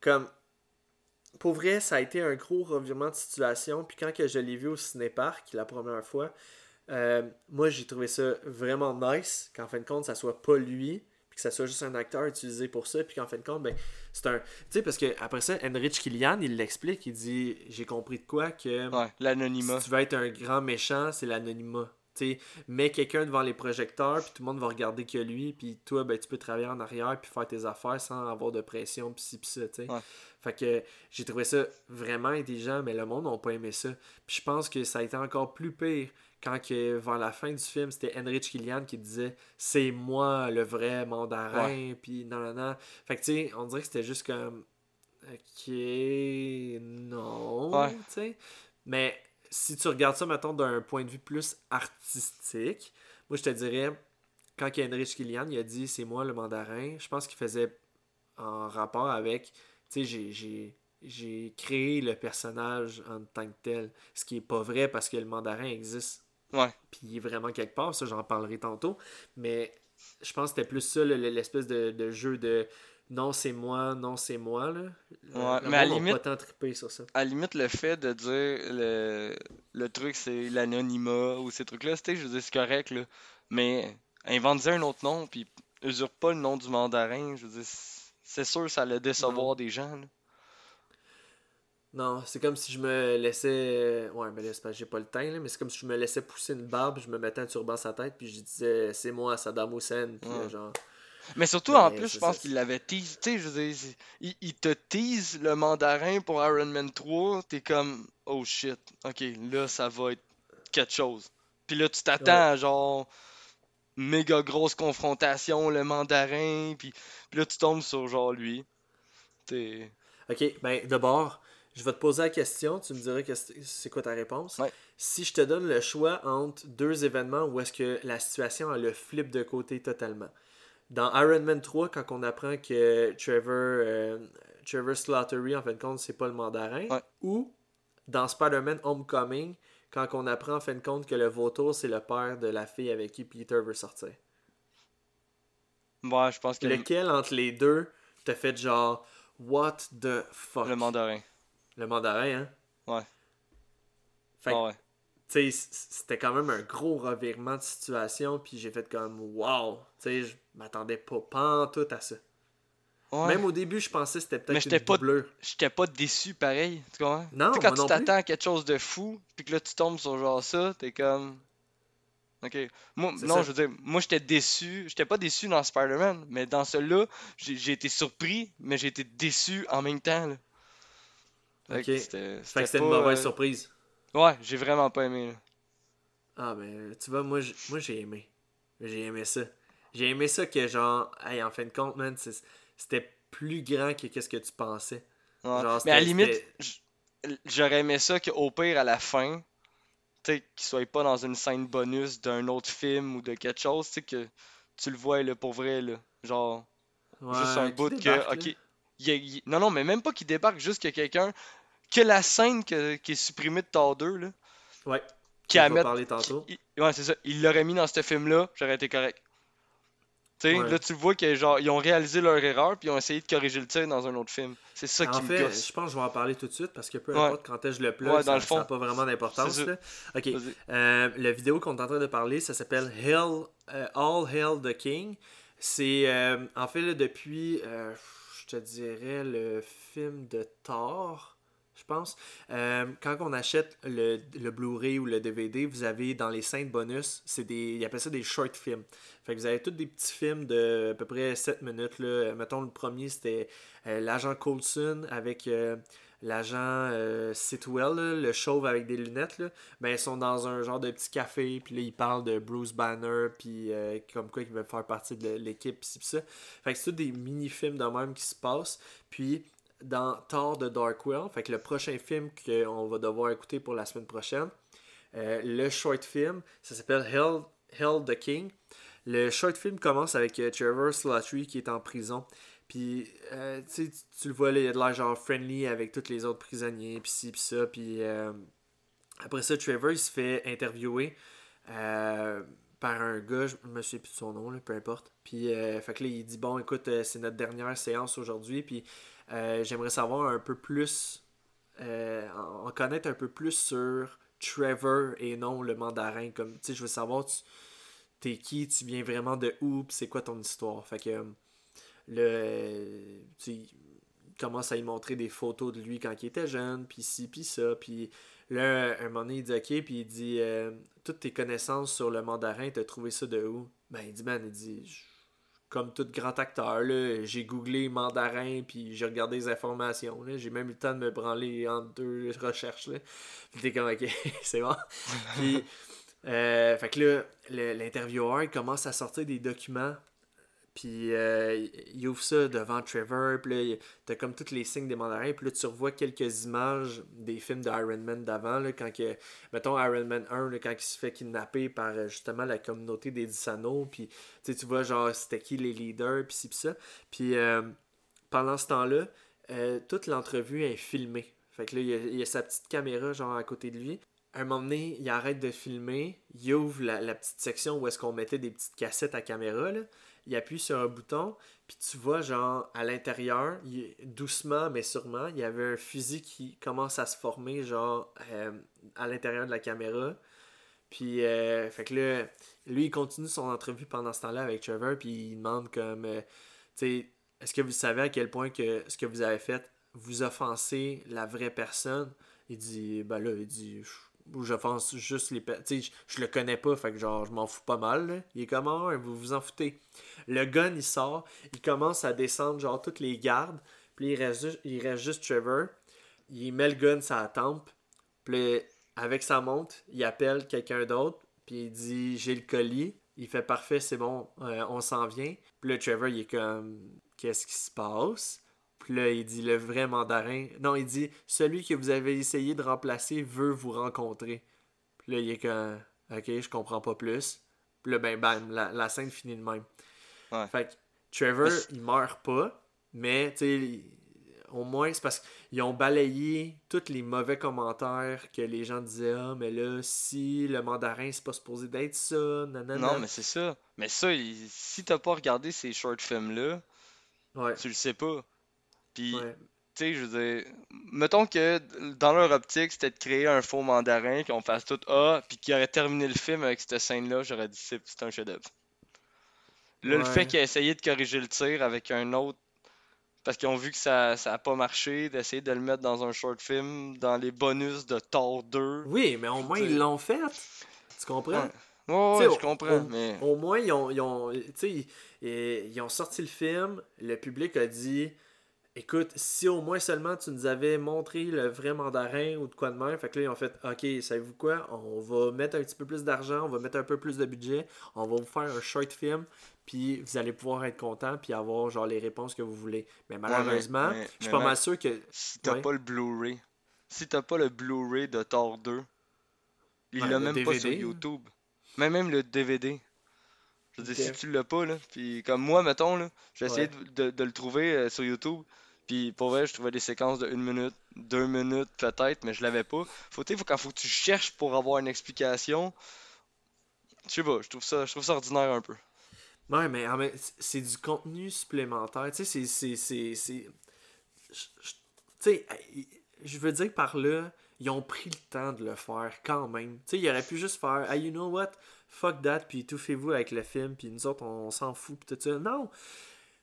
comme. Pour vrai, ça a été un gros revirement de situation. Puis quand que je l'ai vu au cinépark la première fois, moi j'ai trouvé ça vraiment nice qu'en fin de compte, ça soit pas lui. Que ça soit juste un acteur utilisé pour ça. Puis qu'en fin de compte, ben, c'est un. Tu sais, parce que après ça, Henrich Killian, il l'explique. Il dit J'ai compris de quoi que. Ouais, l'anonymat. Si tu veux être un grand méchant, c'est l'anonymat. Tu mets quelqu'un devant les projecteurs, puis tout le monde va regarder que lui, puis toi, ben, tu peux travailler en arrière, puis faire tes affaires sans avoir de pression, puis ci, puis ça, tu sais. Ouais. Fait que j'ai trouvé ça vraiment intelligent, mais le monde n'a pas aimé ça. Puis je pense que ça a été encore plus pire quand que, vers la fin du film, c'était Henrich Killian qui disait « C'est moi le vrai mandarin », puis non, non, non. Fait que tu sais, on dirait que c'était juste comme « Ok, non Ouais. tu sais. Mais si tu regardes ça, mettons, d'un point de vue plus artistique, moi, je te dirais, quand il a dit c'est moi le mandarin, je pense qu'il faisait en rapport avec, tu sais, j'ai- j'ai j'ai créé le personnage en tant que tel. Ce qui est pas vrai parce que le mandarin existe. Ouais. Puis il est vraiment quelque part, ça j'en parlerai tantôt. Mais je pense que c'était plus ça, le- le- l'espèce de, de jeu de non c'est moi, non c'est moi. Là. Le- Ouais, le mais à limite- pas tant sur ça. À limite, le fait de dire le, le truc, c'est l'anonymat ou ces trucs-là, c'était, je veux dire, c'est correct, là. Mais invente un autre nom, puis usurpe pas le nom du mandarin. Je veux dire, c'est sûr ça allait décevoir des gens. là. Non, c'est comme si je me laissais. Ouais, mais là, c'est parce que j'ai pas le temps, là, mais c'est comme si je me laissais pousser une barbe, je me mettais un turban sur la tête, puis je disais, c'est moi, Saddam Hussein, puis Ouais. genre. Mais surtout, en plus, je pense qu'il l'avait tease. Tu sais, je veux dire, il, il te tease le mandarin pour Iron Man 3. T'es comme, oh shit, ok, là, ça va être quelque chose. Puis là, tu t'attends Ouais. à genre, méga grosse confrontation, le mandarin. Puis, puis là, tu tombes sur genre lui. T'es. Ok, ben d'abord, je vais te poser la question, tu me diras que c'est quoi ta réponse. Ouais. Si je te donne le choix entre deux événements où est-ce que la situation a le flip de côté totalement? Dans Iron Man 3, quand on apprend que Trevor, euh, Trevor Slattery, en fin de compte, c'est pas le mandarin, Ouais. ou dans Spider-Man Homecoming, quand on apprend en fin de compte que le vautour, c'est le père de la fille avec qui Peter veut sortir. Ouais, je pense que le, Lequel entre les deux te fait genre What the fuck? le mandarin. Le mandarin, hein? Ouais. Fait ouais. tu sais, c'était quand même un gros revirement de situation, puis j'ai fait comme wow! Tu sais, je m'attendais pas pantoute à ça. Ouais. Même au début, je pensais que c'était peut-être une pas-. J'étais pas déçu pareil, tu comprends? Non, Tu sais, quand tu t'attends à quelque chose de fou, puis que là tu tombes sur genre ça, t'es comme. Ok. Moi, non, ça. je veux dire, moi j'étais déçu. J'étais pas déçu dans Spider-Man, mais dans celui-là, j'ai j'ai été surpris, mais j'ai été déçu en même temps. Là. Ok. c'était- une mauvaise euh, surprise. Ouais, j'ai vraiment pas aimé. là. Ah, ben, tu vois, moi, j'ai aimé. J'ai aimé ça. J'ai aimé ça que, genre, hey, en fin de compte, man, c'était plus grand que qu'est-ce que tu pensais. Ouais. Genre, mais à la limite, j'aurais aimé ça qu'au pire, à la fin, tu sais, qu'il soit pas dans une scène bonus d'un autre film ou de quelque chose, tu sais, que tu le vois là, pour vrai, là. Genre, juste un bout débarque, que, là. ok, il il- non, non, mais même pas qu'il débarque, juste que quelqu'un, que la scène que- qui est supprimée de Thor 2, là, Ouais. qui a parler tantôt. il- ouais, c'est ça, il l'aurait mis dans ce film-là, j'aurais été correct. Tu sais, Ouais. là, tu vois que, genre, ils ont réalisé leur erreur, puis ils ont essayé de corriger le tir dans un autre film. C'est ça qui En me fait, gosse. je pense que je vais en parler tout de suite parce que peu Ouais. importe quand est-ce que je le plug, Ouais, dans ça n'a pas vraiment d'importance. Ok, euh, la vidéo qu'on est en train de parler, ça s'appelle Hell, euh, All Hell the King. C'est euh, en fait là, depuis, euh, je te dirais, le film de Thor, je pense. Euh, quand on achète le, le Blu-ray ou le DVD, vous avez dans les scènes bonus, c'est des, ils appellent ça des short films. Fait que vous avez tous des petits films de à peu près 7 minutes. Là. Mettons, le premier, c'était euh, l'agent Coulson avec euh, l'agent Sitwell, le chauve avec des lunettes. Là. Ben, ils sont dans un genre de petit café, puis là, ils parlent de Bruce Banner, puis comme quoi ils veulent faire partie de l'équipe, pis pis ça. Fait que c'est tous des mini-films de même qui se passent. Puis, dans Thor de Darkwill, fait que le prochain film qu'on va devoir écouter pour la semaine prochaine, euh, le short film, ça s'appelle Hell, Hell the King. Le short film commence avec euh, Trevor Slattery qui est en prison. Puis, euh, tu le vois, là, il a de l'air genre friendly avec tous les autres prisonniers, puis ci, puis ça. Puis, après ça, Trevor, il se fait interviewer par un gars, je me souviens plus de son nom, là, peu importe. Puis, fait que là, il dit Bon, écoute, c'est notre dernière séance aujourd'hui, puis euh, j'aimerais savoir un peu plus, euh, en connaître un peu plus sur Trevor et non le mandarin. Comme, je veux savoir, tu t'es qui, tu viens vraiment de où, c'est quoi ton histoire? Fait que, euh, le, tu commence à y montrer des photos de lui quand il était jeune, puis ci, puis ça, puis là, un moment donné, il dit ok, puis il dit euh, Toutes tes connaissances sur le mandarin, t'as trouvé ça de où? Ben, il dit Man, il dit Comme tout grand acteur, j'ai googlé mandarin, puis j'ai regardé les informations, j'ai même eu le temps de me branler entre deux recherches, là. Puis t'es comme ok, c'est bon. puis, euh, fait que là, l'intervieweur commence à sortir des documents puis euh, il ouvre ça devant Trevor, puis là, t'as comme tous les signes des mandarins, puis là, tu revois quelques images des films d'Iron Man d'avant, quand que, mettons Iron Man 1, là, quand il se fait kidnapper par euh, justement la communauté des Anneaux, puis tu vois genre c'était qui les leaders, puis ci, puis ça. Puis euh, pendant ce temps-là, toute l'entrevue est filmée. Fait que là, il y, a, il y a sa petite caméra genre à côté de lui. À un moment donné, il arrête de filmer, il ouvre la, la petite section où est-ce qu'on mettait des petites cassettes à caméra, là il appuie sur un bouton, puis tu vois, genre, à l'intérieur, doucement mais sûrement, il y avait un fusil qui commence à se former, genre, euh, à l'intérieur de la caméra. Puis, euh, fait que là, lui, il continue son entrevue pendant ce temps-là avec Trevor, puis il demande comme, euh, tu sais, est-ce que vous savez à quel point que ce que vous avez fait, vous offensez la vraie personne? Il dit, ben là, il dit, Je- juste les sais, je, le connais pas, fait que genre, je m'en fous pas mal. Il est comme, ah, vous vous en foutez. Le gun, il sort, il commence à descendre, genre, toutes les gardes, puis il reste, Trevor. Il met le gun sur la tempe, puis avec sa montre, il appelle quelqu'un d'autre, puis il dit J'ai le colis. Il fait parfait, c'est bon, euh, on s'en vient. Puis là, Trevor, il est comme Qu'est-ce qui se passe? Puis là, il dit Le vrai mandarin. Non, il dit Celui que vous avez essayé de remplacer veut vous rencontrer. Puis là, il est comme Ok, je comprends pas plus. Puis là, ben, bam, la, la scène finit de même. Ouais. Fait que Trevor, il meurt pas, mais tu sais, au moins, c'est parce qu'ils ont balayé tous les mauvais commentaires que les gens disaient Ah, mais là, si le mandarin, c'est pas supposé d'être ça, nanana. Non, mais c'est ça. Mais ça, il- si t'as pas regardé ces short films-là, Ouais. tu le sais pas. Puis, ouais. tu sais, je veux dire, mettons que dans leur optique, c'était de créer un faux mandarin, qu'on fasse tout A, puis qu'ils auraient terminé le film avec cette scène-là, j'aurais dit c'est un chef-d'œuvre. Là, le fait qu'ils aient essayé de corriger le tir avec un autre, parce qu'ils ont vu que ça, ça a pas marché, d'essayer de le mettre dans un short film, dans les bonus de Thor 2. Oui, mais au moins, ils l'ont fait. Tu comprends? Ouais. Je comprends, au- mais. Au moins, ils ont, ils ont, tu sais, ils, ils- ils ont sorti le film, le public a dit écoute, si au moins seulement tu nous avais montré le vrai mandarin ou de quoi de même, fait que là, ils ont fait ok, savez-vous quoi? On va mettre un petit peu plus d'argent, on va mettre un peu plus de budget, on va vous faire un short film, puis vous allez pouvoir être content, puis avoir genre les réponses que vous voulez. Mais malheureusement, mais- je suis pas ma- mal sûr que. Si t'as Ouais. pas le Blu-ray, si t'as pas le Blu-ray de Thor 2, il Ouais, l'a même pas sur. YouTube. Mais même le DVD. Je veux dire, Ok. si tu l'as pas, là, puis comme moi, mettons, là, j'ai essayé Ouais. de, de- de le trouver euh, sur YouTube, puis pour vrai, je trouvais des séquences de une minute, deux minutes peut-être, mais je l'avais pas. Faut, faut, quand faut que tu cherches pour avoir une explication, je sais pas, je trouve ça, je trouve ça ordinaire un peu. Ouais, mais c'est du contenu supplémentaire. Tu sais, c'est. je- je- Tu sais, je veux dire par là, ils ont pris le temps de le faire quand même. Tu sais, ils auraient pu juste faire, ah, you know what, fuck that, puis étouffez-vous avec le film, puis nous autres, on, s'en fout, puis tout ça. Non!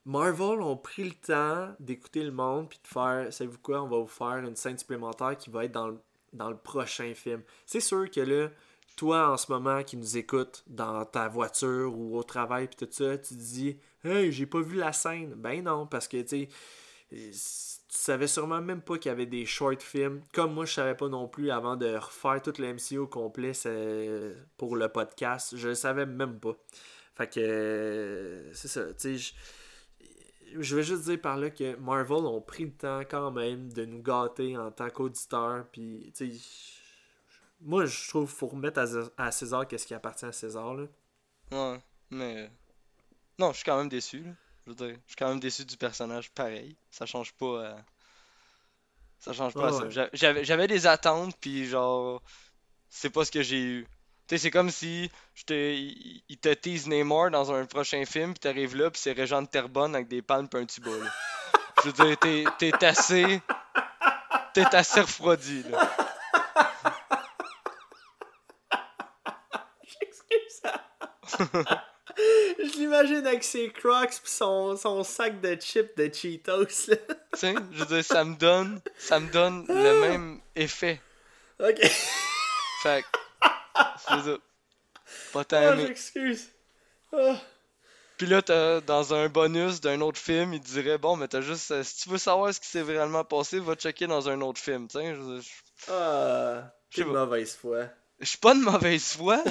Marvel ont pris le temps d'écouter le monde, puis de faire, savez-vous quoi, on va vous faire une scène supplémentaire qui va être dans le, dans le prochain film. C'est sûr que là, toi en ce moment qui nous écoutes dans ta voiture ou au travail puis tout ça, tu te dis Hey, j'ai pas vu la scène. Ben non, parce que tu sais, savais sûrement même pas qu'il y avait des short films. Comme moi, je savais pas non plus avant de refaire tout le MCU au complet pour le podcast. Je le savais même pas. Fait que euh, c'est ça, je- veux juste dire par là que Marvel ont pris le temps quand même de nous gâter en tant qu'auditeurs. Puis, moi, je trouve qu'il faut remettre à César qu'est-ce qui appartient à César. Là. Ouais, mais. Non, je suis quand même déçu, là. Je veux dire, je suis quand même déçu du personnage pareil. Ça change pas. euh, Ça change pas ça. ouais. J'avais j'avais des attentes, puis genre. C'est pas ce que j'ai eu. Tu sais, c'est comme si je te... il il te tease Neymar dans un prochain film, puis t'arrives là, puis c'est Régent de Terrebonne avec des palmes pis un tuba, là. Je veux dire, t'es t'es assez. T'es assez refroidi, là. J'excuse ça. je l'imagine avec ses crocs pis son, son sac de chips de Cheetos. Là. Tu sais, je veux dire, ça me donne. Ça me donne le même effet. Ok. Fait que, c'est ça. Pas tant Ah, aimé. j'excuse. Ah. Puis là, t'as, dans un bonus d'un autre film, il dirait Bon, mais t'as juste. euh, si tu veux savoir ce qui s'est vraiment passé, va checker dans un autre film. Sais, je, je- Ah. Je Quelle pas. mauvaise foi. je suis pas de mauvaise foi.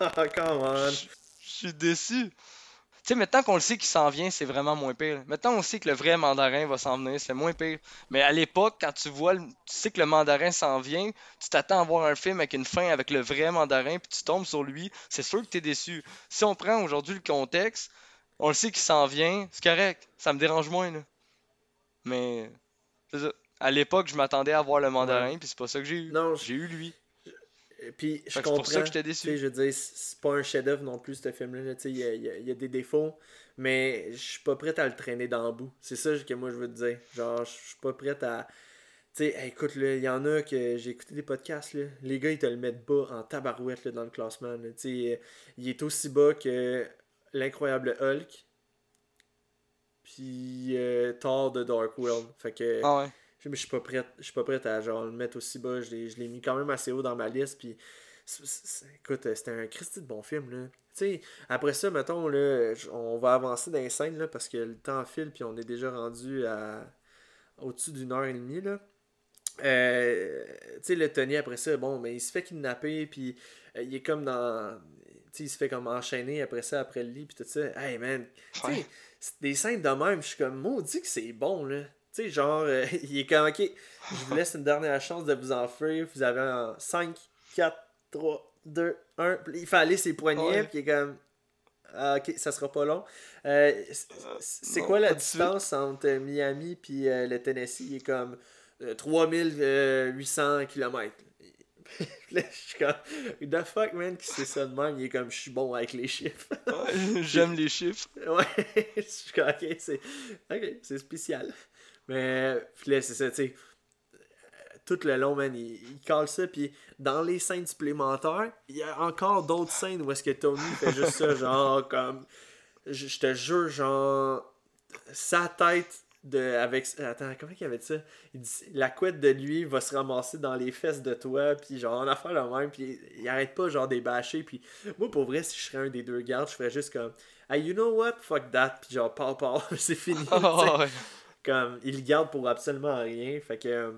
Ah, come on. Suis déçu. Tu sais, maintenant qu'on le sait qu'il s'en vient, c'est vraiment moins pire. Maintenant, on sait que le vrai mandarin va s'en venir, c'est moins pire. Mais à l'époque, quand tu vois, le- tu sais que le mandarin s'en vient, tu t'attends à voir un film avec une fin avec le vrai mandarin, puis tu tombes sur lui, c'est sûr que t'es déçu. Si on prend aujourd'hui le contexte, on le sait qu'il s'en vient, c'est correct, ça me dérange moins, là. Mais, c'est ça. À l'époque, je m'attendais à voir le mandarin, puis c'est pas ça que j'ai eu. Non, J'ai eu lui. Puis je que c'est comprends. pour ça que j'étais déçu. je veux dire, c'est pas un chef-d'œuvre non plus, ce film-là. Il y a, y a- il y a des défauts, mais je suis pas prêt à le traîner dans le bout. C'est ça que moi je veux te dire. Genre, je suis pas prêt à. Tu sais, écoute, là, il y en a que j'ai écouté des podcasts, là. Les gars, ils te le mettent bas en tabarouette là, dans le classement. Tu sais, il est aussi bas que l'incroyable Hulk. Puis euh, Thor de Dark World. Fait que Ah ouais. Je je suis pas prête, je suis pas prête à genre le mettre aussi bas. Je l'ai, mis quand même assez haut dans ma liste. Puis écoute, c'était un Christy de bon film là. Après ça, mettons là, on va avancer dans les scènes là parce que le temps file puis on est déjà rendu à au-dessus d'une heure et demie là. Euh, tu sais, le Tony après ça, bon, mais il se fait kidnapper puis euh, il est comme dans. Tu sais, il se fait comme enchaîner après ça, après le lit puis tout ça. Hey man, tu sais, des scènes de même, je suis comme maudit que c'est bon là. Tu sais, genre, euh, il est comme ok, je vous laisse une dernière chance de vous enfuir. Vous avez en 5, 4, 3, 2, 1. Puis il fait aller ses poignets, puis il est comme. Ah, ok, ça sera pas long. Euh, c- c'est quoi la distance entre Miami puis euh, le Tennessee? Il est comme euh, 3800 km. Je suis comme, the fuck, man, qui c'est ça de même? Il est comme, je suis bon avec les chiffres. Ouais, J'aime les chiffres. Ouais, je suis comme, ok, c'est ok, c'est spécial. Mais, puis là, c'est ça, tu sais. Tout le long, man, il, il cale ça. Puis dans les scènes supplémentaires, il y a encore d'autres scènes où est-ce que Tony fait juste ça, genre, comme. Je, je te jure, genre. Sa tête de. Avec. Attends, comment il avait dit ça? Il dit La couette de lui va se ramasser dans les fesses de toi. Puis genre, en affaire le même. Puis il, il arrête pas, genre, des bâcher. Puis moi, pour vrai, si je serais un des deux gardes, je ferais juste comme. Hey, you know what? Fuck that. Puis genre, parle. c'est fini. Ah ouais. Comme, il le garde pour absolument rien. Fait que. euh,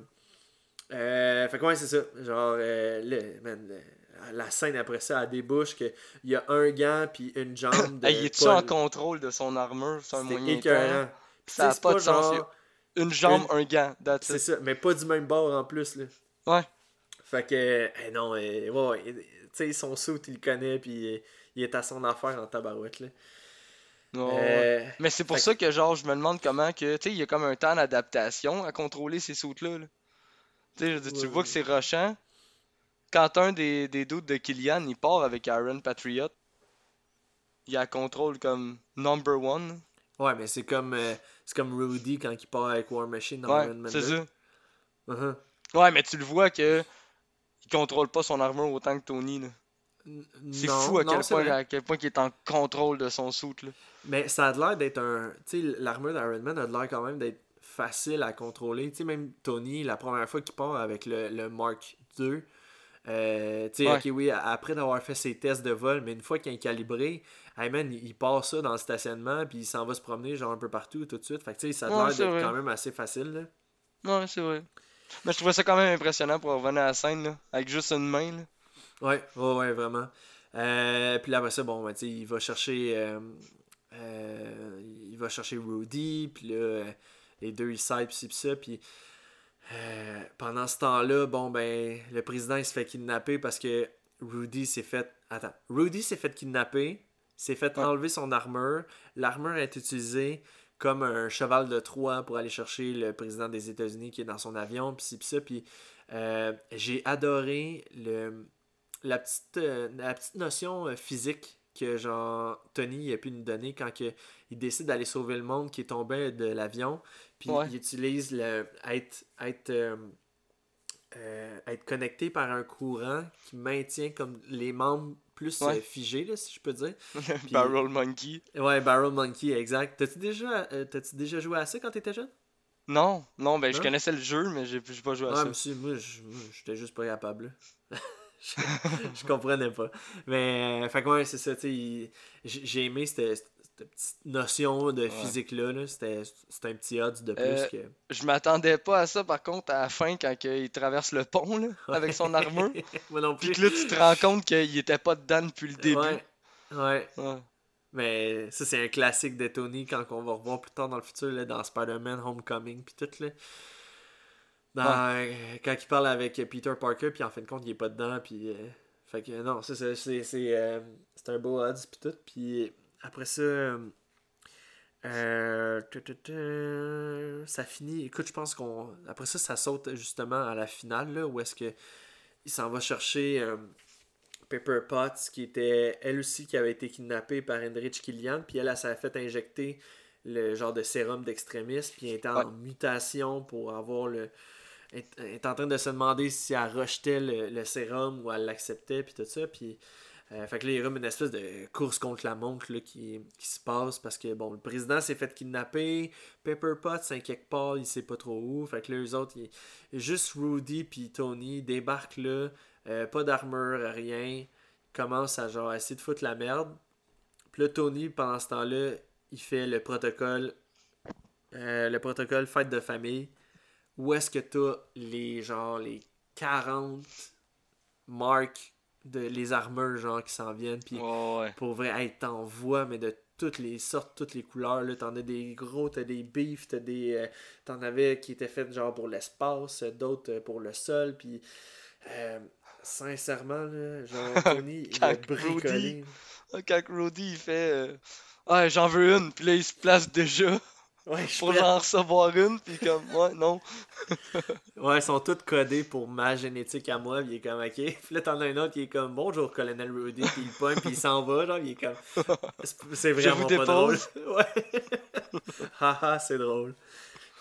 euh, fait que ouais, c'est ça. Genre, euh, le- man, le- la scène après ça, elle débouche qu'il y a un gant puis une jambe de. Hey, il est-tu en contrôle de son armure? C'est un moyen temps. Ça a tu sais, c'est pas de sens, genre- Une jambe, Une- un gant. C'est ça, mais pas du même bord en plus, là. Ouais. Fait que, eh non, eh, ouais, ouais, tu sais, son saut, il le connaît, puis il est à son affaire en tabarouette, là. Euh, Mais c'est pour ça que genre je me demande comment que tu sais il y a comme un temps d'adaptation à contrôler ces sautes là. Tu dire, Ouais, vois que c'est rushant. Quand un des des doutes de Killian il part avec Aaron Patriot, il a contrôle comme number one. ouais, mais c'est comme, euh, c'est comme Rudy quand il part avec War Machine dans Ouais, Iron Man c'est 2. ça. Uh-huh. Ouais, mais tu le vois que il contrôle pas son armure autant que Tony C'est fou à non, quel point à quel point il est en contrôle de son là. Mais ça a l'air d'être un. Tu sais, l'armure d'Iron Man a l'air quand même d'être facile à contrôler. Tu sais, même Tony, la première fois qu'il part avec le, le Mark II, euh, tu sais, Ouais. ok, oui, après d'avoir fait ses tests de vol, mais une fois qu'il est calibré, hey man, il il part ça dans le stationnement, puis il s'en va se promener, genre un peu partout, tout de suite. Fait que, tu sais, ça a l'air d'être quand même assez facile, là. Ouais, c'est vrai. Mais je trouvais ça quand même impressionnant pour revenir à la scène là, avec juste une main là. Ouais, ouais, ouais, vraiment. Euh, puis là, après ça, bon, ben, tu sais, il va chercher. euh, euh, il va chercher Rudy, puis là, euh, les deux, ils s'aident, puis ça, puis. euh, pendant ce temps-là, bon, ben, le président, il se fait kidnapper parce que Rudy s'est fait. Attends. Rudy s'est fait kidnapper, s'est fait Ouais. enlever son armure. L'armure est utilisée comme un cheval de Troie pour aller chercher le président des États-Unis qui est dans son avion, puis ci, puis ça, puis. euh, j'ai adoré le, la petite, la petite notion physique que genre Tony a pu nous donner quand que, il décide d'aller sauver le monde qui est tombé de l'avion puis Ouais. il utilise le être être euh, euh, être connecté par un courant qui maintient comme les membres plus Ouais. euh, figés là, si je peux dire Barrel Monkey. ouais Barrel Monkey exact t'as-tu déjà euh, t'as-tu déjà joué à ça quand t'étais jeune? Non, non, ben je Non? connaissais le jeu, mais j'ai pas joué à Ouais, ça. je- moi, j'étais juste pas capable. je, je comprenais pas. Mais, euh, fait que ouais, c'est ça, tu sais, j'ai aimé cette, cette petite notion de physique-là. -là, C'était c'était un petit odds de plus Euh, que. Je m'attendais pas à ça par contre à la fin quand il traverse le pont là, avec son armure. Moi non Puis plus. que là tu te rends compte qu'il était pas dedans depuis le début. Ouais, ouais. Ouais. Mais ça, c'est un classique de Tony quand on va revoir plus tard dans le futur, là, dans Spider-Man Homecoming, puis tout, là. Dans- euh, Quand il parle avec Peter Parker, puis en fin de compte, il est pas dedans, puis... euh, Fait que non, ça, c'est c'est c'est, euh, c'est un beau odds, puis tout. Puis après ça... euh, tu, tu, tu, ça finit... Écoute, je pense qu'on... Après ça, ça saute justement à la finale, là, où est-ce que il s'en va chercher... euh, Pepper Potts, qui était elle aussi qui avait été kidnappée par Enrich Killian, puis elle, elle s'est fait injecter le genre de sérum d'extrémisme, puis elle était en Ouais. mutation pour avoir le est, est en train de se demander si elle rejetait le, le sérum ou elle l'acceptait, puis tout ça. Puis, euh, fait que là, il y a une espèce de course contre la montre là, qui, qui se passe parce que, bon, le président s'est fait kidnapper, Pepper Potts, quelque part, il sait pas trop où. Fait que là, eux autres, il- juste Rudy puis Tony débarquent là, euh, pas d'armure, rien, commencent à genre essayer de foutre la merde. Puis là, Tony, pendant ce temps-là, il fait le protocole, euh, le protocole fête de famille, où est-ce que t'as les, genre, les 40 marques de les armures, genre, qui s'en viennent, puis Ouais, ouais. pour vrai, hey, t'en vois, mais de toutes les sortes, toutes les couleurs, là, t'en as des gros, t'as des beefs, t'as des... euh, t'en avais qui étaient faits, genre, pour l'espace, d'autres euh, pour le sol, puis... euh, sincèrement, là, genre, Tony, il a bricolé. Quand Rudy il fait euh, Ah, j'en veux une, puis là il se place déjà Ouais, je pour en recevoir une, puis comme Ouais, non. Ouais, ils sont tous codés pour ma génétique à moi, puis il est comme ok. Puis là, t'en as un autre qui est comme bonjour, colonel Rudy, puis il pogne, puis il s'en va, genre, il est comme. C'est- vraiment pas drôle. Ouais. Haha, c'est drôle.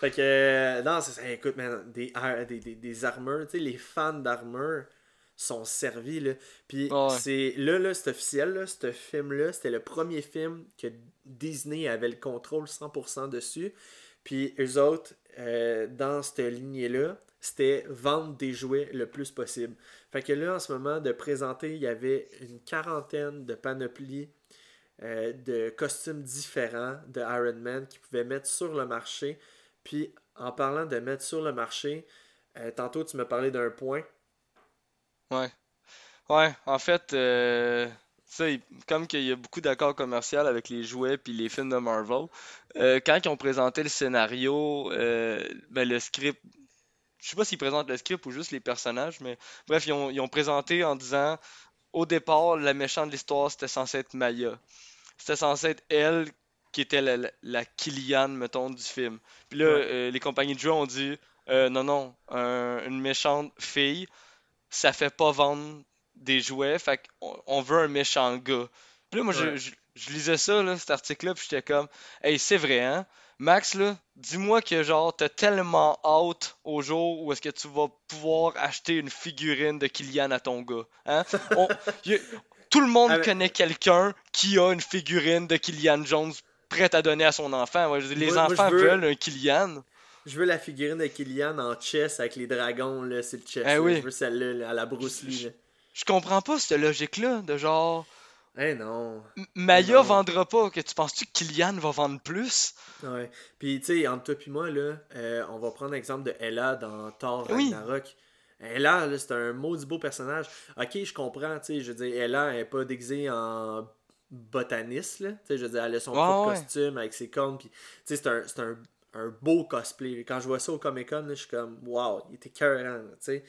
Fait que, euh, non, c'est ça. Écoute, man, des, des, des, des armures, tu sais, les fans d'armure sont servis, là. Puis Ouais. c'est là, là, c'est officiel, là, ce film-là, c'était le premier film que Disney avait le contrôle 100% dessus. Puis eux autres, euh, dans cette lignée-là, c'était vendre des jouets le plus possible. Fait que là, en ce moment, de présenter, il y avait une quarantaine de panoplies euh, de costumes différents de Iron Man qu'ils pouvaient mettre sur le marché. Puis, en parlant de mettre sur le marché, euh, tantôt tu me parlais d'un point. Ouais. Ouais, en fait, comme qu'il y a beaucoup d'accords commerciaux avec les jouets puis les films de Marvel, euh, quand ils ont présenté le scénario, euh, ben, le script, je sais pas s'ils présentent le script ou juste les personnages, mais bref, ils ont, ils ont présenté en disant, au départ, la méchante de l'histoire, c'était censé être Maya. C'était censé être elle qui était la, la, la Killian, mettons, du film. Puis là, Ouais. euh, les compagnies de jeux ont dit, non, non, un- une méchante fille, ça fait pas vendre des jouets, fait qu'on on veut un méchant gars. Puis là, moi, je, Ouais. je- je lisais ça, là, cet article-là, puis j'étais comme, hey, c'est vrai, hein? Max, là, dis-moi que, genre, t'as tellement hâte au jour où est-ce que tu vas pouvoir acheter une figurine de Kylian à ton gars, hein? On- y a- tout le monde Ah, connaît quelqu'un qui a une figurine de Kylian Jones prête à donner à son enfant. Ouais, les Moi- moi, je enfants veux- veulent un Kylian. Je veux la figurine de Kylian en chess avec les dragons, là, c'est le chess. Eh oui. Je veux celle-là, là, à la Bruce Lee. Je comprends pas cette logique-là, de genre... Eh non. M- Maya Non. vendra pas. Que tu penses-tu que Kylian va vendre plus? Ouais. Puis, tu sais, entre toi et moi, là, euh, on va prendre l'exemple de Ella dans Thor Oui. Ragnarok. Ella, là, c'est un maudit beau personnage. Ok, je comprends, tu sais, je veux dire, Ella, elle est pas déguisée en botaniste, là. Tu sais, je veux dire, elle a son Ouais, propre ouais. costume avec ses cornes, puis, tu sais, c'est un, c'est un, un beau cosplay. Quand je vois ça au Comic-Con, là, je suis comme, wow, il était cœurant, là, tu sais.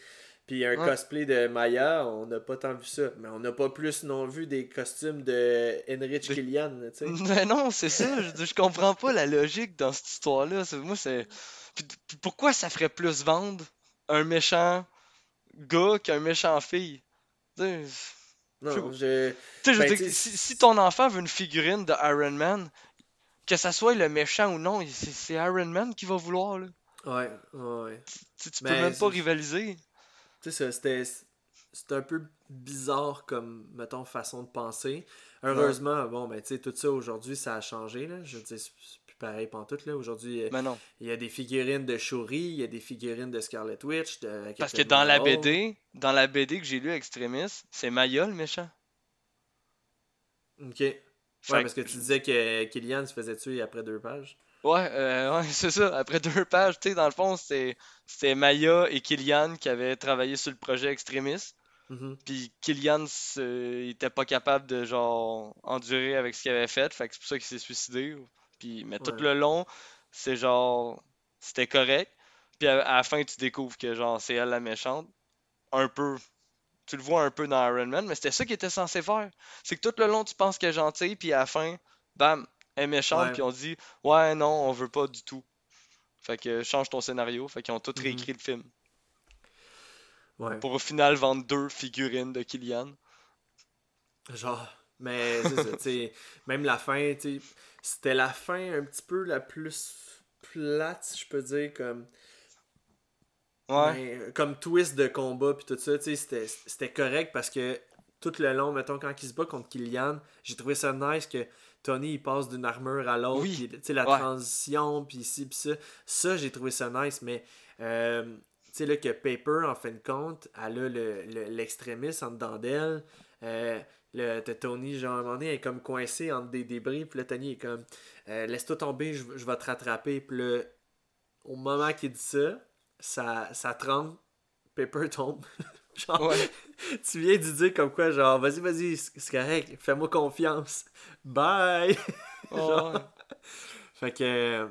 Puis un Ouais. cosplay de Maya, on n'a pas tant vu ça. Mais on n'a pas plus non vu des costumes de Enrich De- Killian, tu sais. Mais non, c'est ça. Je, je comprends pas la logique dans cette histoire-là. Moi, c'est. Puis, puis pourquoi ça ferait plus vendre un méchant gars qu'un méchant fille? Non, je... tu sais, je Ben, dire, si, si ton enfant veut une figurine de Iron Man, que ça soit le méchant ou non, c'est Iron Man qui va vouloir. Là. Ouais, ouais. Tu, tu peux Ben, même pas rivaliser. Tu sais, ça, c'était c'était un peu bizarre comme, mettons, façon de penser. Heureusement, bon, ben, tu sais, tout ça aujourd'hui, ça a changé, là. Je veux dire, c'est c'est plus pareil pantoute, là. Aujourd'hui, il y a des figurines de Shuri, il y a des figurines de Scarlet Witch, de Parce que dans la. BD, dans la BD que j'ai lu Extremis, c'est Maya le méchant. Ok. Fait Ouais, parce que tu disais que Killian se faisait tuer après deux pages. Ouais, euh, ouais, c'est ça. Après deux pages, tu sais, dans le fond, c'était Maya et Killian qui avaient travaillé sur le projet Extremis. Mhm. Puis Killian, se- il était pas capable de, genre, endurer avec ce qu'il avait fait. Fait que c'est pour ça qu'il s'est suicidé. Puis, mais tout le long, c'est genre, c'était correct. Puis à, à la fin, tu découvres que, genre, c'est elle la méchante. Un peu. Tu le vois un peu dans Iron Man, mais c'était ça qu'il était censé faire. C'est que tout le long, tu penses qu'elle est gentille, puis à la fin, bam, est méchante, puis on dit, ouais, non, on veut pas du tout. Fait que change ton scénario. Fait qu'ils ont tout Mhm. réécrit le film. Ouais. Pour au final vendre deux figurines de Killian. Genre, mais c'est même la fin, c'était la fin un petit peu la plus plate, si je peux dire, comme... Ouais. Mais, euh, comme twist de combat puis tout ça, tu sais, c'était- c'était correct parce que tout le long, mettons, quand il se bat contre Killian, j'ai trouvé ça nice que Tony il passe d'une armure à l'autre, Oui. puis la Ouais. transition, puis ci, puis ça. Ça, j'ai trouvé ça nice, mais euh, tu sais, là, que Paper, en fin de compte, elle a le- le- l'extrémiste en dedans d'elle. Euh, le, Tony, genre, à un moment donné, elle est comme coincée entre des débris, puis là, Tony est comme, euh, laisse-toi tomber, je, je vais te rattraper, puis là, au moment qu'il dit ça, ça, ça tremble, Paper tombe. genre, Ouais. tu viens de dire comme quoi, genre, vas-y, vas-y, c'est correct, fais-moi confiance. Bye! Genre. Ouais. Fait que, euh,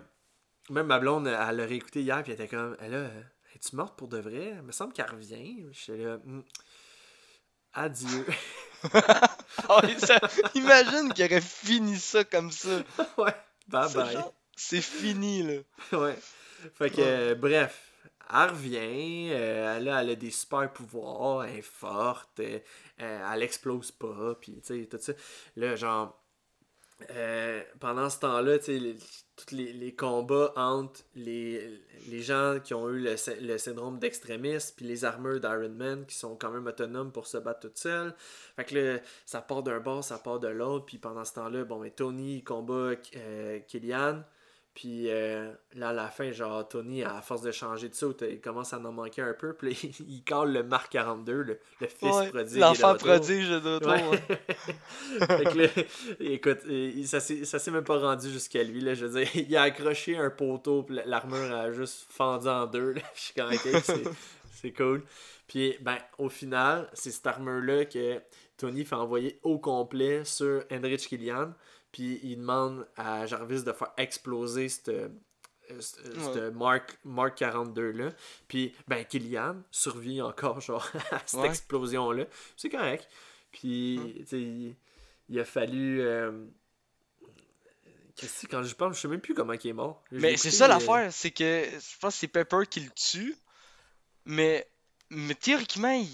même ma blonde, elle l'a réécouté hier, puis elle était comme, elle là, es-tu morte pour de vrai? Il me semble qu'elle revient. J'étais là, Hmm. adieu. Ça- imagine qu'il aurait fini ça comme ça. ouais, bye bye. C'est fini, là. ouais. Fait que, euh, bref, elle revient. euh, elle a des super pouvoirs. Elle est forte. euh, euh, elle explose pas. Puis, tu sais, tout ça. Là, genre, pendant ce temps-là, tu sais, tous les, combats entre les, les gens qui ont eu le, sy- le syndrome d'extrémisme puis les armures d'Iron Man qui sont quand même autonomes pour se battre toutes seules. Fait que là, ça part d'un bord, ça part de l'autre. Puis pendant ce temps-là, bon, mais Tony il combat Killian. Puis euh, là, à la fin, genre, Tony, à force de changer de saut, il commence à en manquer un peu. Puis là, il colle le Mark 42, le, le fils Ouais, prodige. L'enfant prodige de retour, Ouais. fait que là, écoute, ça s'est même pas rendu jusqu'à lui. Là, je veux dire, il a accroché un poteau, puis l'armure a juste fendu en deux. Là. Je suis comme, ok, c'est- c'est cool. Puis, ben, au final, c'est cette armure-là que Tony fait envoyer au complet sur Heinrich Killian. Puis, il demande à Jarvis de faire exploser cette. euh, cette- cette Mark, Mark 42 là puis ben Killian survit encore genre à cette Ouais. explosion là c'est correct puis Hum. tu sais il, il a fallu euh, Christy, quand je pense je sais même plus comment il est mort Mais c'est ça euh, l'affaire, c'est que je pense que c'est Pepper qui le tue. Mais, mais théoriquement, il.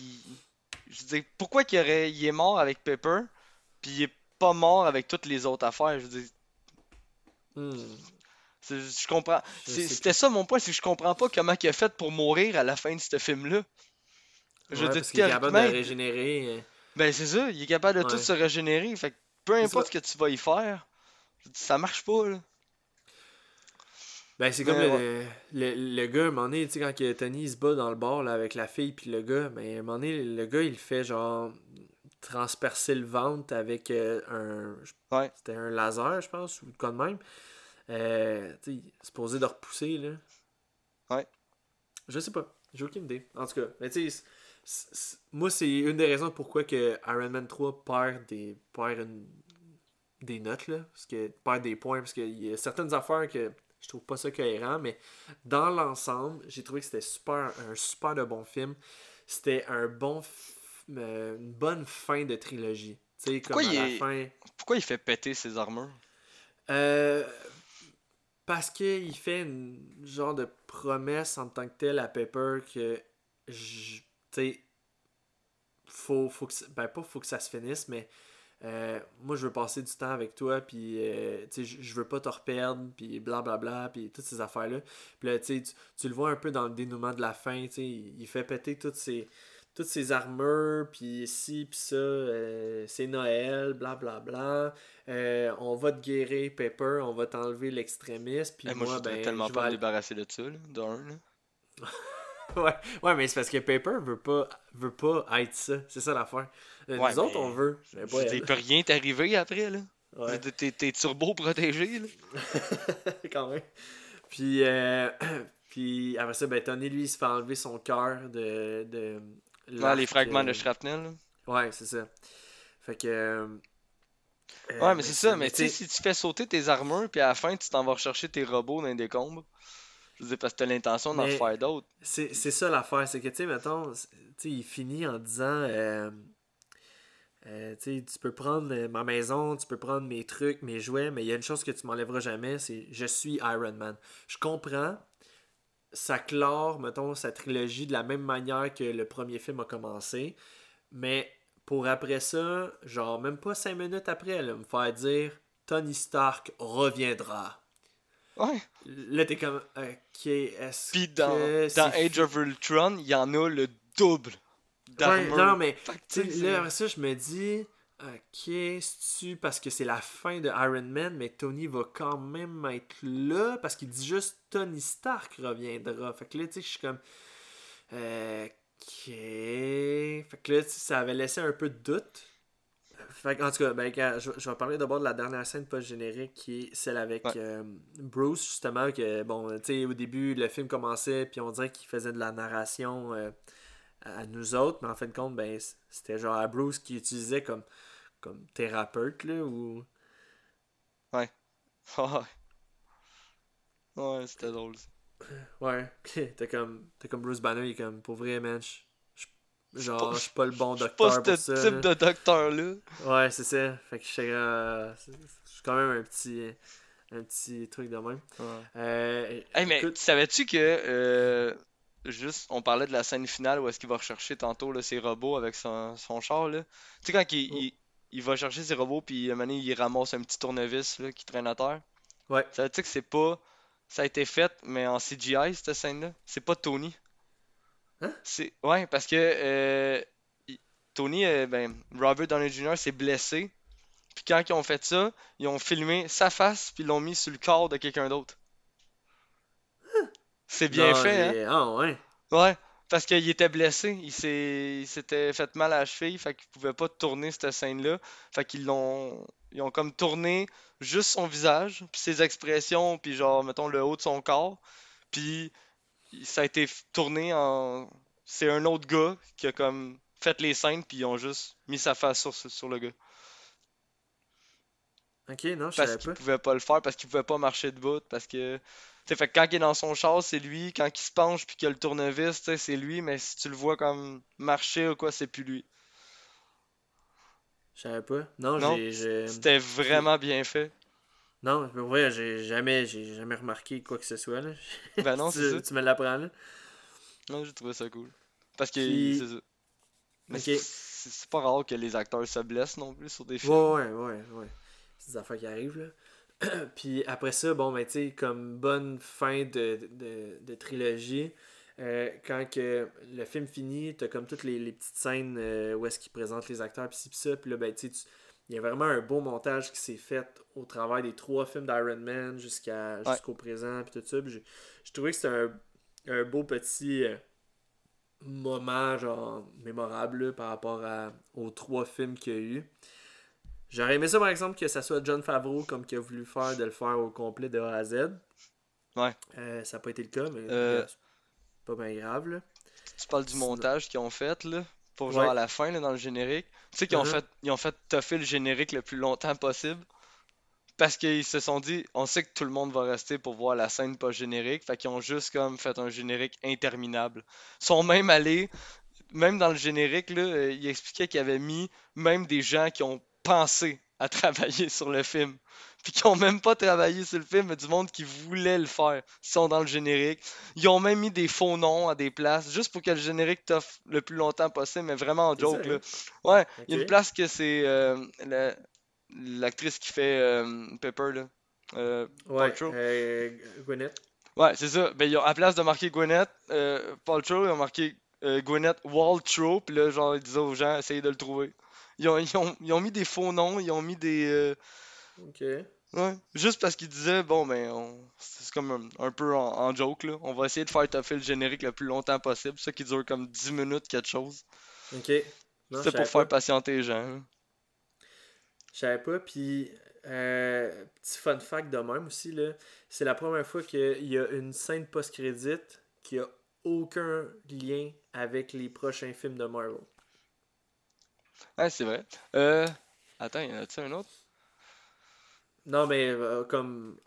Je veux dire, pourquoi qu'il aurait... il est mort avec Pepper, puis il est pas mort avec toutes les autres affaires? Je veux dire, hmm. je comprends. C'était ça mon point, c'est que je comprends pas comment il a fait pour mourir à la fin de ce film-là. Je Ouais, parce qu'il est capable de régénérer euh, ben c'est ça, il est capable de tout Ouais. se régénérer. Fait que peu importe ce que tu vas y faire, dis, ça marche pas, là. Ben, c'est comme Mais le, le, le gars, à un moment donné, tu sais, quand Tony il se bat dans le bar là, avec la fille puis le gars, ben, à un moment donné, le gars, il fait genre transpercer le ventre avec euh, un. Ouais. C'était un laser, je pense, ou quoi de même. Euh, tu supposé de repousser, là. Ouais. Je sais pas. J'ai aucune idée. En tout cas, mais tu sais, moi, c'est une des raisons pourquoi que Iron Man 3 perd des, perd une- des notes, là. Parce que perd des points, parce qu'il y a certaines affaires que je trouve pas ça cohérent, mais dans l'ensemble, j'ai trouvé que c'était super, un super de bon film. C'était un bon, f- euh, une bonne fin de trilogie. Comme Pourquoi à il la est- fin. Pourquoi il fait péter ses armures? Euh, parce qu'il fait une genre de promesse en tant que tel à Pepper que tu sais faut, faut que ben pas faut que ça se finisse mais euh, moi je veux passer du temps avec toi puis euh, tu sais je veux pas te reperdre puis blablabla puis toutes ces affaires là puis là tu sais tu, tu le vois un peu dans le dénouement de la fin tu sais il, il fait péter toutes ses toutes ses armures puis ci puis ça euh, c'est Noël blablabla euh, on va te guérir, Pepper, on va t'enlever l'extrémiste, puis Eh, moi, moi, je ben, tellement je pas me aller- débarrasser de ça, là, d'un, ouais, ouais, mais c'est parce que Pepper veut pas, veut pas être ça, c'est ça l'affaire. Euh, Ouais, Nous autres, on veut, mais pas elle. peut rien t'arriver après, là. Ouais, T'es, t'es turbo protégé, là. quand même. Puis, euh, puis après ça, ben, Tony, lui, il se fait enlever son cœur de... de Ouais, les fragments euh, de shrapnel, là. Ouais, c'est ça. Fait que... euh, euh, Ouais, mais c'est ça, mais tu sais, t'sais, si tu fais sauter tes armures, puis à la fin, tu t'en vas rechercher tes robots dans les décombres, je veux dire, parce que t'as l'intention d'en faire d'autres. C'est ça l'affaire, c'est que, tu sais, mettons, c'est- tu sais, il finit en disant, euh, euh, tu sais, tu peux prendre euh, ma maison, tu peux prendre mes trucs, mes jouets, mais il y a une chose que tu m'enlèveras jamais, c'est je suis Iron Man. Je comprends, ça clore, mettons, sa trilogie de la même manière que le premier film a commencé, mais pour après ça, genre, même pas cinq minutes après, là, me faire dire Tony Stark reviendra. Ouais. Là, t'es comme, ok, est-ce Puis dans, que dans Age of Ultron, il y en a le double Ouais, non, mais là, après ça, je me dis, ok, c'est-tu parce que c'est la fin de Iron Man, mais Tony va quand même être là, parce qu'il dit juste Tony Stark reviendra. Fait que là, tu sais, je suis comme, ok. Fait que là, ça avait laissé un peu de doute. Fait que, en tout cas, ben, je, je vais parler d'abord de la dernière scène post-générique qui est celle avec Ouais. euh, Bruce, justement, que, bon, tu sais, au début, le film commençait, puis on dirait qu'il faisait de la narration euh, à nous autres, mais en fin de compte, ben, c'était genre à Bruce qui utilisait comme, comme thérapeute, là, ou... Ouais. Ouais, c'était drôle. ça. Ouais, t'es comme, t'es comme Bruce Banner, il est comme, pour vrai, man, genre, je suis pas le bon docteur pas pour ce ça. type là. de docteur-là. Ouais, c'est ça. Fait que je suis euh, c'est- je suis quand même un petit, un petit truc de même. Euh, Hey, mais écoute- savais-tu que euh, juste on parlait de la scène finale où est-ce qu'il va rechercher tantôt là, ses robots avec son, son char là. Tu sais quand il, Oh. il, il va chercher ses robots puis à un moment donné, il ramasse un petit tournevis là, qui traîne à terre. Ouais. Savais-tu que c'est pas ça a été fait mais en CGI cette scène-là? C'est pas Tony. Hein? C'est ouais parce que euh, Tony euh, ben Robert Downey Jr. s'est blessé. Puis quand ils ont fait ça, ils ont filmé sa face puis ils l'ont mis sur le corps de quelqu'un d'autre. C'est bien non, fait, hein? Ah, ouais. Ouais, parce qu'il était blessé, il s'est il s'était fait mal à la cheville, fait qu'il pouvait pas tourner cette scène-là. Fait qu'ils l'ont ils ont comme tourné juste son visage, puis ses expressions, puis genre mettons le haut de son corps, puis ça a été tourné en c'est un autre gars qui a comme fait les scènes puis ils ont juste mis sa face sur, sur le gars Ok, non, je parce savais qu'il pas. pouvait pas le faire parce qu'il pouvait pas marcher debout parce que tu sais fait que quand il est dans son char c'est lui quand il se penche puis qu'il a le tournevis c'est lui mais si tu le vois comme marcher ou quoi c'est plus lui Je savais pas. Non, Non, j'ai. c'était vraiment bien fait Non, pour vrai, j'ai jamais, j'ai jamais remarqué quoi que ce soit, là. ben non tu, c'est ça tu me l'apprends, là. non j'ai trouvé ça cool parce que Puis- c'est ça mais c'est pas rare que les acteurs se blessent non plus sur des films Ouais, ouais, ouais, ouais. C'est des affaires qui arrivent, là. Puis après ça, bon, ben, tu sais, comme bonne fin de, de, de trilogie, euh, quand que le film finit, t'as comme toutes les, les petites scènes euh, où est-ce qu'ils présentent les acteurs, pis ci, pis ça, puis là, ben, tu sais, il y a vraiment un beau montage qui s'est fait au travail des trois films d'Iron Man jusqu'à, Ouais. jusqu'au présent, puis tout ça. Puis j'ai j'ai trouvé que c'était un, un beau petit euh, moment, genre, mémorable là, par rapport à, aux trois films qu'il y a eu. J'aurais aimé ça, par exemple, que ça soit John Favreau comme qui a voulu faire, de le faire au complet de A à Z. Ouais. Euh, ça n'a pas été le cas, mais Euh, pas bien grave, là. tu parles du montage qu'ils ont fait là pour genre Ouais. à la fin là, dans le générique tu sais qu'ils ont Mhm. fait ils ont fait toffer le générique le plus longtemps possible parce qu'ils se sont dit on sait que tout le monde va rester pour voir la scène pas générique fait qu'ils ont juste comme fait un générique interminable ils sont même allés même dans le générique là euh, ils expliquaient qu'ils avaient mis même des gens qui ont pensé à travailler sur le film puis qui ont même pas travaillé sur le film mais du monde qui voulait le faire ils sont dans le générique ils ont même mis des faux noms à des places juste pour que le générique t'offre le plus longtemps possible mais vraiment en joke là hein? ouais il y a une place que c'est euh, la- l'actrice qui fait euh, Pepper là. Euh, Ouais, euh, Gwyneth. ouais, c'est ça. Ben, ils ont, à place de marquer Gwyneth, euh, Paltrow, ils ont marqué Gwyneth Waltrow, puis là, genre, ils disaient aux gens, essayez de le trouver. Ils ont, ils ont, ils ont mis des faux noms, ils ont mis des. euh, Ok. ouais, juste parce qu'ils disaient, bon, ben, on- c'est comme un, un peu en, en joke, là. On va essayer de faire toffer le générique le plus longtemps possible, ça qui dure comme 10 minutes, quelque chose. Ok. C'est pour faire pas. patienter les gens. Je savais pas. Puis, euh, petit fun fact de même aussi, là. C'est la première fois qu'il y a une scène post-crédit qui a aucun lien avec les prochains films de Marvel. Ouais, c'est vrai. Euh. Attends, y en a-tu un autre? Non, mais euh, comme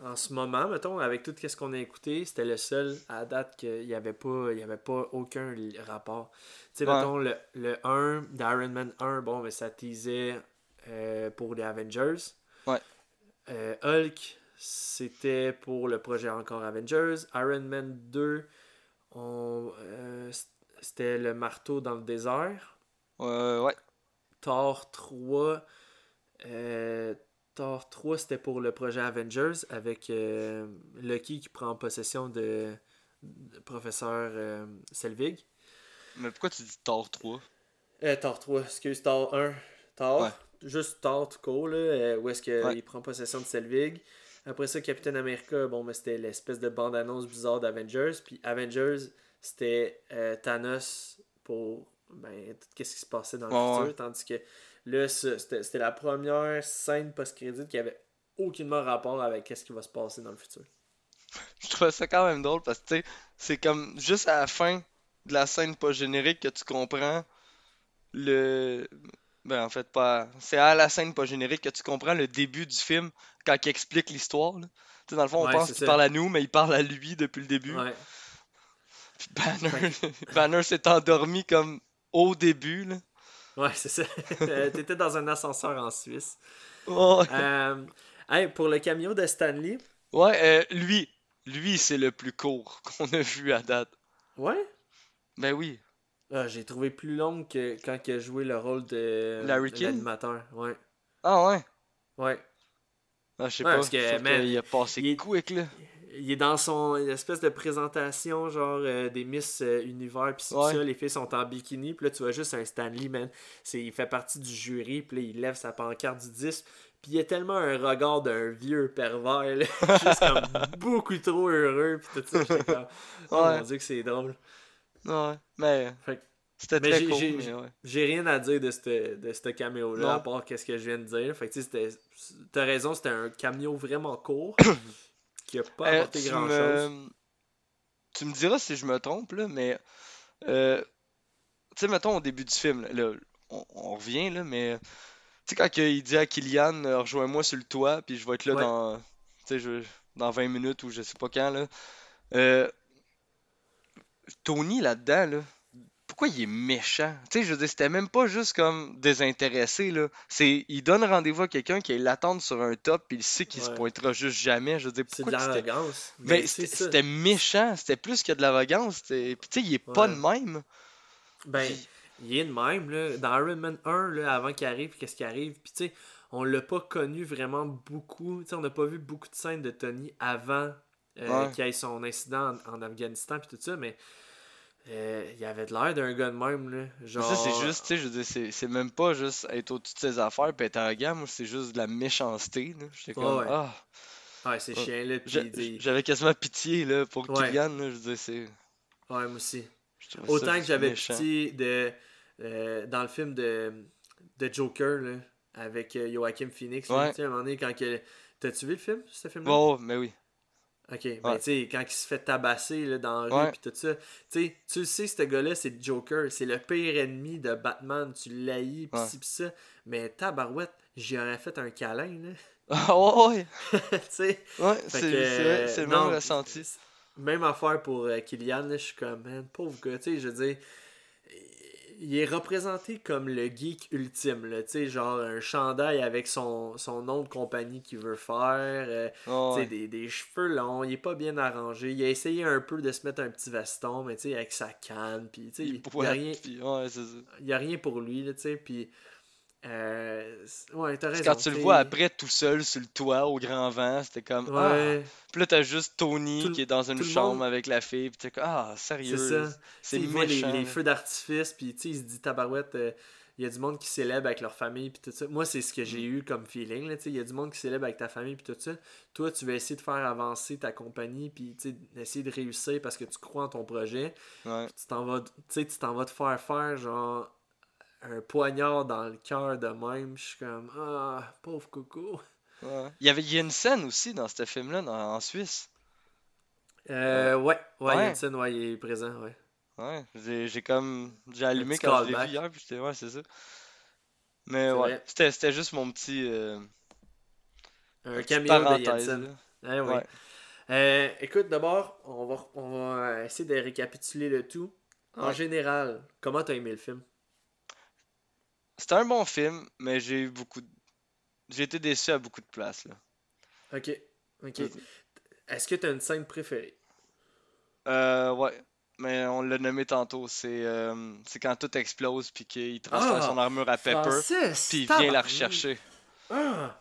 en, en ce moment, mettons, avec tout ce qu'on a écouté, c'était le seul à date qu'il n'y avait pas, y avait pas aucun rapport. Tu sais, Ouais. mettons, le, le 1 d'Iron Man 1, bon, mais ça teasait euh, pour les Avengers. Ouais. Euh, Hulk, c'était pour le projet encore Avengers. Iron Man 2, on, c'était le marteau dans le désert. Euh, ouais. Thor 3, euh, Thor 3, c'était pour le projet Avengers avec euh, Loki qui prend possession de, de professeur euh, Selvig. Mais pourquoi tu dis Thor 3 Euh, Thor 3, excuse, Thor 1. Thor, Ouais. juste Thor tout court, là, où est-ce qu'il Ouais. prend possession de Selvig. Après ça, Captain America, bon, mais c'était l'espèce de bande-annonce bizarre d'Avengers. Puis Avengers, c'était Thanos pour ben, tout ce qui se passait dans le futur. Tandis que là, c'était c'était la première scène post-crédit qui avait aucunement rapport avec ce qui va se passer dans le futur. Je trouvais ça quand même drôle parce que tu sais, c'est comme juste à la fin de la scène pas générique que tu comprends le. Ben en fait pas. C'est à la scène pas générique que tu comprends le début du film quand il explique l'histoire. dans le fond, on Ouais, pense qu'il parle à nous, mais il parle à lui depuis le début. Ouais. Puis Banner, Banner s'est endormi comme au début. Là. Ouais, c'est ça. Euh, T'étais dans un ascenseur en Suisse. Euh, hey, pour le cameo de Stanley, Ouais, euh, lui, lui c'est le plus court qu'on a vu à date. ouais, Ben oui. Ah, j'ai trouvé plus long que quand il a joué le rôle de l'animateur. Ouais. Ah ouais. Ouais. Ah, je sais Ouais, pas. parce que, man, qu'il a passé il est- quick là. Il est dans son espèce de présentation, genre euh, des Miss euh, Univers, pis Ouais. ça, les filles sont en bikini, puis là tu vois juste un Stanley, man. Il fait partie du jury, puis là il lève sa pancarte du 10, puis il a tellement un regard d'un vieux pervers, là, juste comme beaucoup trop heureux, puis tout ça, comme, oh Ouais. mon dieu que c'est drôle. Ouais. Mais c'était très j'ai- cool. j'ai- mais ouais. J'ai rien à dire de ce de ce caméo-là, Non. à part qu'est-ce que je viens de dire. Fait que tu sais, t'as raison, c'était un caméo vraiment court, qui a pas Euh, apporté tu grand-chose. me... tu me diras si je me trompe, là, mais euh, tu sais, mettons au début du film, là, on, on revient, là, mais tu sais, quand il dit à Kylian, euh, rejoins-moi sur le toit, puis je vais être là Ouais. dans, tu sais, je- dans 20 minutes ou je sais pas quand, là. Euh, Tony là-dedans, là, pourquoi il est méchant? Tu sais, je veux dire, c'était même pas juste comme désintéressé, là. C'est, il donne rendez-vous à quelqu'un qui l'attend sur un top, puis il sait qu'il se pointera juste jamais. Je veux dire, C'est de pourquoi l'arrogance. mais Mais c'est c'était méchant, c'était plus que de l'arrogance. Puis tu sais, il est pas de même. Ben, il est de même, là. Dans Iron Man 1, là, avant qu'il arrive, qu'est-ce qui arrive. Puis, tu sais, on l'a pas connu vraiment beaucoup. Tu sais, on n'a pas vu beaucoup de scènes de Tony avant euh, Ouais. qu'il y ait son incident en, en Afghanistan, puis tout ça, mais euh, il avait de l'air d'un gars de même, là. Genre. Ça, c'est juste, tu sais, je veux dire, c'est- même pas juste être au-dessus de ses affaires puis être arrogant. Moi, c'est juste de la méchanceté. là. J'étais comme, Ouais, ah. Ouais, c'est Ouais. chiant, là. Dit- J'avais quasiment pitié là, pour Ouais. Kylian. Là, je veux dire, c'est. Ouais, moi aussi. Autant que j'avais pitié de. euh, dans le film de, de Joker, là, avec euh, Joaquin Phoenix. là. Tu sais, à un moment donné, quand que. T'as-tu vu le film, ce film-là? Bon, mais oui. Ok, ben Ouais. tu sais, quand il se fait tabasser là, dans la Ouais. rue pis tout ça, tu sais, tu le sais, ce gars-là, c'est Joker, c'est le pire ennemi de Batman, tu l'haïs pis Ouais. ci pis ça, mais tabarouette, j'y aurais fait un câlin, là, Ah, ouais, tu sais. ouais. C'est le même ressenti. Même affaire pour euh, Kylian, je suis comme, man, pauvre gars, tu sais, je veux dire, il est représenté comme le geek ultime, là, tu sais, genre un chandail avec son, son nom de compagnie qu'il veut faire, euh, Ah, ouais. des, des cheveux longs, il est pas bien arrangé. Il a essayé un peu de se mettre un petit veston, mais tu sais, avec sa canne, puis tu sais, Il il y a rien, ouais, il a rien pour lui, là, tu sais, puis euh, c'est- ouais, t'as Puis raison. Quand tu le vois après tout seul sur le toit au grand vent, c'était comme ah. Ouais, Puis là t'as juste Tony Tout qui est dans une chambre monde- avec la fille, puis t'es comme ah sérieux. c'est ça. C'est il voit les, feux d'artifice, puis tu sais, il se dit tabarouette, euh, il y a du monde qui célèbre avec leur famille, puis tout ça. Moi, c'est ce que Mm. j'ai eu comme feeling, là, tu sais, il y a du monde qui célèbre avec ta famille, puis tout ça. Toi, tu vas essayer de faire avancer ta compagnie, puis tu sais, essayer de réussir parce que tu crois en ton projet. Ouais. tu t'en vas tu sais tu t'en vas te faire faire genre un poignard dans le cœur de même je suis comme ah pauvre Ouais. Il y avait il y a une scène aussi dans ce film-là en Suisse. euh, ouais ouais, Ouais. Jensen ouais il est présent ouais Ouais, j'ai comme j'ai allumé quand je l'ai vu hier, puis j'étais ouais, c'est ça. Mais ouais, c'était juste mon petit euh, un caméo de Jensen. Eh. Ouais. Euh, écoute d'abord on va on va essayer de récapituler le tout en général comment t'as aimé le film? C'était un bon film, mais j'ai eu beaucoup de... j'ai été déçu à beaucoup de places là. ok est-ce que t'as une scène préférée? Euh ouais, mais on l'a nommé tantôt, c'est euh, quand tout explose puis qu'il transfère Ah! son armure à Pepper puis il vient la rechercher. Ah!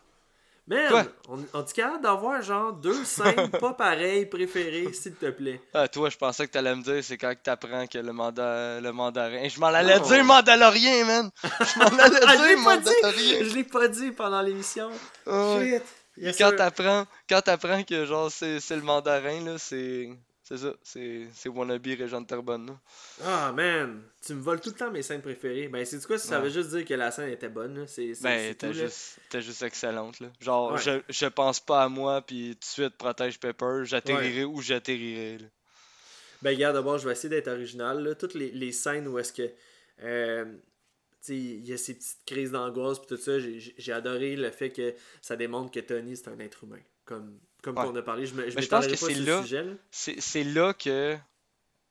Man, Quoi? on, on est capable d'avoir genre deux scènes pas pareilles préférées, s'il te plaît? Ah, toi, je pensais que t'allais me dire, c'est quand que t'apprends que le, manda... le mandarin. Je m'en allais dire Mandalorien, man! Je m'en allais Ah, je l'ai dire pas dit! Mandalorien! Je l'ai pas dit pendant l'émission. Ouais. Shit. Yes, Quand t'apprends, quand t'apprends que genre c'est c'est le mandarin là, c'est c'est ça, c'est c'est wannabe Régent de Terrebonne. Ah man, tu me voles tout le temps mes scènes préférées. Ben c'est quoi ça Ouais. veut juste dire que la scène était bonne là. C'est Ben t'es juste juste excellente là. Genre Ouais. je, je pense pas à moi puis tout de suite protège Pepper, j'atterrirai où j'atterrirai là. Ben regarde d'abord, je vais essayer d'être original là. Toutes les, les scènes où est-ce que euh, il y a ces petites crises d'angoisse puis tout ça, j'ai adoré le fait que ça démontre que Tony c'est un être humain. Comme comme Ouais. qu'on a parlé, je me je Mais je pense que c'est sur là-. C'est là que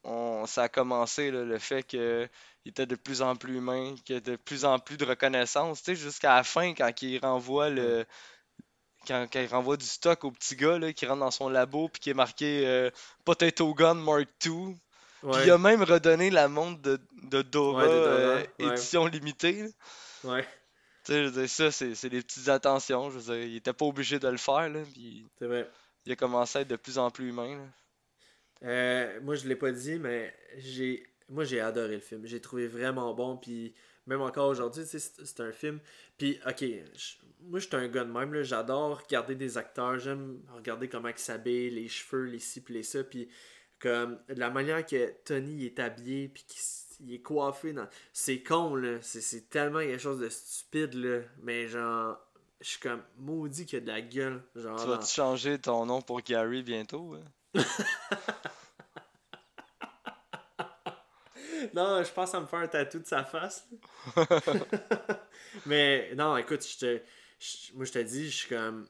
on, ça a commencé là, le fait que il était de plus en plus humain, qu'il y a de plus en plus de reconnaissance, tu sais jusqu'à la fin quand il renvoie le quand, quand il renvoie du stock au petit gars là, qui rentre dans son labo puis qui est marqué euh, Potato Gun Mark II. Puis Ouais. il a même redonné la montre de, de Dora, Ouais, de Dora, euh, édition limitée. là. Ouais, Tu sais, je veux dire, ça, c'est c'est des petites attentions. Je veux dire, il était pas obligé de le faire, là, puis c'est vrai. il a commencé à être de plus en plus humain. là. Euh, moi, je l'ai pas dit, mais j'ai moi j'ai adoré le film. J'ai trouvé vraiment bon, puis même encore aujourd'hui, tu sais, c'est c'est un film. Puis, ok, je- moi, je suis un gars de même, là. j'adore regarder des acteurs, j'aime regarder comment ils s'habillent, les cheveux, les ci, puis les ça, puis comme la manière que Tony est habillé, puis qu'il il est coiffé, dans... c'est con, là. C'est- tellement quelque chose de stupide, là. Mais genre, je suis comme maudit qu'il y a de la gueule. Genre, Tu dans- vas-tu changer ton nom pour Gary bientôt? hein? Non, je pense à me faire un tatou de sa face. Mais non, écoute, je te, je- moi je te dis, je suis comme.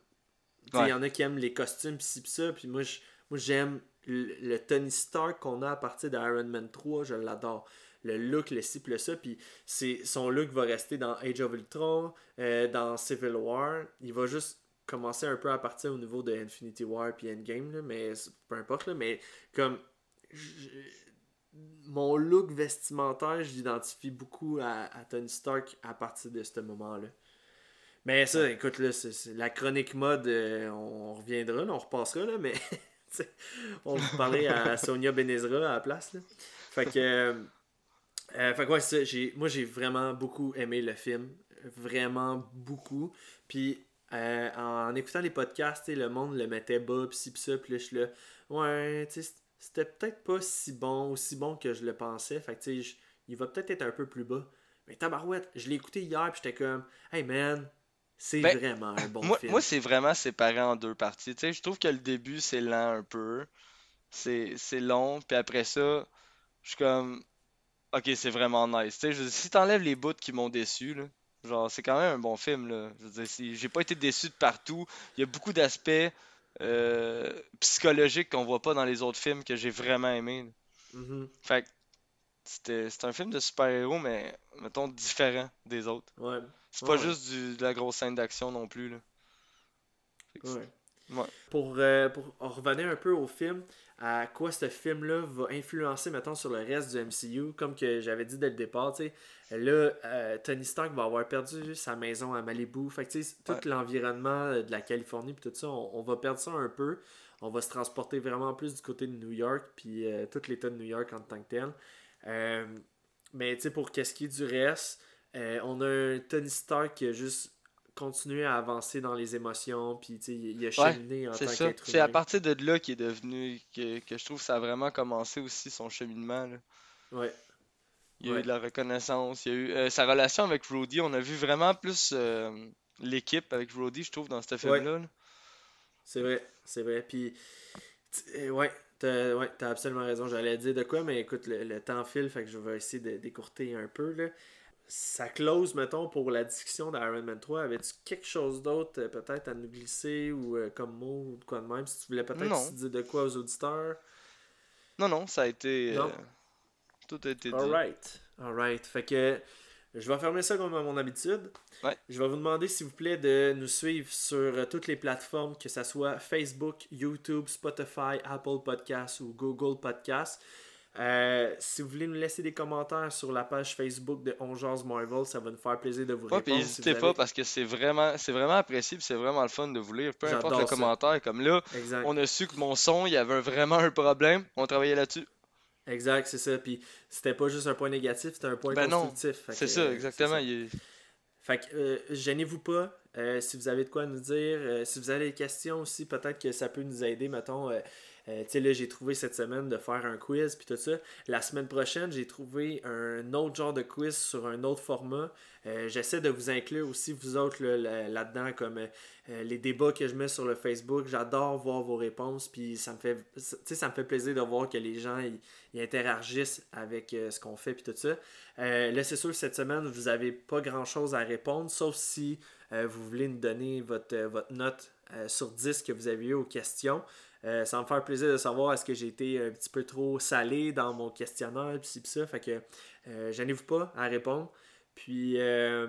Il Ouais. y en a qui aiment les costumes pis ci pis ça, puis moi je- moi, j'aime le, le Tony Stark qu'on a à partir d'Iron Man 3, je l'adore. Le look, le ci le ça, puis c'est son look va rester dans Age of Ultron, euh, dans Civil War. Il va juste commencer un peu à partir au niveau de Infinity War puis Endgame, là, mais peu importe, là, mais comme. je- mon look vestimentaire, je l'identifie beaucoup à, à Tony Stark à partir de ce moment-là. Mais ça, écoute, là, c'est, c'est- la chronique mode, euh, on, on reviendra, là, on repassera, là, mais on va parler à Sonia Benezra à la place. Là. Fait que, euh, euh, fait que ouais, c'est ça, j'ai, moi j'ai vraiment beaucoup aimé le film. Vraiment beaucoup. Puis euh, en écoutant les podcasts, le monde le mettait bas, pis ci, pis ça, pis là, je suis là, ouais, tu sais, c'était peut-être pas si bon, aussi bon que je le pensais. Fait que, tu sais, il va peut-être être un peu plus bas. Mais tabarouette, je l'ai écouté hier, puis j'étais comme, hey man, c'est Ben, vraiment un bon moi, film. moi c'est vraiment séparé en deux parties. Tu sais, je trouve que le début, c'est lent un peu. C'est c'est long, puis après ça, je suis comme, ok, c'est vraiment nice. Tu sais, je veux dire, si t'enlèves les bouts qui m'ont déçu, là, genre, c'est quand même un bon film, là. Je veux dire, j'ai pas été déçu de partout. Il y a beaucoup d'aspects euh, psychologiques qu'on voit pas dans les autres films que j'ai vraiment aimé. là. Mhm, Fait que c'était c'est un film de super-héros, mais mettons différent des autres. ouais. C'est pas Ouais. juste du- de la grosse scène d'action non plus, là. Fait que c'est- Ouais. Ouais. Pour, euh, pour revenir un peu au film, à quoi ce film-là va influencer, mettons, sur le reste du MCU, comme que j'avais dit dès le départ, tu sais, là, euh, Tony Stark va avoir perdu sa maison à Malibu, fait que, tout Ouais. l'environnement euh, de la Californie, puis tout ça, on, on va perdre ça un peu, on va se transporter vraiment plus du côté de New York, puis euh, tout l'État de New York en tant que tel. Euh, mais, tu sais, pour qu'est-ce qui est du reste, on a un Tony Stark qui a juste continué à avancer dans les émotions, puis il a cheminé en tant qu'être C'est à partir de là qu'il est devenu que, que je trouve que ça a vraiment commencé aussi son cheminement. là. Ouais. Il y a Ouais. eu de la reconnaissance, il y a eu euh, sa relation avec Rudy. On a vu vraiment plus euh, l'équipe avec Rudy, je trouve, dans ce film-là. là. C'est vrai, c'est vrai. Puis, euh, ouais, t'as ouais, t'as absolument raison. J'allais dire de quoi, mais écoute, le, le temps file, fait que je vais essayer de d'écourter un peu. Là. Ça close, mettons, pour la discussion d'Iron Man 3. Avais-tu quelque chose d'autre, euh, peut-être, à nous glisser ou euh, comme mot ou de quoi de même Si tu voulais peut-être dire de quoi aux auditeurs? Non, non, ça a été. Non? euh, tout a été dit. Alright, alright. Fait que je vais fermer ça comme à mon habitude. Ouais. Je vais vous demander, s'il vous plaît, de nous suivre sur toutes les plateformes, que ce soit Facebook, YouTube, Spotify, Apple Podcasts ou Google Podcasts. Euh, si vous voulez nous laisser des commentaires sur la page Facebook de Ongeance Marvel, ça va nous faire plaisir de vous Ouais, répondre. si n'hésitez pas parce que c'est vraiment, c'est vraiment c'est vraiment le fun de vous lire. Peu importe le ça. commentaire, comme là, Exact. on a su que mon son, il y avait vraiment un problème. On travaillait là-dessus. Exact, c'est ça. Puis c'était pas juste un point négatif, c'était un point Ben constructif. C'est ça, euh, exactement. ça. il Fait que euh, gênez-vous pas. euh, si vous avez de quoi nous dire, si vous avez des questions aussi, peut-être que ça peut nous aider. Mettons, euh, là, j'ai trouvé cette semaine de faire un quiz puis tout ça. La semaine prochaine, j'ai trouvé un autre genre de quiz sur un autre format. Euh, J'essaie de vous inclure aussi, vous autres, là, là- là-dedans, comme euh, les débats que je mets sur le Facebook. J'adore voir vos réponses. Puis ça me fait, ça me fait plaisir de voir que les gens ils, interagissent avec ce qu'on fait puis tout ça. Là, c'est sûr cette semaine, vous n'avez pas grand-chose à répondre, sauf si vous voulez nous donner votre, votre note sur 10 que vous avez eu aux questions. Euh, ça va me faire plaisir de savoir est-ce que j'ai été un petit peu trop salé dans mon questionnaire, pis pis ça. Fait que euh, pas à répondre. Puis, euh,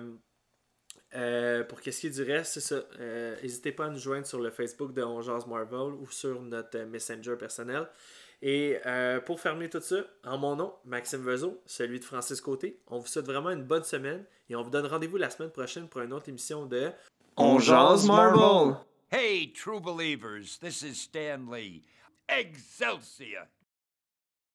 euh, pour qu'est-ce qui est du reste, c'est ça. N'hésitez pas à nous joindre sur le Facebook de On Jase Marvel ou sur notre Messenger personnel. Et pour fermer tout ça, en mon nom, Maxime Vezo, celui de Francis Côté, on vous souhaite vraiment une bonne semaine et on vous donne rendez-vous la semaine prochaine pour une autre émission de On Marvel. Hey, true believers, this is Stan Lee. Excelsior!